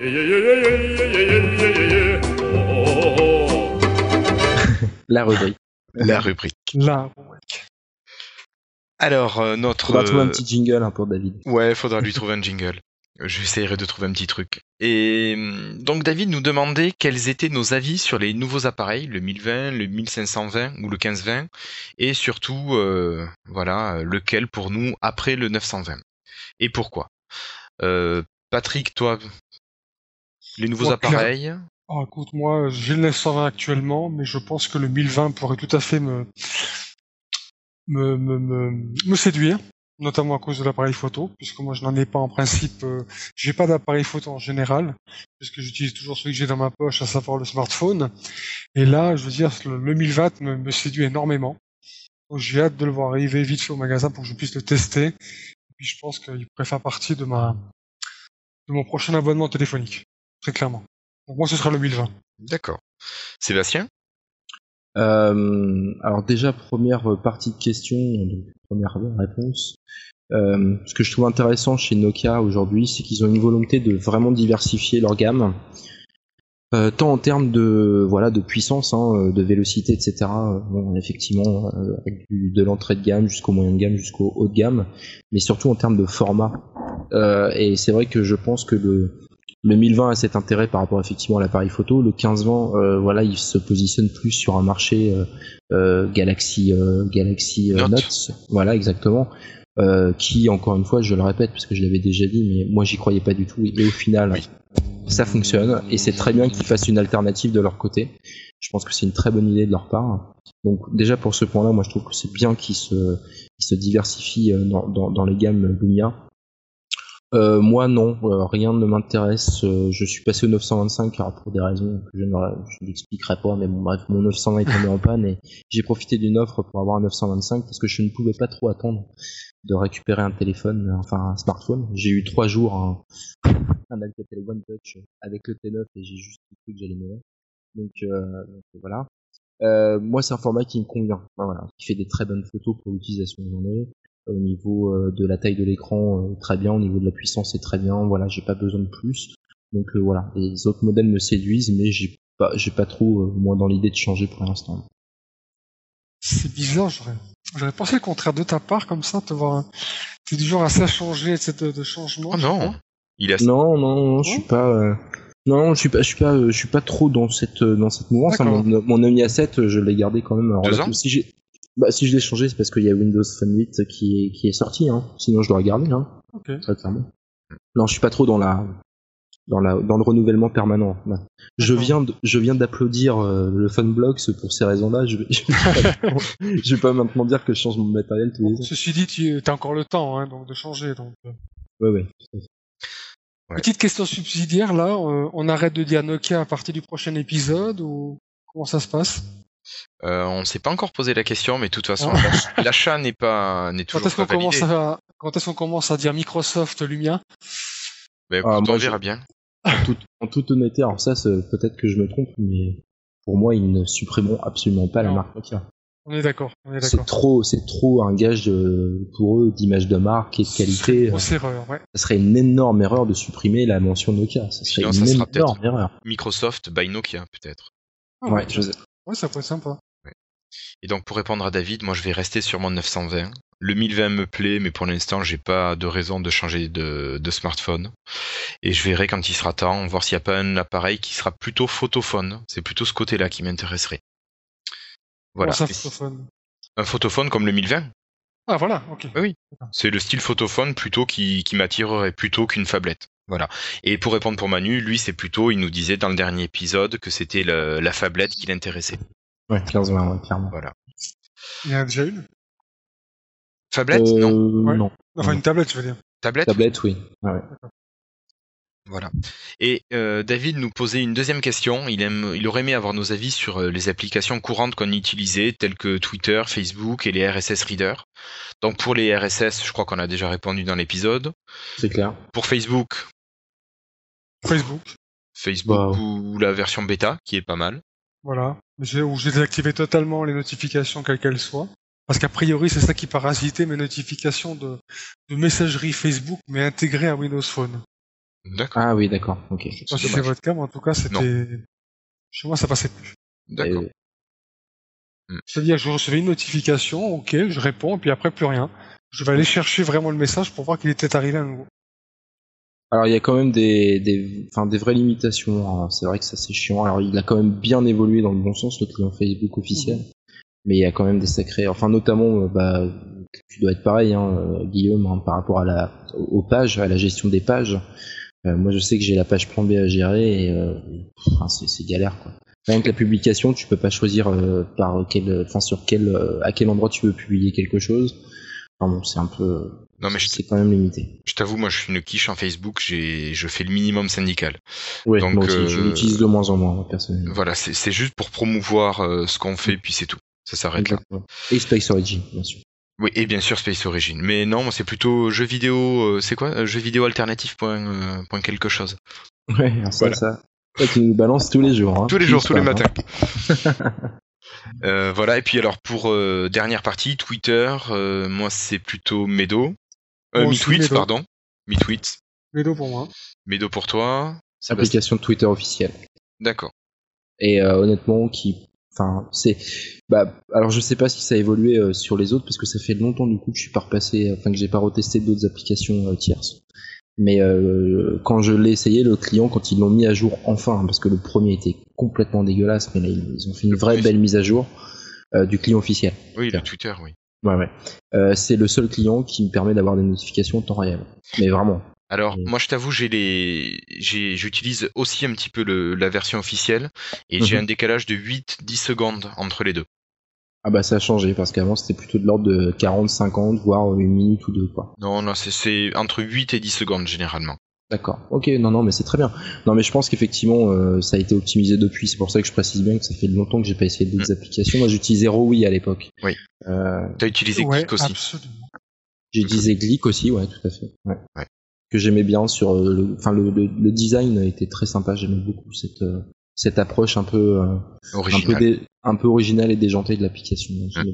La rubrique. La rubrique. La rubrique. Alors, euh, notre. Faudra trouver un petit jingle hein, pour David. Ouais, faudra lui trouver un jingle. J'essaierai de trouver un petit truc. Et donc David nous demandait quels étaient nos avis sur les nouveaux appareils, le 1020, le 1520 ou le 1520, et surtout, euh, voilà, lequel pour nous après le 920. Et pourquoi? Euh, Patrick, toi, les nouveaux appareils? Oh, Écoute, moi, j'ai le 920 actuellement, mais je pense que le 1020 pourrait tout à fait me, me, me, me séduire notamment à cause de l'appareil photo, puisque moi je n'en ai pas en principe, euh, j'ai pas d'appareil photo en général, puisque j'utilise toujours celui que j'ai dans ma poche, à savoir le smartphone. Et là, je veux dire, le, 1020 me, me, séduit énormément. J'ai hâte de le voir arriver vite fait au magasin pour que je puisse le tester. Et puis je pense qu'il pourrait faire partie de ma de mon prochain abonnement téléphonique, très clairement. Donc moi ce sera le 1020. D'accord. Sébastien? Euh, alors déjà première partie de question, première réponse. Euh, ce que je trouve intéressant chez Nokia aujourd'hui, c'est qu'ils ont une volonté de vraiment diversifier leur gamme, euh, tant en termes de voilà de puissance, hein, de vélocité, etc. Bon, effectivement, euh, du, de l'entrée de gamme jusqu'au moyen de gamme, jusqu'au haut de gamme, mais surtout en termes de format. Euh, et c'est vrai que je pense que le le 1020 a cet intérêt par rapport effectivement à l'appareil photo. Le 1520, euh, voilà, il se positionne plus sur un marché euh, euh Galaxy euh, Galaxy euh, Note. Voilà, exactement. qui, encore une fois, je le répète parce que je l'avais déjà dit, mais moi j'y croyais pas du tout. Et au final, ça fonctionne et c'est très bien qu'ils fassent une alternative de leur côté. Je pense que c'est une très bonne idée de leur part. Donc déjà pour ce point-là, moi je trouve que c'est bien qu'ils se, se diversifient dans, dans, dans les gammes Lumia euh, moi non, euh, rien ne m'intéresse. Euh, je suis passé au 925 car pour des raisons que je ne l'expliquerai pas, mais bon bref, mon 920 est en panne et j'ai profité d'une offre pour avoir un 925 parce que je ne pouvais pas trop attendre de récupérer un téléphone, enfin un smartphone. J'ai eu trois jours un, un Alcatel One Touch avec le T9 et j'ai juste cru que j'allais mourir. Donc, donc voilà. moi, c'est un format qui me convient. qui fait des très bonnes photos pour l'utilisation de journée au niveau euh, de la taille de l'écran euh, très bien, au niveau de la puissance c'est très bien, voilà, j'ai pas besoin de plus. Donc euh, voilà, les autres modèles me séduisent, mais j'ai pas, j'ai pas trop moi dans l'idée de changer pour l'instant. C'est bizarre, j'aurais, j'aurais pensé le contraire de ta part comme ça, te voir, t'es du genre assez à changer, etc. de changement. Oh non, il a... non, non, non, je suis pas. Non, je suis pas, je suis pas, je suis pas trop dans cette dans cette mouvance. Mon, mon Ami A7, je l'ai gardé quand même. Deux ans si j'ai bah, si je l'ai changé, c'est parce qu'il y a Windows Phone 8 qui est, qui est sorti, hein. Sinon, je dois regarder, hein. Très clairement. Non, je suis pas trop dans la, dans la, dans le renouvellement permanent. Je viens de, je viens d'applaudir euh, le Funblocks pour ces raisons-là. Je, je, vais pas maintenant dire que je change mon matériel tous les ans. Ceci dit, tu as encore le temps, hein, donc de changer, donc. Euh. Ouais, ouais. Petite question subsidiaire là, euh, on arrête de dire Nokia à partir du prochain épisode ou comment ça se passe? Euh, on ne s'est pas encore posé la question, mais de toute façon, l'achat n'est pas n'est toujours quand pas Commence à, quand est-ce qu'on commence à dire Microsoft Lumia? Ben, ah, On verra bien. En toute, honnêteté, alors ça, peut-être que je me trompe, mais pour moi, ils ne supprimeront absolument pas la marque Nokia. On est d'accord. C'est trop, c'est trop un gage pour eux d'image de marque et de qualité. C'est erreur, ouais. Ça serait une énorme erreur de supprimer la mention Nokia. Ça serait une énorme erreur. Microsoft by Nokia, peut-être. Ah ouais, je sais. Ouais, ça pourrait être sympa. Et donc pour répondre à David, moi je vais rester sur mon 920. Le 1020 me plaît, mais pour l'instant j'ai pas de raison de changer de, smartphone. Et je verrai quand il sera temps, voir s'il n'y a pas un appareil qui sera plutôt photophone. C'est plutôt ce côté-là qui m'intéresserait. Voilà. Un photophone? Un photophone comme le 1020. Ah voilà, ok. Oui, c'est le style photophone plutôt qui, qui m'attirerait plutôt qu'une fablette. Voilà. Et pour répondre pour Manu, lui c'est plutôt, il nous disait dans le dernier épisode que c'était la fablette qui l'intéressait. Ouais, 15-20, ouais, clairement. Voilà. Il y en a déjà une Tablette Euh, Non. Ouais. Non. Enfin, une tablette, je veux dire. Tablette Tablette, oui. Ouais. Voilà. Et euh, David nous posait une deuxième question. Il, aime, il aurait aimé avoir nos avis sur euh, les applications courantes qu'on utilisait, telles que Twitter, Facebook et les RSS Reader. Donc pour les RSS, je crois qu'on a déjà répondu dans l'épisode. C'est clair. Pour Facebook, Facebook, Facebook Wow. ou la version bêta, qui est pas mal. voilà. J'ai- Où j'ai désactivé totalement les notifications, quelles qu'elles soient. Parce qu'a priori, c'est ça qui parasitait mes notifications de, de messagerie Facebook, mais intégrées à Windows Phone. D'accord. Ah oui, d'accord. Ok. Je sais pas si c'est votre cas, mais en tout cas, c'était... Chez moi, ça passait plus. D'accord. Et- C'est-à-dire, je recevais une notification, ok, je réponds, et puis après, plus rien. Je vais aller chercher vraiment le message pour voir qu'il était arrivé à nouveau. Alors il y a quand même des, des, enfin, des vraies limitations. hein. C'est vrai que ça c'est chiant. Alors il a quand même bien évolué dans le bon sens le client Facebook officiel, mais il y a quand même des sacrés. Enfin notamment, euh, bah, tu dois être pareil, hein, euh, Guillaume, hein, par rapport à la, aux pages, à la gestion des pages. Euh, moi je sais que j'ai la page plan B à gérer et euh, enfin, c'est galère quoi. Rien que la publication, tu peux pas choisir euh, par quel, enfin sur quel, à quel endroit tu veux publier quelque chose. Enfin bon, c'est un peu, Non mais je, c'est quand même limité. je t'avoue, moi je suis une quiche en Facebook, j'ai, je fais le minimum syndical. Ouais, Donc, moi aussi, euh, je l'utilise de moins en moins moi, personnellement. Voilà, c'est, juste pour promouvoir euh, ce qu'on fait, puis c'est tout. Ça s'arrête là. Et Space Origin, bien sûr. Oui, et bien sûr Space Origin. Mais non, moi c'est plutôt jeux vidéo, euh, c'est quoi Jeux vidéo alternatif point, point quelque chose. Ouais, alors ça, Voilà. ça. Ça, tu nous balances tous les jours. Hein. Tous les jours, tous les hein. matins. Euh, voilà, et puis alors pour euh, dernière partie, Twitter, euh, moi c'est plutôt Medo. Euh, Moi aussi, MeTweet, Medo. pardon. MeTweet. Medo pour moi. Medo pour toi. Application de Twitter officielle. D'accord. Et euh, honnêtement, qui, enfin, c'est, bah, alors je sais pas si ça a évolué euh, sur les autres parce que ça fait longtemps du coup que je suis pas repassé, enfin que j'ai pas retesté d'autres applications euh, tierces. Mais euh, quand je l'ai essayé, le client, quand ils l'ont mis à jour enfin, hein, parce que le premier était complètement dégueulasse, mais là ils ont fait une Le vraie belle mise à jour euh, du client officiel. Oui, le. Twitter, oui. Ouais, ouais. Euh, c'est le seul client qui me permet d'avoir des notifications en temps réel. Mais vraiment. Alors, Mm. moi, je t'avoue, j'ai les, j'ai, j'utilise aussi un petit peu le, la version officielle et j'ai Mhm. un décalage de 8-10 secondes entre les deux. Ah bah ça a changé parce qu'avant c'était plutôt de l'ordre de 40, 50, voire une minute ou deux quoi. Non, non, c'est, c'est entre 8 et 10 secondes généralement. D'accord. Ok, non, non, mais c'est très bien. Non, mais je pense qu'effectivement euh, ça a été optimisé depuis. C'est pour ça que je précise bien que ça fait longtemps que j'ai pas essayé d'autres applications. Moi j'utilisais Rowi à l'époque. Oui. Euh, T'as utilisé ouais, Kik aussi. absolument. J'utilisais Glick aussi, ouais, tout à fait. Ouais. Ouais. Que j'aimais bien sur euh, le, enfin le, le, le design était très sympa. J'aimais beaucoup cette euh, cette approche un peu euh, un peu Original. dé- un peu originale et déjantée de l'application. Bien.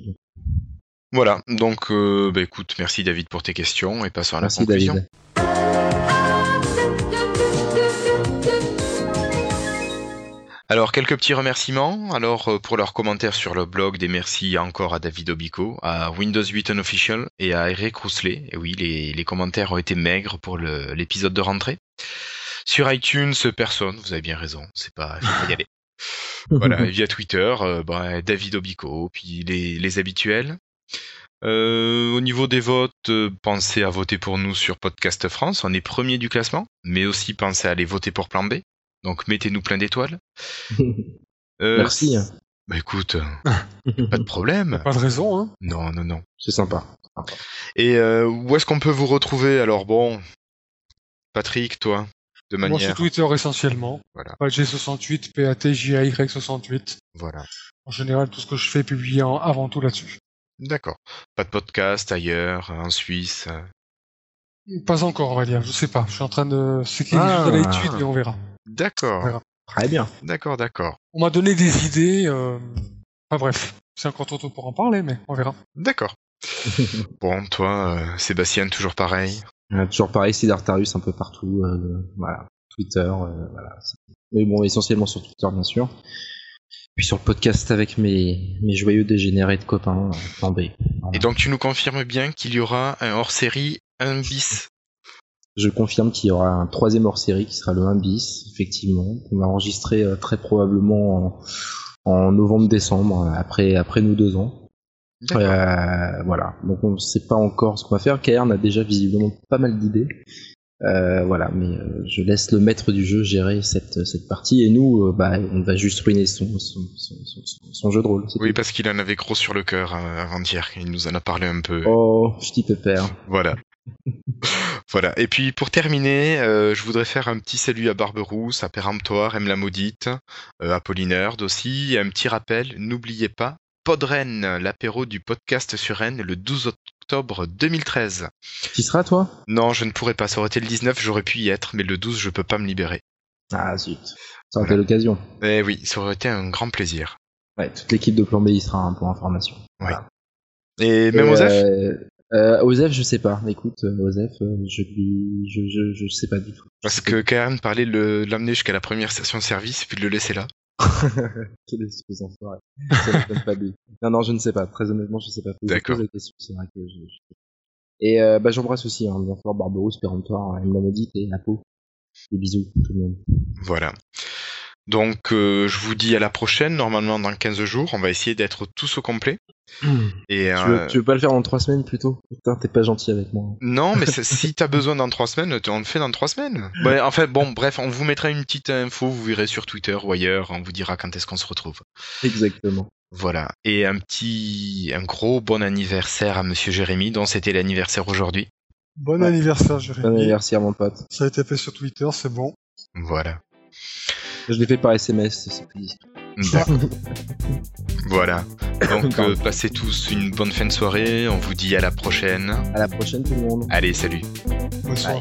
Voilà, donc euh, bah, écoute, merci David pour tes questions et passons à la Merci conclusion. David. Alors quelques petits remerciements. Alors euh, pour leurs commentaires sur le blog, des merci encore à David Obico, à Windows 8 Unofficial et à Eric Rousselet. Et oui, les, les commentaires ont été maigres pour l'épisode de rentrée. Sur iTunes, personne. Vous avez bien raison. C'est pas, pas y aller. Voilà, et via Twitter, euh, bah, David Obico, puis les, les habituels. Euh, au niveau des votes, euh, pensez à voter pour nous sur Podcast France. On est premier du classement, mais aussi pensez à aller voter pour Plan B. Donc mettez-nous plein d'étoiles. Euh, Merci. hein. Bah écoute, pas de problème. Pas de raison, hein. Non, non, non. C'est sympa. Et euh, où est-ce qu'on peut vous retrouver? Alors bon, Patrick, toi, de Moi, sur manière, Twitter essentiellement. Voilà. G68, PATJAY68. voilà. En général, tout ce que je fais est publié en- avant tout là-dessus. D'accord. Pas de podcast ailleurs, en Suisse? Pas encore, on va dire. Je sais pas. Je suis en train de... C'est quelque Ah. chose à l'étude, mais on verra. D'accord. Très bien. d'accord, d'accord, On m'a donné des idées. Euh... Enfin bref. C'est encore trop tôt pour en parler, mais on verra. d'accord. Bon, toi, euh, Sébastien, toujours pareil. Euh, toujours pareil, Sidartarus un peu partout. euh, voilà. Twitter, euh, voilà. c'est- Mais bon, essentiellement sur Twitter, bien sûr. Puis sur le podcast avec mes, mes joyeux dégénérés de copains, euh, plan B. Voilà. Et donc tu nous confirmes bien qu'il y aura un hors-série, un bis. Je confirme qu'il y aura un troisième hors-série qui sera le 1 bis, effectivement. On va enregistrer euh, très probablement en, en novembre-décembre, après, après nous deux ans. Euh, voilà. Donc on ne sait pas encore ce qu'on va faire. Cairn a déjà visiblement pas mal d'idées. Euh, voilà, mais euh, je laisse le maître du jeu gérer cette, cette partie et nous, euh, bah, on va juste ruiner son, son, son, son- son jeu de rôle. Oui, tout. parce qu'il en avait gros sur le cœur euh, avant-hier. Il nous en a parlé un peu. Oh, petit pépère. Voilà. voilà. Et puis pour terminer, euh, je voudrais faire un petit salut à Barberousse, à Péremptoire, M la Maudite, euh, à Polynerd aussi. Et un petit rappel, n'oubliez pas, Podren, l'apéro du podcast sur Rennes le 12 octobre 2013. Tu seras toi? Non, je ne pourrais pas. Ça aurait été le 19, j'aurais pu y être, mais le 12, je peux pas me libérer. Ah zut. Ça aurait été l'occasion. Eh oui, ça aurait été un grand plaisir. Ouais, toute l'équipe de Plan B y sera hein, pour information. Ouais. Et même Et, Osef euh, euh, Osef, je sais pas. Écoute, euh, Osef, euh, je lui, je, je, je sais pas du tout. Parce que Karen parlait de l'amener jusqu'à la première station service et puis de le laisser là. Quel espèce d'enfoiré. Ça m'étonne pas de lui. Non, non, je ne sais pas. Très honnêtement, je sais pas. D'accord. C'est vrai que je, je- Et euh, bah, j'embrasse aussi, hein, bien fort, Barberousse, Péremptoire, Maudite et Apo. Des bisous, tout le monde. Voilà. Donc, euh, je vous dis à la prochaine, normalement dans 15 jours. On va essayer d'être tous au complet. Et, Tu, euh, veux, tu veux pas le faire en trois semaines plutôt? Putain, t'es pas gentil avec moi. Non, mais si t'as besoin dans trois semaines, on le fait dans trois semaines. Ouais, enfin, bon, bref, on vous mettra une petite info, vous verrez sur Twitter ou ailleurs, on vous dira quand est-ce qu'on se retrouve. Exactement. Voilà. Et un petit, un gros bon anniversaire à Monsieur Jérémy, dont c'était l'anniversaire aujourd'hui. Bon Ouais. anniversaire, Bon Jérémy. anniversaire, mon pote. Ça a été fait sur Twitter, c'est bon. Voilà. Je l'ai fait par SMS, c'est plus voilà. Donc euh, passez tous une bonne fin de soirée. On vous dit à la prochaine. À la prochaine tout le monde. Allez, salut. Bonsoir.